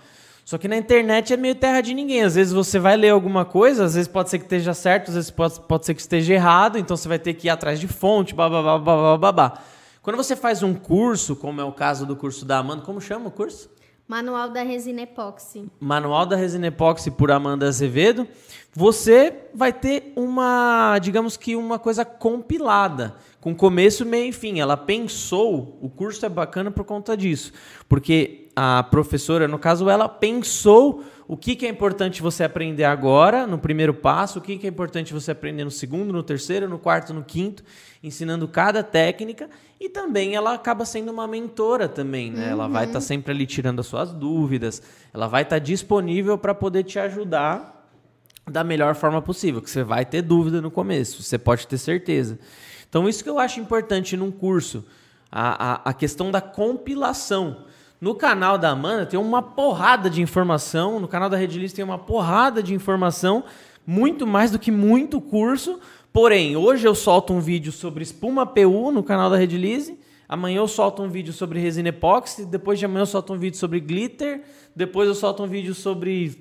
Só que na internet é meio terra de ninguém. Às vezes você vai ler alguma coisa, às vezes pode ser que esteja certo, às vezes pode, pode ser que esteja errado, então você vai ter que ir atrás de fonte, babá, babá, babá. Quando você faz um curso, como é o caso do curso da Amanda, como chama o curso? Manual da resina epóxi. Manual da Resina Epóxi por Amanda Azevedo, você vai ter uma, digamos que uma coisa compilada, com começo, meio e fim. Ela pensou, o curso é bacana por conta disso, porque a professora, no caso, ela pensou o que, que é importante você aprender agora, no primeiro passo, o que, que é importante você aprender no segundo, no terceiro, no quarto, no quinto, ensinando cada técnica, e também ela acaba sendo uma mentora também, né? Ela vai estar sempre ali tirando as suas dúvidas, ela vai estar disponível para poder te ajudar da melhor forma possível, que você vai ter dúvida no começo, você pode ter certeza. Então, isso que eu acho importante num curso, a, a, a questão da compilação. No canal da Amanda tem uma porrada de informação, no canal da Redlist tem uma porrada de informação, muito mais do que muito curso. Porém, hoje eu solto um vídeo sobre espuma PU no canal da Redlise, amanhã eu solto um vídeo sobre resina epóxi, depois de amanhã eu solto um vídeo sobre glitter, depois eu solto um vídeo sobre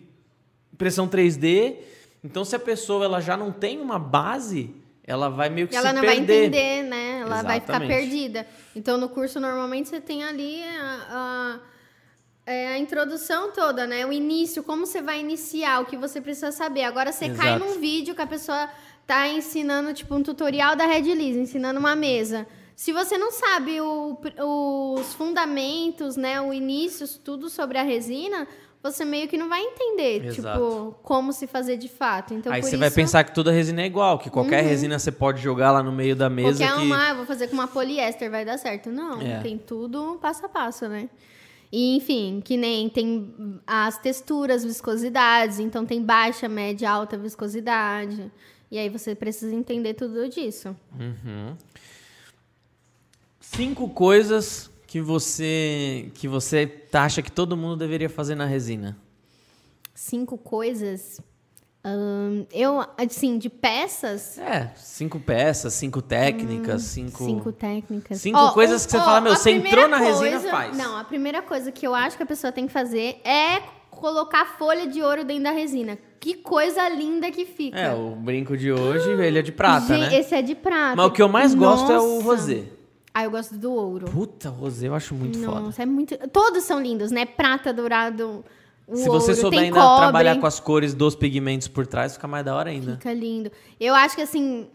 impressão 3D. Então, se a pessoa ela já não tem uma base, ela vai meio que E ela se não perder. vai entender, né? Ela vai ficar Exatamente. perdida. Então, no curso, normalmente, você tem ali a, a- é, a introdução toda, né? O início, como você vai iniciar, o que você precisa saber. Agora, você cai Exato. num vídeo que a pessoa tá ensinando, tipo, um tutorial da Red Liz, ensinando uma mesa. Se você não sabe o- os fundamentos, né? O início, tudo sobre a resina... Você meio que não vai entender, Exato. tipo, como se fazer de fato. Então, Aí por você vai isso- Uhum. pensar que toda resina é igual, que qualquer resina você pode jogar lá no meio da mesa Qualquer que... uma, ah, eu vou fazer com uma poliéster, vai dar certo. Não, É. tem tudo passo a passo, né? E, enfim, que nem tem as texturas, viscosidades, então tem baixa, média, alta viscosidade. E aí você precisa entender tudo disso. Uhum. Cinco coisas que você que você acha que todo mundo deveria fazer na resina. Cinco coisas. Eu, assim, de peças. É, cinco peças, cinco técnicas, cinco... Hum, Cinco técnicas. Cinco coisas que você fala, meu, você entrou na resina, coisa- faz. Não, a primeira coisa que eu acho que a pessoa tem que fazer é colocar folha de ouro dentro da resina. Que coisa linda que fica. É, o brinco de hoje, ele é de prata, Gente, né? Esse é de prata. Mas o que eu mais gosto é o rosé. Ah, eu gosto do ouro. Puta, rosé eu acho muito foda. Nossa, é muito. Todos são lindos, né? Prata, dourado. O Se você ouro, souber ainda cobre, trabalhar com as cores dos pigmentos por trás, fica mais da hora ainda. Fica lindo. Eu acho que assim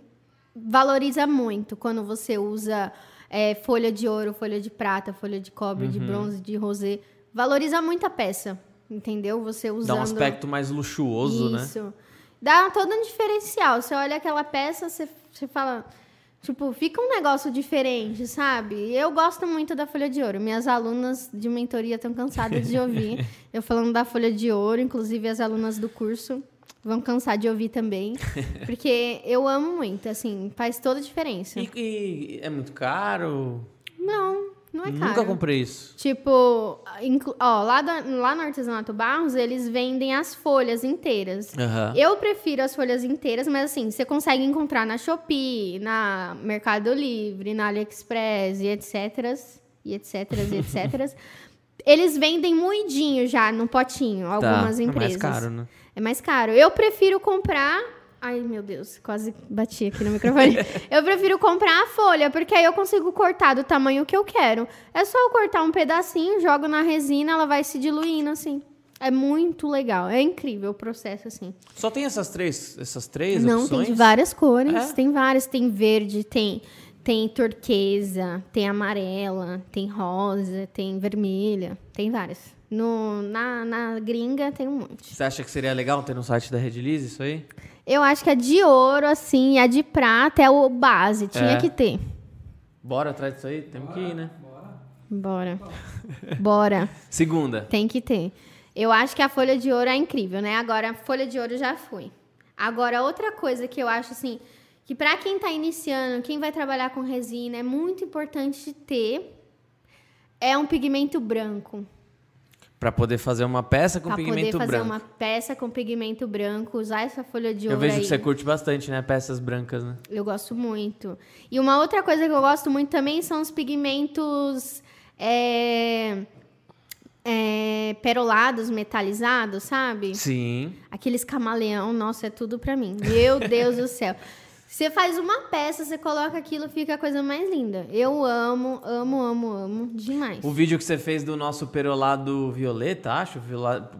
valoriza muito quando você usa é, folha de ouro, folha de prata, folha de cobre, Uhum. de bronze, de rosé. Valoriza muito a peça, entendeu? Você usando Dá um aspecto mais luxuoso, né? Isso. Dá todo um diferencial. Você olha aquela peça, você, você fala. Tipo, fica um negócio diferente, sabe? Eu gosto muito da folha de ouro. Minhas alunas de mentoria estão cansadas de ouvir eu falando da folha de ouro, inclusive as alunas do curso vão cansar de ouvir também. Porque eu amo muito, assim, faz toda a diferença. E, e é muito caro? Não, não é caro. Nunca comprei isso. Tipo, ó, lá, lá no Artesanato Barros, eles vendem as folhas inteiras. Aham. Eu prefiro as folhas inteiras, mas assim, você consegue encontrar na Shopee, na Mercado Livre, na AliExpress e etc. E etc, e etc. Eles vendem moidinho já no potinho, algumas tá, empresas. É mais caro, né? É mais caro. Eu prefiro comprar Ai, meu Deus, quase bati aqui no microfone. eu prefiro comprar a folha, porque aí eu consigo cortar do tamanho que eu quero. É só eu cortar um pedacinho, jogo na resina, ela vai se diluindo assim. É muito legal, é incrível o processo assim. Só tem essas três, essas três Não, opções? tem várias cores, É? tem várias, tem verde, tem tem turquesa, tem amarela, tem rosa, tem vermelha, tem várias. No, na, na gringa tem um monte. Você acha que seria legal ter no site da Redilize isso aí? Eu acho que a de ouro, assim, a de prata é o base, tinha É. que ter. Bora atrás disso aí? Temos que ir, né? Bora. Bora. Segunda. Tem que ter. Eu acho que a folha de ouro é incrível, né? Agora, a folha de ouro já fui. Agora, outra coisa que eu acho assim, que pra quem tá iniciando, quem vai trabalhar com resina, é muito importante ter é um pigmento branco. Pra poder fazer uma peça com Pra poder pigmento fazer branco. uma peça com pigmento branco, usar essa folha de Eu ouro vejo aí. que você curte bastante, né? Peças brancas, né? Eu gosto muito. E uma outra coisa que eu gosto muito também são os pigmentos é, é, perolados, metalizados, sabe? Sim. Aqueles camaleão, nossa, é tudo pra mim. Meu Deus do céu. Você faz uma peça, você coloca aquilo, fica a coisa mais linda. Eu amo, amo, amo, amo demais. O vídeo que você fez do nosso perolado violeta, acho,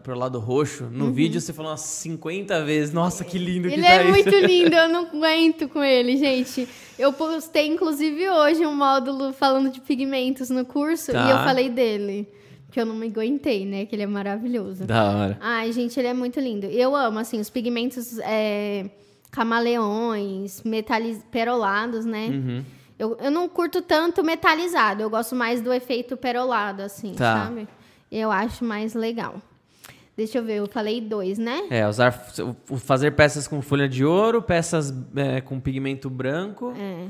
perolado roxo, no vídeo você falou umas 50 vezes. Nossa, que lindo que Uhum. Ele tá é isso. muito lindo, eu não aguento com ele, gente. Eu postei, inclusive, hoje um módulo falando de pigmentos no curso Tá. e eu falei dele. Que eu não me aguentei, né? Que ele é maravilhoso. Da hora. Ai, gente, ele é muito lindo. Eu amo, assim, os pigmentos é, camaleões, metaliz... perolados, né? Uhum. Eu, eu não curto tanto metalizado, eu gosto mais do efeito perolado, assim, Tá. sabe? Eu acho mais legal. Deixa eu ver, eu falei dois, né? É, usar, fazer peças com folha de ouro, peças é, com pigmento branco. É.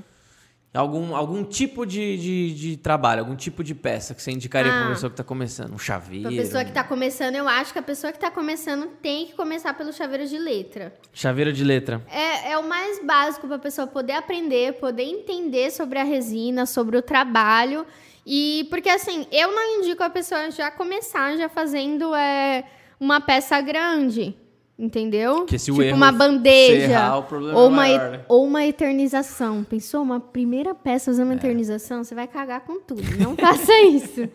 Algum, algum tipo de, de, de trabalho, algum tipo de peça que você indicaria para Ah. uma pessoa que tá começando? Um chaveiro. Pra pessoa que tá começando, eu acho que a pessoa que tá começando tem que começar pelo chaveiro de letra. Chaveiro de letra. É, é o mais básico pra pessoa poder aprender, poder entender sobre a resina, sobre o trabalho. E porque assim, eu não indico a pessoa já começar já fazendo é, uma peça grande. Entendeu? Porque se o tipo erro uma bandeja. errar, o problema ou, é uma, maior, né? ou uma eternização. Pensou? Uma primeira peça É. usando uma eternização, você vai cagar com tudo. Não faça isso.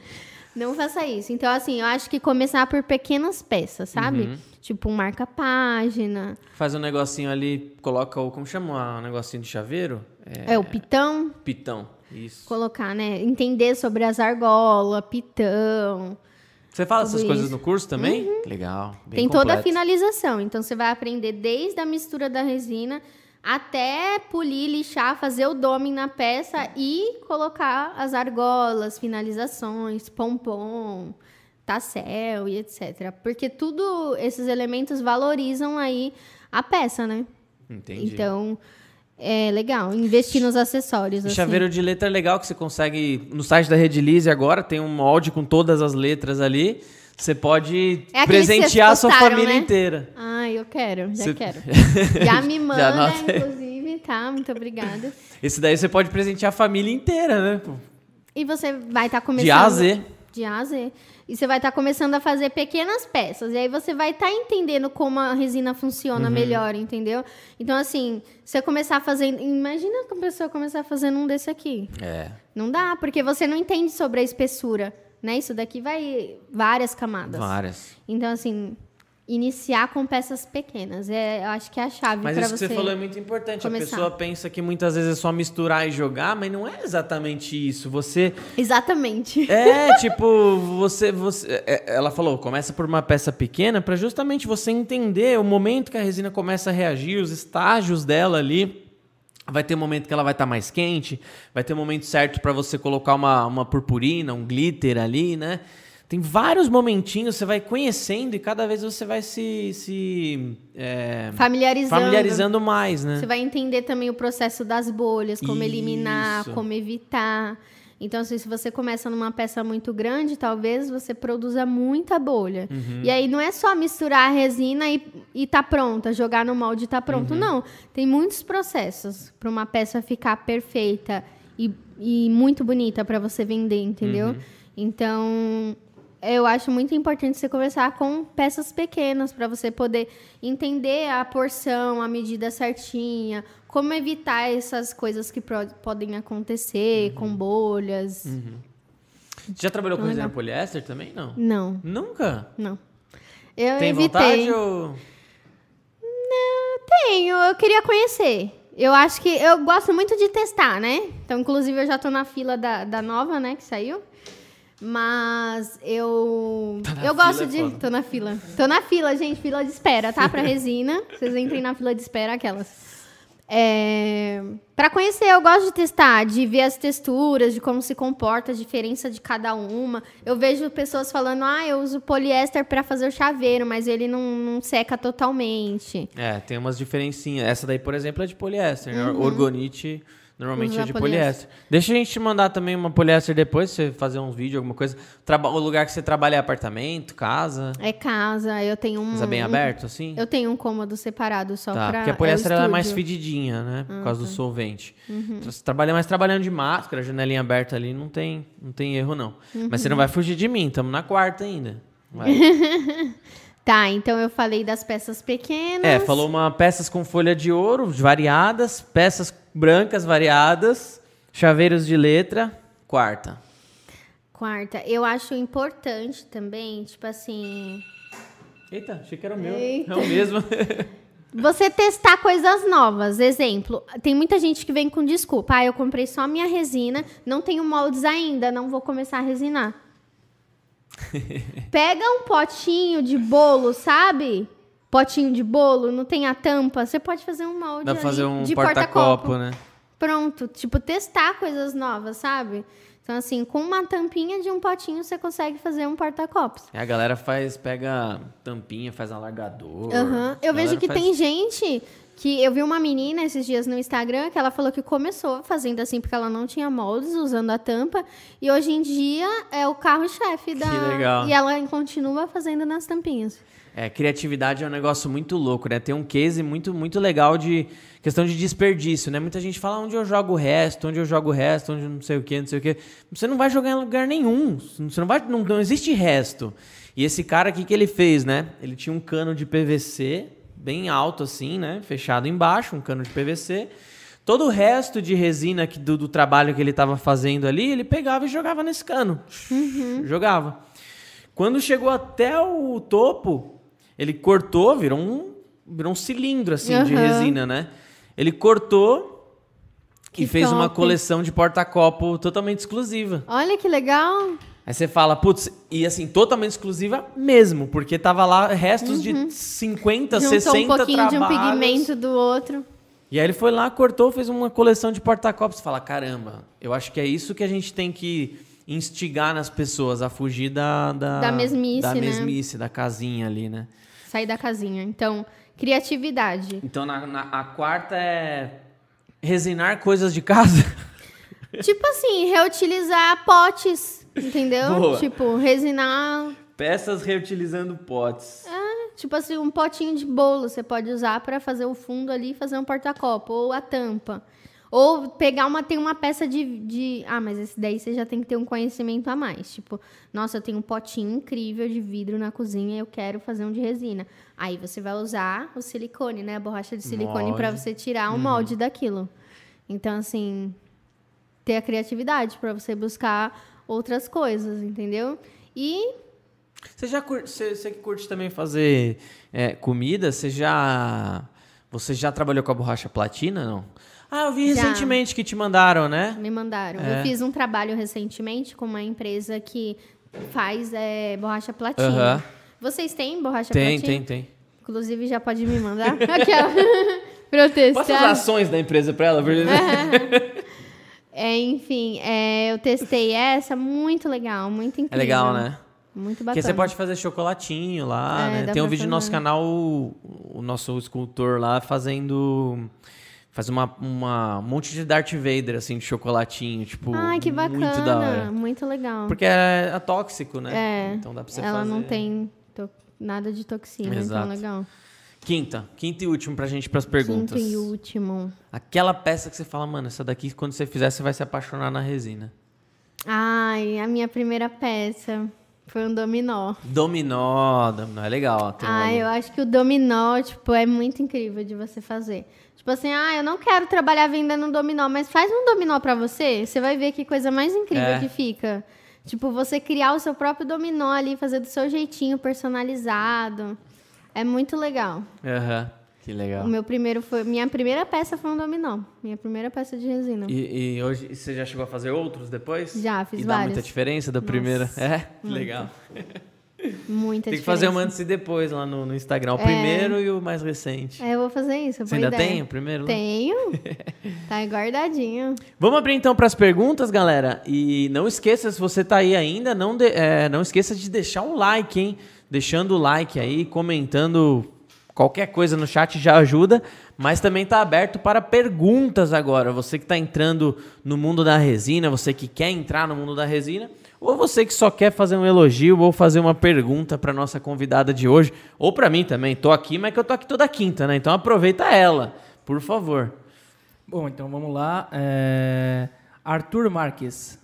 Não faça isso. Então, assim, eu acho que começar por pequenas peças, sabe? Uhum. Tipo, um marca-página. Faz um negocinho ali, coloca o. Como chama? Um negocinho de chaveiro? É, É, o pitão. pitão. Isso. Colocar, né? Entender sobre as argolas, pitão. Você fala essas coisas isso. Uhum. no curso também? Legal. Bem Tem toda a completo. finalização. Então, você vai aprender desde a mistura da resina até polir, lixar, fazer o doming na peça e colocar as argolas, finalizações, pompom, tassel e etc. Porque tudo esses elementos valorizam aí a peça, né? Entendi. Então, é legal investir nos acessórios. Assim. chaveiro de letra é legal que você consegue. No site da Redilize agora tem um molde com todas as letras ali. Você pode É presentear a sua família né? inteira. Ah, eu quero, já Você- quero. Já me Já manda, anota. inclusive, tá? Muito obrigada. Esse daí você pode presentear a família inteira, né? E você vai estar começando... De A a Z. De A a Z. E você vai estar começando a fazer pequenas peças. E aí você vai estar entendendo como a resina funciona Uhum. melhor, entendeu? Então, assim, você começar fazendo... Imagina que a pessoa começar fazendo um desse aqui. É. Não dá, porque você não entende sobre a espessura, né? Isso daqui vai várias camadas. Várias. Então, assim, iniciar com peças pequenas. É, eu acho que é a chave Mas para isso que você. você falou é muito importante. começar. A pessoa pensa que muitas vezes é só misturar e jogar, mas não é exatamente isso. Você. Exatamente. É, tipo, você. você é, ela falou, começa por uma peça pequena para justamente você entender o momento que a resina começa a reagir, os estágios dela ali. Vai ter um momento que ela vai estar mais quente, vai ter um momento certo para você colocar uma, uma purpurina, um glitter ali, né? Tem vários momentinhos, você vai conhecendo e cada vez você vai se, se é, Familiarizando. familiarizando mais, né? Você vai entender também o processo das bolhas, como eliminar, Isso. como evitar. Então, assim, se você começa numa peça muito grande, talvez você produza muita bolha. Uhum. E aí não é só misturar a resina e, e tá pronta, jogar no molde e tá pronto. Uhum. Não. Tem muitos processos para uma peça ficar perfeita e, e muito bonita para você vender, entendeu? Uhum. Então, eu acho muito importante você conversar com peças pequenas para você poder entender a porção, a medida certinha, como evitar essas coisas que podem acontecer Uhum. com bolhas. Você já trabalhou com resina poliéster também? Não. Não, Nunca? não. Eu Tem evitei. vontade ou... Tenho, eu queria conhecer. Eu acho que eu gosto muito de testar, né? Então, inclusive, eu já tô na fila da, da nova, né, que saiu. Mas eu. Tá eu gosto é de. foda. Tô na fila. Tô na fila, gente. Fila de espera, tá? Pra resina. Vocês entrem na fila de espera, aquelas. É, para conhecer, eu gosto de testar, de ver as texturas, de como se comporta, a diferença de cada uma. Eu vejo pessoas falando, ah, eu uso poliéster para fazer o chaveiro, mas ele não, não seca totalmente. É, tem umas diferencinhas. Essa daí, por exemplo, é de poliéster. né? Orgonite normalmente Uhum. É de poliéster. poliéster. Deixa a gente te mandar também uma poliéster depois, você fazer uns vídeos, alguma coisa. Traba- o lugar que você trabalha é apartamento, casa? É casa, eu tenho um. Casa bem um- aberto, assim? Eu tenho um cômodo separado só Tá, pra. porque a poliéster é ela é mais. Uhum. fedidinha, né? Por causa do solvente. Você trabalha mais trabalhando de máscara, janelinha aberta ali, não tem, não tem erro, não. Mas você não Uhum. vai fugir de mim, estamos na quarta ainda. Vai. Tá, então eu falei das peças pequenas. É, falou uma peças com folha de ouro variadas, peças brancas variadas, chaveiros de letra, quarta. Quarta, eu acho importante também, tipo assim. Eita, achei que era o meu. Eita. É o mesmo. Você testar coisas novas. Exemplo, tem muita gente que vem com desculpa. Ah, eu comprei só minha resina, não tenho moldes ainda, não vou começar a resinar. Pega um potinho de bolo, sabe? Potinho de bolo, não tem a tampa. Você pode fazer um molde Dá pra ali fazer um de porta-copo, né? Pronto, tipo, testar coisas novas, sabe? Então, assim, com uma tampinha de um potinho, você consegue fazer um porta-copos. É, a galera faz, pega tampinha, faz alargador. A Eu vejo que faz- tem gente que eu vi uma menina esses dias no Instagram que ela falou que começou fazendo assim porque ela não tinha moldes usando a tampa e hoje em dia é o carro-chefe da Que legal. e ela continua fazendo nas tampinhas. É, criatividade é um negócio muito louco, né? Tem um case muito, muito legal de questão de desperdício, né? Muita gente fala onde eu jogo o resto, onde eu jogo o resto, onde não sei o que, não sei o que. Você não vai jogar em lugar nenhum. Você não vai, não, não existe resto. E esse cara aqui que ele fez, né? Ele tinha um cano de PVC bem alto assim, né? Fechado embaixo, um cano de PVC. Todo o resto de resina que, do, do trabalho que ele estava fazendo ali, ele pegava e jogava nesse cano. Jogava. Quando chegou até o topo, ele cortou, virou um, virou um cilindro assim de Aham. resina, né? Ele cortou e Que fez uma coleção de porta-copo totalmente exclusiva. Olha que legal. Aí você fala, putz, e assim, totalmente exclusiva mesmo, porque tava lá restos de 50, Uhum. Juntou 60 um pouquinho de um trabalhos. pigmento do outro. E aí ele foi lá, cortou, fez uma coleção de porta-copos. Você fala, caramba, eu acho que é isso que a gente tem que instigar nas pessoas, a fugir da... Da, Da mesmice, Da né? mesmice, da casinha ali, né? Sair da casinha. Então, criatividade. Então, na, na- a quarta é resinar coisas de casa. tipo assim, reutilizar potes, entendeu? Boa. Tipo, resinar Peças reutilizando potes. Tipo assim, um potinho de bolo você pode usar para fazer o fundo ali e fazer um porta-copo, ou a tampa. Ou pegar uma, tem uma peça de, de. Ah, mas esse daí você já tem que ter um conhecimento a mais. Tipo, nossa, eu tenho um potinho incrível de vidro na cozinha, eu quero fazer um de resina. Aí você vai usar o silicone, né? A borracha de silicone para você tirar o molde daquilo. Então, assim, ter a criatividade para você buscar outras coisas, entendeu? E Você já curte, você, você que curte também fazer é, comida, você já você já trabalhou com a borracha platina, não? Ah, eu vi Já. recentemente que te mandaram, né? Me mandaram. É. Eu fiz um trabalho recentemente com uma empresa que faz é, borracha platina. Vocês têm borracha Tem, platina? tem, tem. Inclusive, já pode me mandar. Aquela. pra eu Posso as testar. ações da empresa pra ela? É, enfim, é, eu testei essa. Muito legal, muito incrível. É legal, né? Muito Porque bacana. você pode fazer chocolatinho lá, É, né? Tem um vídeo no nosso fazer. canal, o nosso escultor lá fazendo. Faz uma, uma um monte de Darth Vader, assim, de chocolatinho. Tipo, Ai, que bacana. muito da hora. Muito legal. Porque é, é tóxico, né? É, Então dá pra você Ela fazer. não tem nada de toxina, Exato. então legal. Quinta. Quinta e último pra gente pras perguntas. Quinto e último. Aquela peça que você fala, mano, essa daqui, quando você fizer, você vai se apaixonar na resina. Ai, a minha primeira peça. Foi um dominó. Dominó, dominó é legal. Um Ah, ali. eu acho que o dominó, tipo, é muito incrível de você fazer. Tipo assim, ah, eu não quero trabalhar vendendo um dominó, mas faz um dominó pra você, você vai ver que coisa mais incrível É. que fica. Tipo, você criar o seu próprio dominó ali, fazer do seu jeitinho, personalizado. É muito legal. Aham, que legal. O meu primeiro foi. Minha primeira peça foi um dominó. Minha primeira peça de resina. E, e hoje você já chegou a fazer outros depois? Já, fiz e dá muita vários. diferença da primeira? É? Legal. Muita Tem que fazer um diferença. antes e depois lá no, no Instagram. O primeiro e o mais recente. É, eu vou fazer isso. Você ainda ideia. tem o primeiro? lá? Tenho. tá guardadinho. Vamos abrir então para as perguntas, galera. E não esqueça, se você tá aí ainda, não, de- é, não esqueça de deixar um like, hein? Deixando o like aí, comentando qualquer coisa no chat já ajuda. Mas também tá aberto para perguntas agora. Você que está entrando no mundo da resina, você que quer entrar no mundo da resina, ou você que só quer fazer um elogio ou fazer uma pergunta para nossa convidada de hoje, ou para mim também. Tô aqui, mas que eu tô aqui toda quinta, né? Então aproveita ela, por favor. Bom, então vamos lá. É, Arthur Marques.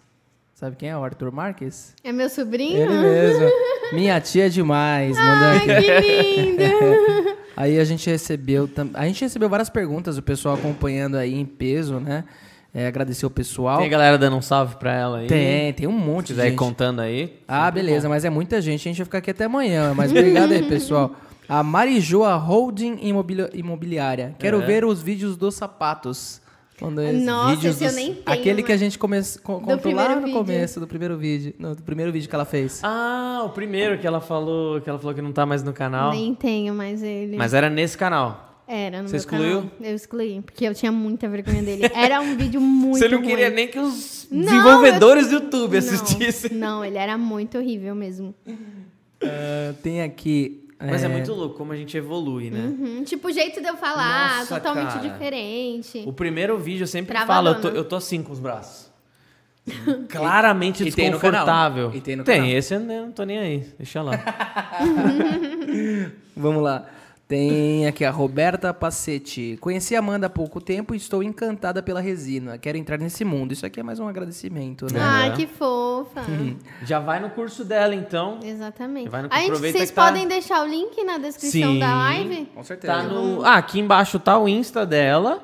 Sabe quem é o Arthur Marques? É meu sobrinho? Ele mesmo. Minha tia é demais. Ai, que lindo! Aí a gente recebeu. tam- A gente recebeu várias perguntas, o pessoal acompanhando aí em peso, né? É, agradecer o pessoal. Tem a galera dando um salve pra ela aí. Tem, tem um monte de quiser ir gente. contando aí. Ah, sempre beleza, bom. mas é muita gente, a gente vai ficar aqui até amanhã. Mas obrigado aí, pessoal. A Marijoa Holding Imobili- Imobiliária. Quero É. ver os vídeos dos sapatos. Quando esses Nossa, vídeos esse eu dos- nem tenho, Aquele que a gente come... co- contou lá no vídeo. começo do primeiro vídeo. Não, do primeiro vídeo que ela fez. Ah, o primeiro que ela falou, que ela falou que não tá mais no canal. Nem tenho mais ele. Mas era nesse canal. Era no Você meu excluiu? canal. Eu excluí, porque eu tinha muita vergonha dele. Era um vídeo muito Você não queria ruim. nem que os Não, desenvolvedores do YouTube Não, assistissem. Não, ele era muito horrível mesmo. Ah, tem aqui... Mas é... muito louco como a gente evolui, né? Uhum, Tipo, o jeito de eu falar, Nossa, totalmente cara. diferente. O primeiro vídeo eu sempre Travadona. falo, eu tô, eu tô assim com os braços. Claramente E tem no canal. desconfortável. E tem no tem canal. esse eu não tô nem aí. Deixa lá. Vamos lá. Tem aqui a Roberta Passetti. Conheci a Amanda há pouco tempo e estou encantada pela resina. Quero entrar nesse mundo. Isso aqui é mais um agradecimento, né? Uhum. que fofa. Já vai no curso dela, então. Exatamente. Vai no- A gente, vocês que tá- podem deixar o link na descrição Sim. da live? Com certeza. Tá no... Ah, aqui embaixo tá o Insta dela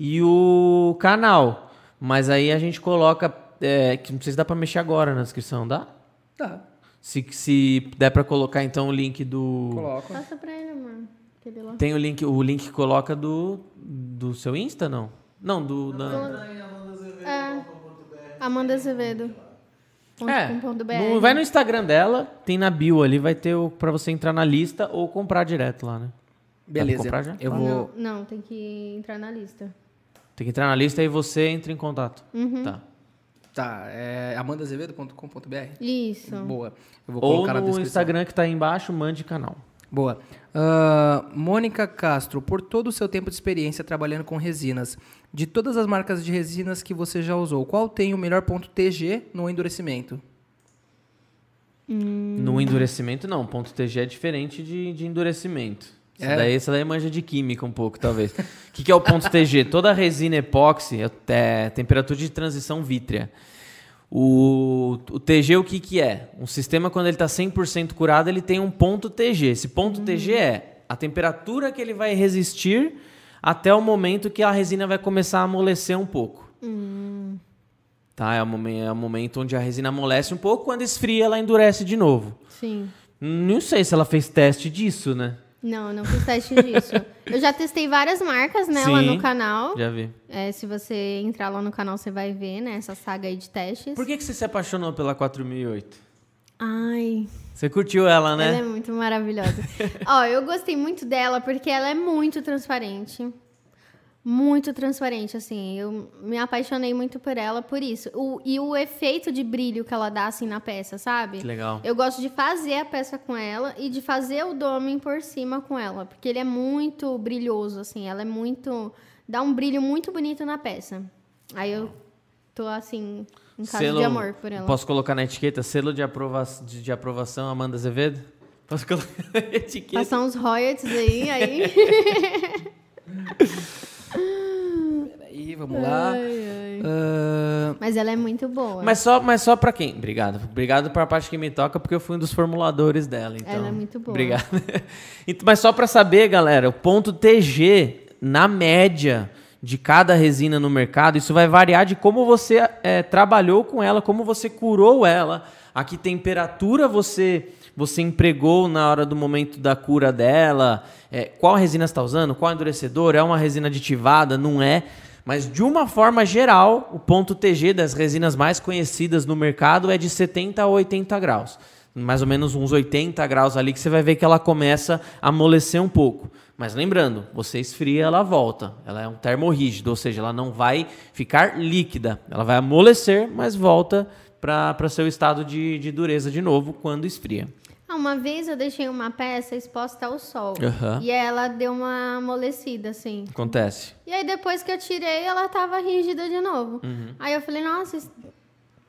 e o canal. Mas aí a gente coloca. É, que não sei se dá pra mexer agora na descrição, dá? Tá, Se, se der pra colocar então o link do. coloco. Passa pra ele, lá. Tem o link, o link que coloca do, do seu Insta, não? Não, do. Da... É. Amanda Azevedo. É, BR. no- vai no Instagram dela, tem na bio ali, vai ter o, pra você entrar na lista ou comprar direto lá, né? Beleza. comprar já? Eu Não, vou. não, tem que entrar na lista. Tem que entrar na lista e você entra em contato. Uhum. Tá. Tá, é amandazevedo.com.br. Isso. Boa. Eu vou Ou colocar na no descrição. Instagram que tá aí embaixo, mande canal. Boa. Ah, Mônica Castro, por todo o seu tempo de experiência trabalhando com resinas, de todas as marcas de resinas que você já usou, qual tem o melhor ponto TG no endurecimento? No endurecimento, não. Ponto TG é diferente de, de endurecimento. Essa, É? daí, essa daí manja de química um pouco, talvez. O que, que é o ponto TG? Toda resina epóxi é, é temperatura de transição vítrea. O, o TG, o que, que é? Um sistema, quando ele está 100% curado, ele tem um ponto TG. Esse ponto TG é a temperatura que ele vai resistir até o momento que a resina vai começar a amolecer um pouco. Tá? É o, momen- é o momento onde a resina amolece um pouco, quando esfria, ela endurece de novo. Sim. Não sei se ela fez teste disso, né? Não, eu não fiz teste disso. Eu já testei várias marcas nela Sim. no canal. Já vi. É, se você entrar lá no canal, você vai ver, né? Essa saga aí de testes. Por que, que você se apaixonou pela 4008? Ai, Você curtiu ela, ela é né? muito maravilhosa. Ó, eu gostei muito dela porque ela é muito transparente. Muito transparente, assim. Eu me apaixonei muito por ela por isso. O- e o efeito de brilho que ela dá, assim, na peça, sabe? Que legal. Eu gosto de fazer a peça com ela e de fazer o doming por cima com ela. Porque ele é muito brilhoso, assim. Ela é muito... Dá um brilho muito bonito na peça. Aí eu tô, assim, em caso de amor por ela. Posso colocar na etiqueta selo de, aprova de, de aprovação Amanda Azevedo? Posso colocar na etiqueta? Passar uns royalties aí, aí... Peraí, vamos lá. Ai, ai. Ah, coisa. Mas ela é muito boa. Mas só, mas só pra quem? Obrigado. Obrigado pra parte que me toca, porque eu fui um dos formuladores dela. Então, Ela é muito boa. Obrigado. Mas só pra saber, galera, o ponto TG, na média de cada resina no mercado, isso vai variar de como você eh, trabalhou com ela, como você curou ela, a que temperatura você você empregou na hora do momento da cura dela, eh, qual resina você está usando, qual endurecedor, é uma resina aditivada, não é? Mas de uma forma geral, o ponto TG das resinas mais conhecidas no mercado é de 70 a 80 graus. Mais ou menos uns 80 graus ali que você vai ver que ela começa a amolecer um pouco. Mas lembrando, você esfria, ela volta. Ela é um termorrígido, ou seja, ela não vai ficar líquida. Ela vai amolecer, mas volta para seu estado de, de dureza de novo quando esfria. Ah, uma vez eu deixei uma peça exposta ao sol. Aham. E ela deu uma amolecida, assim. Acontece. E aí depois que eu tirei, ela tava rígida de novo. Uhum. Aí eu falei, nossa, isso-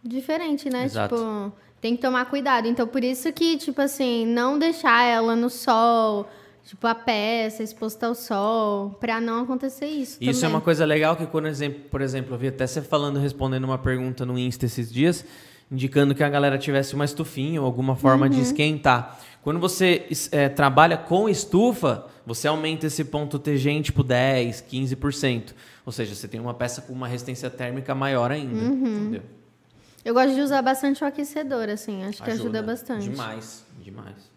diferente, né? Exato. Tipo, tem que tomar cuidado. Então, por isso que, tipo assim, não deixar ela no sol, tipo, a peça exposta ao sol, pra não acontecer isso. Isso é também. uma coisa legal que, quando, por exemplo, eu vi até você falando, respondendo uma pergunta no Insta esses dias, indicando que a galera tivesse uma estufinha ou alguma forma de esquentar. Quando você eh, trabalha com estufa, você aumenta esse ponto TG em tipo 10, 15%. Ou seja, você tem uma peça com uma resistência térmica maior ainda. Entendeu? Eu gosto de usar bastante o aquecedor, assim. Acho que ajuda, bastante. Demais, demais.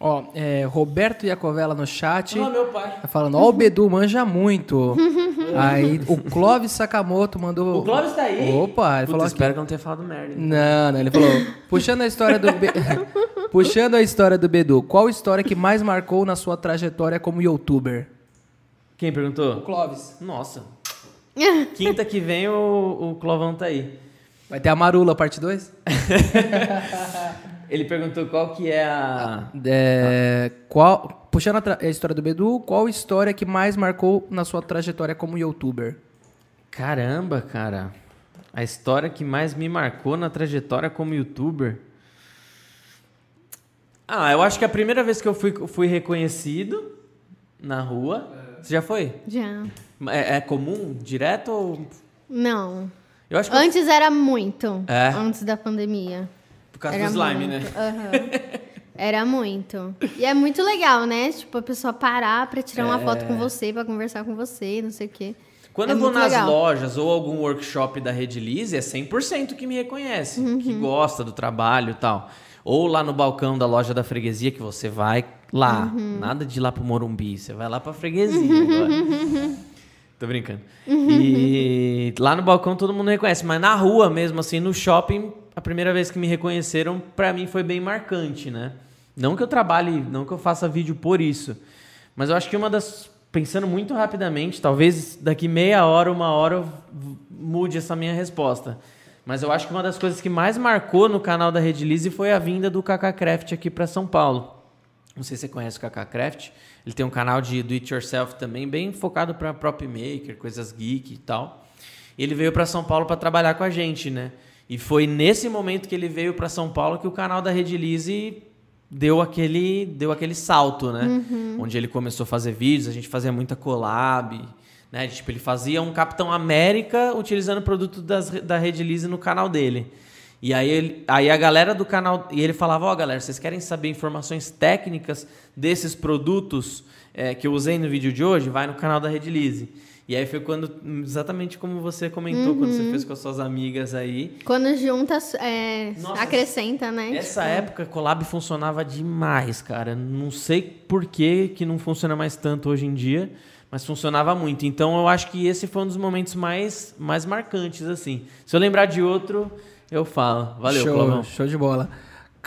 Ó, é, Roberto Iacovella no chat. Ah, meu pai. Tá falando, ó, o Bedu manja muito. Aí o Clóvis Sakamoto mandou. O Clóvis tá aí? Opa, ele Puta, falou aqui. espero que eu não tenha falado merda. hein? Não, não, ele falou. Puxando a história do. Be- Puxando a história do Bedu, qual história que mais marcou na sua trajetória como youtuber? Quem perguntou? Clóvis. Nossa. Quinta que vem o, o Clovão tá aí. Vai ter a Marula, parte 2? Ele perguntou qual que é a. É, qual, puxando a, a história do Bedu, qual história que mais marcou na sua trajetória como youtuber? Caramba, cara. A história que mais me marcou na trajetória como youtuber. Ah, eu acho que a primeira vez que eu fui, fui reconhecido na rua. Você já foi? Já. É, é comum? Direto ou. Não. Eu acho que eu- Antes era muito. É? Antes da pandemia. Por causa Era do slime, né? muito. Aham. Era muito. E é muito legal, né? Tipo, a pessoa parar pra tirar uma foto com você, pra conversar com você, não sei o quê. Quando É eu vou nas legal. lojas ou algum workshop da Rede Lise, é 100% que me reconhece, que Uhum. gosta do trabalho e tal. Ou lá no balcão da loja da freguesia, que você vai lá. Uhum. Nada de ir lá pro Morumbi, você vai lá pra freguesia agora. Tô brincando. E lá no balcão todo mundo reconhece, mas na rua mesmo, assim, no shopping, a primeira vez que me reconheceram, pra mim foi bem marcante, né? Não que eu trabalhe, não que eu faça vídeo por isso, mas eu acho que uma das. Pensando muito rapidamente, talvez daqui meia hora, uma hora eu mude essa minha resposta. Mas eu acho que uma das coisas que mais marcou no canal da Rede Lise foi a vinda do Kaká Craft aqui para São Paulo. Não sei se você conhece o Kaká Craft. Ele tem um canal de do it yourself também, bem focado para prop maker, coisas geek e tal. Ele veio para São Paulo para trabalhar com a gente, né? E foi nesse momento que ele veio para São Paulo que o canal da Rede Lise deu aquele deu aquele salto, né? Onde ele começou a fazer vídeos, a gente fazia muita collab, né? Tipo, ele fazia um Capitão América utilizando produto das, da Rede Lise no canal dele. E aí, ele, aí a galera do canal. E ele falava: Ó, galera, vocês querem saber informações técnicas desses produtos é, que eu usei no vídeo de hoje? Vai no canal da Rede Lise. E aí foi quando, exatamente como você comentou, quando você fez com as suas amigas aí. Quando junta, é, Nossa, acrescenta, né? Essa Tipo, época, collab funcionava demais, cara. Não sei por que, que não funciona mais tanto hoje em dia, mas funcionava muito. Então eu acho que esse foi um dos momentos mais, mais marcantes, assim. Se eu lembrar de outro, eu falo. Valeu, show, show de bola.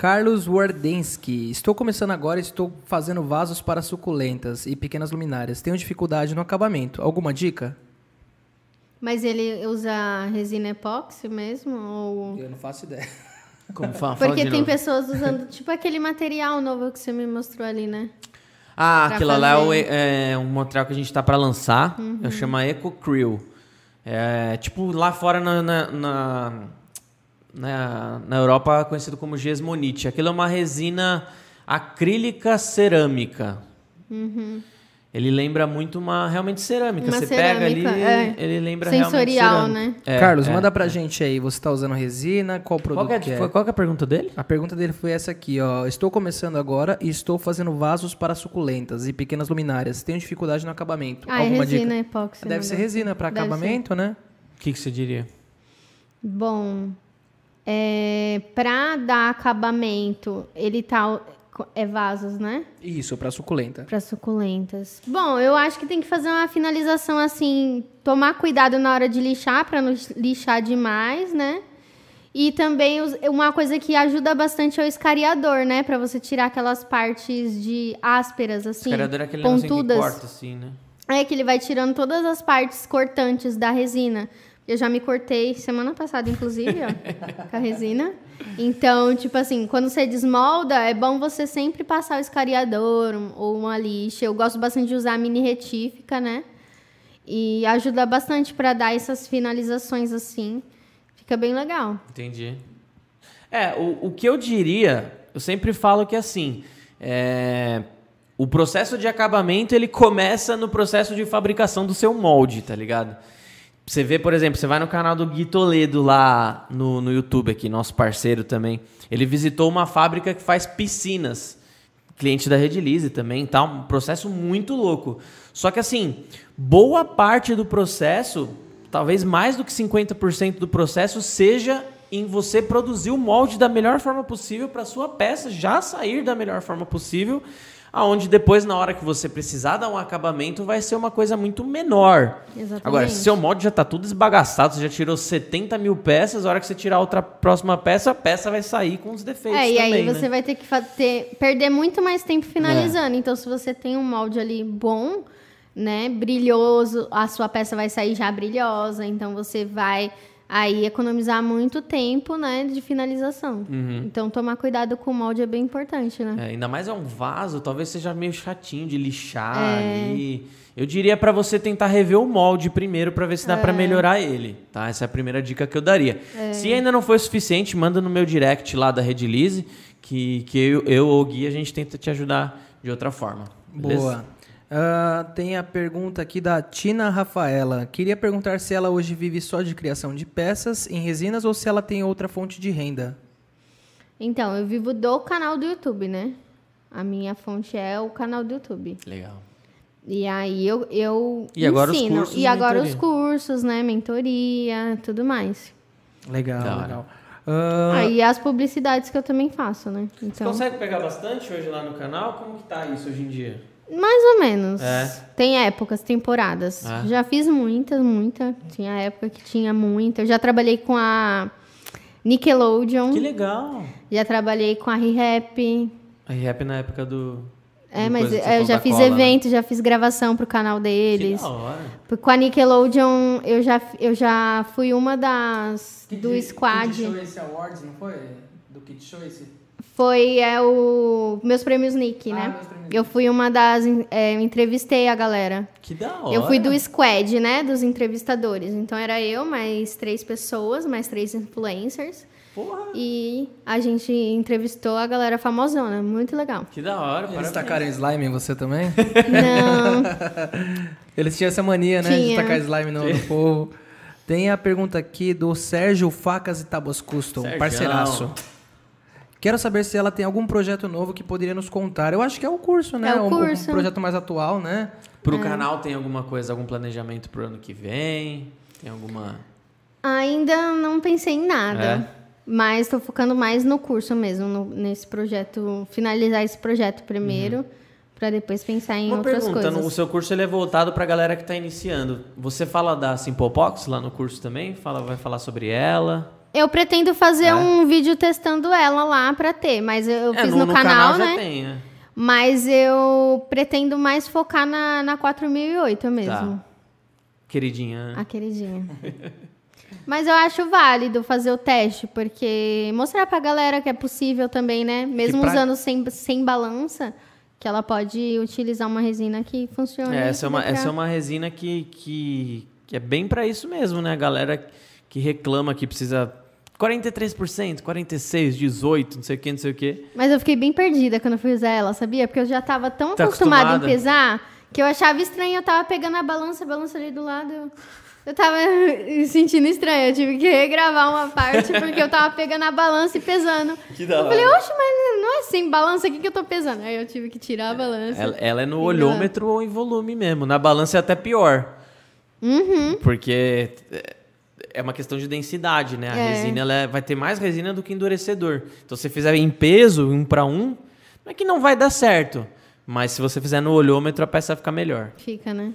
Carlos Wardensky. Estou começando agora e estou fazendo vasos para suculentas e pequenas luminárias. Tenho dificuldade no acabamento. Alguma dica? Mas ele usa resina epóxi mesmo? Ou... Eu não faço ideia. Como fala, fala Porque de tem novo. pessoas usando, tipo aquele material novo que você me mostrou ali, né? Ah, pra aquilo lá é, o- fazer. é um material que a gente tá para lançar. Uhum. Eu chamo Eco Krill. É, tipo, lá fora na, na, na, na- na Europa conhecido como Gesmonite. Aquilo é uma resina acrílica cerâmica. Uhum. Ele lembra muito uma realmente cerâmica. Uma Você pega ali, cerâmica, é. ele lembra Sensorial, realmente né? cerâmica. É, Carlos, é. manda pra gente aí. Você tá usando resina? Qual produto Qual que, é, que é? qual que é a pergunta dele? A pergunta dele foi essa aqui, ó. Estou começando agora e estou fazendo vasos para suculentas e pequenas luminárias. Tenho dificuldade no acabamento. Ah, é Alguma resina dica? epóxi. Deve né? ser resina para acabamento, né? O que, que você diria? Bom, é, para dar acabamento, ele tá. É vasos, né? Isso, para suculenta. Para suculentas. Bom, eu acho que tem que fazer uma finalização assim, tomar cuidado na hora de lixar para não lixar demais, né? E também uma coisa que ajuda bastante é o escariador, né, Pra você tirar aquelas partes de ásperas assim, Escariador é aquele negocinho que pontudas. corta assim, né? É que ele vai tirando todas as partes cortantes da resina. Eu já me cortei semana passada, inclusive, ó, com a resina. Então, tipo assim, quando você desmolda, é bom você sempre passar o escariador ou uma lixa. Eu gosto bastante de usar a mini retífica, né? E ajuda bastante para dar essas finalizações assim. Fica bem legal. Entendi. É, o, o que eu diria, eu sempre falo que assim, é, o processo de acabamento ele começa no processo de fabricação do seu molde, tá ligado? Você vê, por exemplo, você vai no canal do Gui Toledo lá no, no YouTube aqui, nosso parceiro também. Ele visitou uma fábrica que faz piscinas. Cliente da Rede Lise também, tá? Um processo muito louco. Só que assim, boa parte do processo, talvez mais do que 50% do processo, seja em você produzir o molde da melhor forma possível para sua peça já sair da melhor forma possível, aonde depois, na hora que você precisar dar um acabamento, vai ser uma coisa muito menor. Exatamente. Agora, se seu molde já está tudo esbagaçado, você já tirou 70 mil peças, a hora que você tirar outra próxima peça, a peça vai sair com os defeitos É, e também, aí né? você vai ter que ter- perder muito mais tempo finalizando. Então, se você tem um molde ali bom, né, brilhoso, a sua peça vai sair já brilhosa. Então, você vai aí economizar muito tempo, né, de finalização. Uhum. Então, tomar cuidado com o molde é bem importante, né? É, ainda mais é um vaso, talvez seja meio chatinho de lixar É. ali. Eu diria pra você tentar rever o molde primeiro pra ver se dá É. pra melhorar ele, tá? Essa é a primeira dica que eu daria. Se ainda não foi suficiente, manda no meu direct lá da Rede Lise, que, que eu, eu ou o Gui a gente tenta te ajudar de outra forma. beleza? Boa. Ah, tem a pergunta aqui da Tina Rafaela. Queria perguntar se ela hoje vive só de criação de peças em resinas ou se ela tem outra fonte de renda. Então, eu vivo do canal do YouTube, né? A minha fonte é o canal do YouTube. Legal. E aí eu, eu E agora os ensino. cursos e agora mentoria. os cursos, né? Mentoria, tudo mais. Legal, hora. legal. Ah, Aí as publicidades que eu também faço, né? Você Então, consegue pegar bastante hoje lá no canal? Como que tá isso hoje em dia? Mais ou menos. É. Tem épocas, temporadas. É. Já fiz muitas, muita. Tinha época que tinha muita. Eu já trabalhei com a Nickelodeon. Que legal! Já trabalhei com a R-Rap. A rap na época do. É, do mas que você eu já fiz cola, né? evento, já fiz gravação pro canal Que deles. da hora. Com a Nickelodeon, eu já, eu já fui uma das do squad. Choice Awards, não foi? Do Kid Choice? Foi é, o meus prêmios Nick, Ah, né? meus prêmios Eu fui uma das. é, eu entrevistei a galera. Que da hora. Eu fui do squad, né? Dos entrevistadores. Então era eu, mais três pessoas, mais três influencers. Porra! E a gente entrevistou a galera famosona. Muito legal. Que da hora, Eles parabéns. tacaram slime em você também? Não. Eles tinham essa mania, né? De Tinha. tacar slime no, no povo. Tem a pergunta aqui do Sérgio Facas e Tabos Custom, Sergião. parceiraço. Quero saber se ela tem algum projeto novo que poderia nos contar. Eu acho que é o curso, né? É o Um- curso. Um, projeto mais atual, né? Pro É. canal tem alguma coisa, algum planejamento pro ano que vem? Tem alguma. Ainda não pensei em nada. É? Mas estou focando mais no curso mesmo, no- nesse projeto, finalizar esse projeto primeiro, para depois pensar em Uhum. Uma outras pergunta, coisas. no- o seu curso ele é voltado pra galera que tá iniciando. Você fala da Simplepox lá no curso também? Fala, vai falar sobre ela? Eu pretendo fazer É? um vídeo testando ela lá para ter, mas eu, eu é, fiz no, no, no canal, já né? tem, né? Mas eu pretendo mais focar na, na 4008 mesmo. Tá. Queridinha. A queridinha. Mas eu acho válido fazer o teste, porque mostrar pra galera que é possível também, né? Mesmo pra- usando sem, sem balança, que ela pode utilizar uma resina que funciona. É, essa, é uma, pra- essa é uma resina que, que, que é bem pra isso mesmo, né? A galera que reclama que precisa 43%, 46%, 18%, não sei o que, não sei o que. Mas eu fiquei bem perdida quando eu fui usar ela, sabia? Porque eu já tava tão Tá acostumada, acostumada. em pesar Que eu achava estranho, eu tava pegando a balança, a balança ali do lado. Eu, eu tava sentindo estranho, eu tive que regravar uma parte porque eu tava pegando a balança e pesando. Que da Eu falei, oxe, mas não é sem balança aqui que eu tô pesando. Aí eu tive que tirar a balança. Ela, ela é no olhômetro ou em volume mesmo. Na balança é até pior. Uhum. Porque é- uma questão de densidade, né? A É. resina ela é- vai ter mais resina do que endurecedor. Então, se você fizer em peso, um para um, não é que não vai dar certo. Mas se você fizer no olhômetro, a peça vai ficar melhor. Fica, né?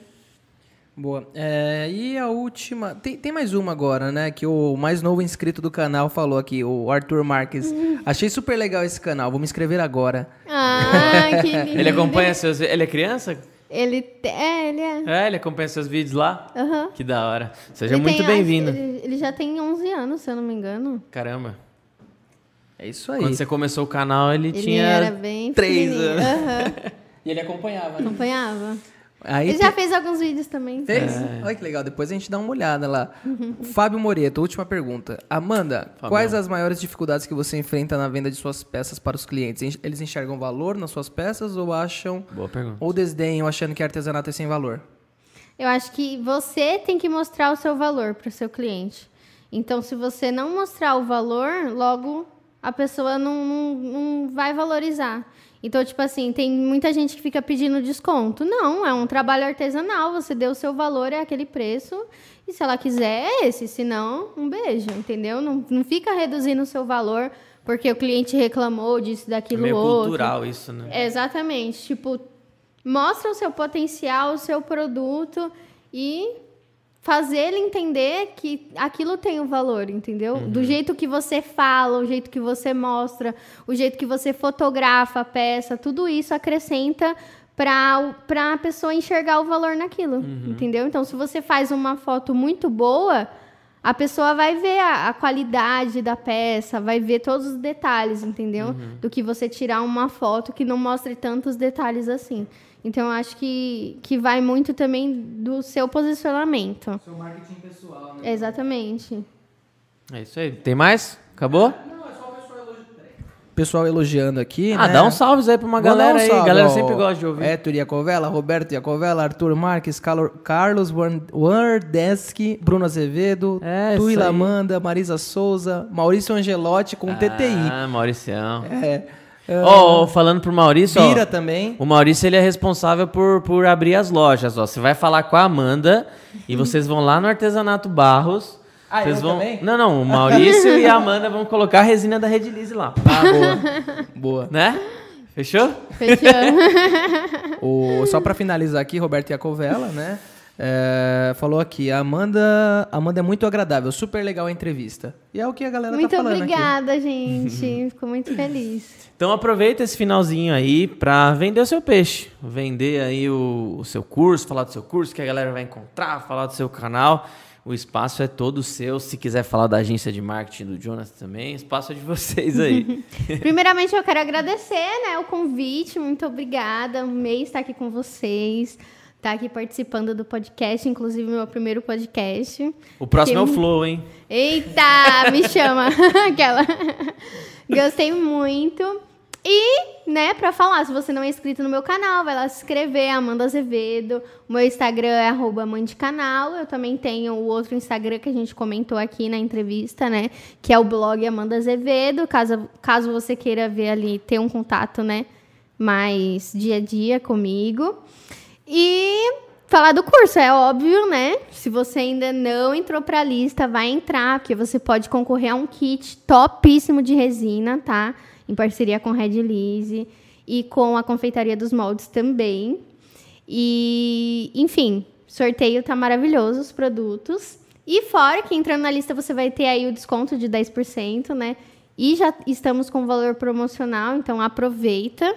Boa. É, e a última. Tem, tem mais uma agora, né? Que o mais novo inscrito do canal falou aqui, o Arthur Marques. Achei super legal esse canal, vou me inscrever agora. Ah, que lindo. Ele acompanha seus. Ele é criança? Ele É, ele é. É, ele acompanha seus vídeos lá? Aham. Que da hora. Seja Ele muito bem-vindo. Ele, ele já tem 11 anos, se eu não me engano. Caramba. É isso aí. Quando você começou o canal, ele, Ele tinha. era bem três pequenininho. anos. Aham. E ele acompanhava, né? Acompanhava. Aí Ele tem- já fez alguns vídeos também. Fez? É. Olha que legal, depois a gente dá uma olhada lá. Fábio Moreto, última pergunta. Amanda, Fabião. quais as maiores dificuldades que você enfrenta na venda de suas peças para os clientes? En- Eles enxergam valor nas suas peças ou acham Boa pergunta. ou desdenham achando que artesanato é sem valor? Eu acho que você tem que mostrar o seu valor para o seu cliente. Então, se você não mostrar o valor, logo a pessoa não, não, não vai valorizar. Então, tipo assim, tem muita gente que fica pedindo desconto. Não, é um trabalho artesanal, você deu o seu valor, é aquele preço. E se ela quiser, é esse. Se não, um beijo, entendeu? Não, não fica reduzindo o seu valor porque o cliente reclamou disso, É daquilo meio outro. cultural isso, né? É, Exatamente. Tipo, mostra o seu potencial, o seu produto e fazer ele entender que aquilo tem o valor, entendeu? Do jeito que você fala, o jeito que você mostra, o jeito que você fotografa a peça, tudo isso acrescenta para a pessoa enxergar o valor naquilo, entendeu? Então, se você faz uma foto muito boa, a pessoa vai ver a, a qualidade da peça, vai ver todos os detalhes, entendeu? Do que você tirar uma foto que não mostre tantos detalhes assim. Então, eu acho que, que vai muito também do seu posicionamento. Seu marketing pessoal, né? Exatamente. É isso aí. Tem mais? Acabou? Pessoal elogiando aqui, Ah, né? dá um salve aí pra uma Vou galera um aí. salve, galera sempre gosta de ouvir. Héctor Iacovella, Roberto Iacovella, Arthur Marques, Carlos Wardeski, Bruno Azevedo, É, Tui isso aí. Lamanda, Marisa Souza, Maurício Angelotti com TTI. Ah, Mauricião. É. Ó, ó, falando pro Maurício, ó, também. o Maurício ele é responsável por, por abrir as lojas, ó. Você vai falar com a Amanda e vocês vão lá no Artesanato Barros. Ah, vocês eu vão... também? Não, não, o Maurício e a Amanda vão colocar a resina da Redilize lá, Ah, boa. boa. né? Fechou? Fechou? O, só pra finalizar aqui, Roberto Iacovella, né? É, falou aqui, a Amanda, Amanda é muito agradável, super legal a entrevista. E é o que a galera muito tá falando aqui. obrigada, gente. Fico muito feliz. Então aproveita esse finalzinho aí pra vender o seu peixe. Vender aí o, o seu curso, falar do seu curso que a galera vai encontrar, falar do seu canal. O espaço é todo seu. Se quiser falar da agência de marketing do Jonas também, o espaço é de vocês aí. Primeiramente, eu quero agradecer né, o convite. Muito obrigada. Amei estar aqui com vocês. Estar aqui participando do podcast, inclusive meu primeiro podcast. O próximo é o Flow, hein? Eita, me chama. Aquela. Gostei muito. E, né, pra falar, se você não é inscrito no meu canal, vai lá se inscrever, Amanda Azevedo. O meu Instagram é arroba. Eu também tenho o outro Instagram que a gente comentou aqui na entrevista, né? Que é o blog Amanda Azevedo. Caso, caso você queira ver ali, ter um contato, né? Mais dia a dia comigo. E falar do curso, é óbvio, né? Se você ainda não entrou pra lista, vai entrar, porque você pode concorrer a um kit topíssimo de resina, tá? Em parceria com Red Lise e com a Confeitaria dos Moldes também. E, enfim, sorteio tá maravilhoso os produtos. E fora que entrando na lista você vai ter aí o desconto de 10%, né? E já estamos com valor promocional, então aproveita.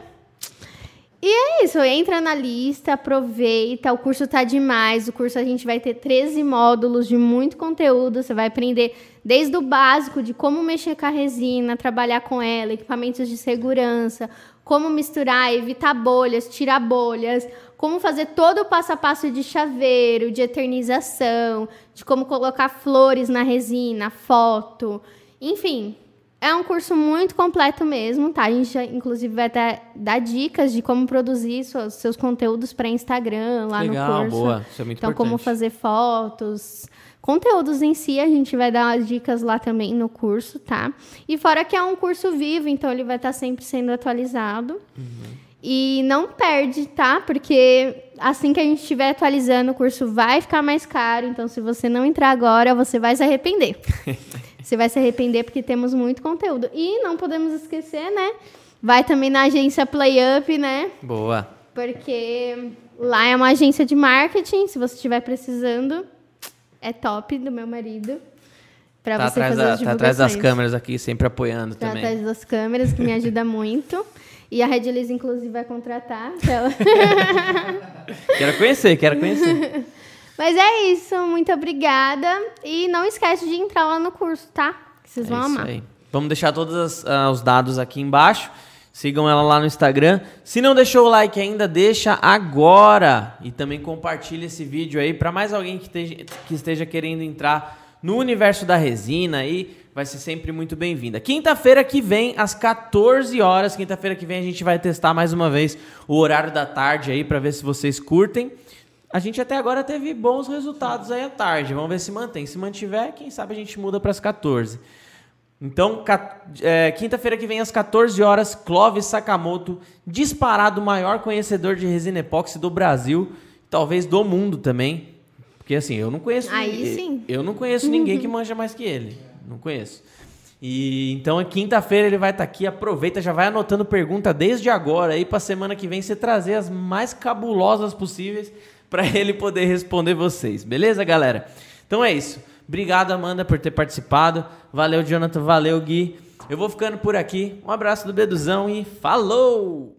E é isso, entra na lista, aproveita, o curso tá demais. O curso a gente vai ter 13 módulos de muito conteúdo, você vai aprender desde o básico de como mexer com a resina, trabalhar com ela, equipamentos de segurança, como misturar, evitar bolhas, tirar bolhas, como fazer todo o passo a passo de chaveiro, de eternização, de como colocar flores na resina, foto, enfim, É um curso muito completo mesmo, tá? A gente, já, inclusive, vai dar, dar dicas de como produzir seus, seus conteúdos para Instagram lá Legal, no curso. boa. Isso é muito então, importante. como fazer fotos, conteúdos em si, a gente vai dar as dicas lá também no curso, tá? E fora que é um curso vivo, então ele vai estar sempre sendo atualizado. E não perde, tá? Porque assim que a gente estiver atualizando, o curso vai ficar mais caro. Então, se você não entrar agora, você vai se arrepender. você vai se arrepender porque temos muito conteúdo. E não podemos esquecer, né? Vai também na agência PlayUp, né? Boa. Porque lá é uma agência de marketing. Se você estiver precisando, é top do meu marido. Pra Tá você atrás, fazer da- as tá atrás das câmeras aqui, sempre apoiando Tá também. atrás das câmeras, que me ajuda muito. E a Red Liz, inclusive, vai contratar. ela. Quero conhecer, quero conhecer. Mas é isso, muito obrigada. E não esquece de entrar lá no curso, tá? Que vocês É vão isso amar. aí. Vamos deixar todos ah, os dados aqui embaixo. Sigam ela lá no Instagram. Se não deixou o like ainda, deixa agora. E também compartilha esse vídeo aí para mais alguém que esteja, que esteja querendo entrar no universo da resina aí. Vai ser sempre muito bem-vinda. Quinta-feira que vem, às 14 horas, quinta-feira que vem, a gente vai testar mais uma vez o horário da tarde aí para ver se vocês curtem. A gente até agora teve bons resultados aí à tarde. Vamos ver se mantém. Se mantiver, quem sabe a gente muda para as 14. Então, é, quinta-feira que vem, às 14 horas, Clóvis Sakamoto, disparado o maior conhecedor de resina epóxi do Brasil, talvez do mundo também. Porque assim, eu não conheço. Aí ninguém- sim. Eu não conheço ninguém que manja mais que ele. Não conheço. E então, quinta-feira ele vai estar aqui. Aproveita, já vai anotando pergunta desde agora aí para semana que vem você trazer as mais cabulosas possíveis para ele poder responder vocês. Beleza, galera? Então é isso. Obrigado, Amanda, por ter participado. Valeu, Jonathan. Valeu, Gui. Eu vou ficando por aqui. Um abraço do Beduzão e falou!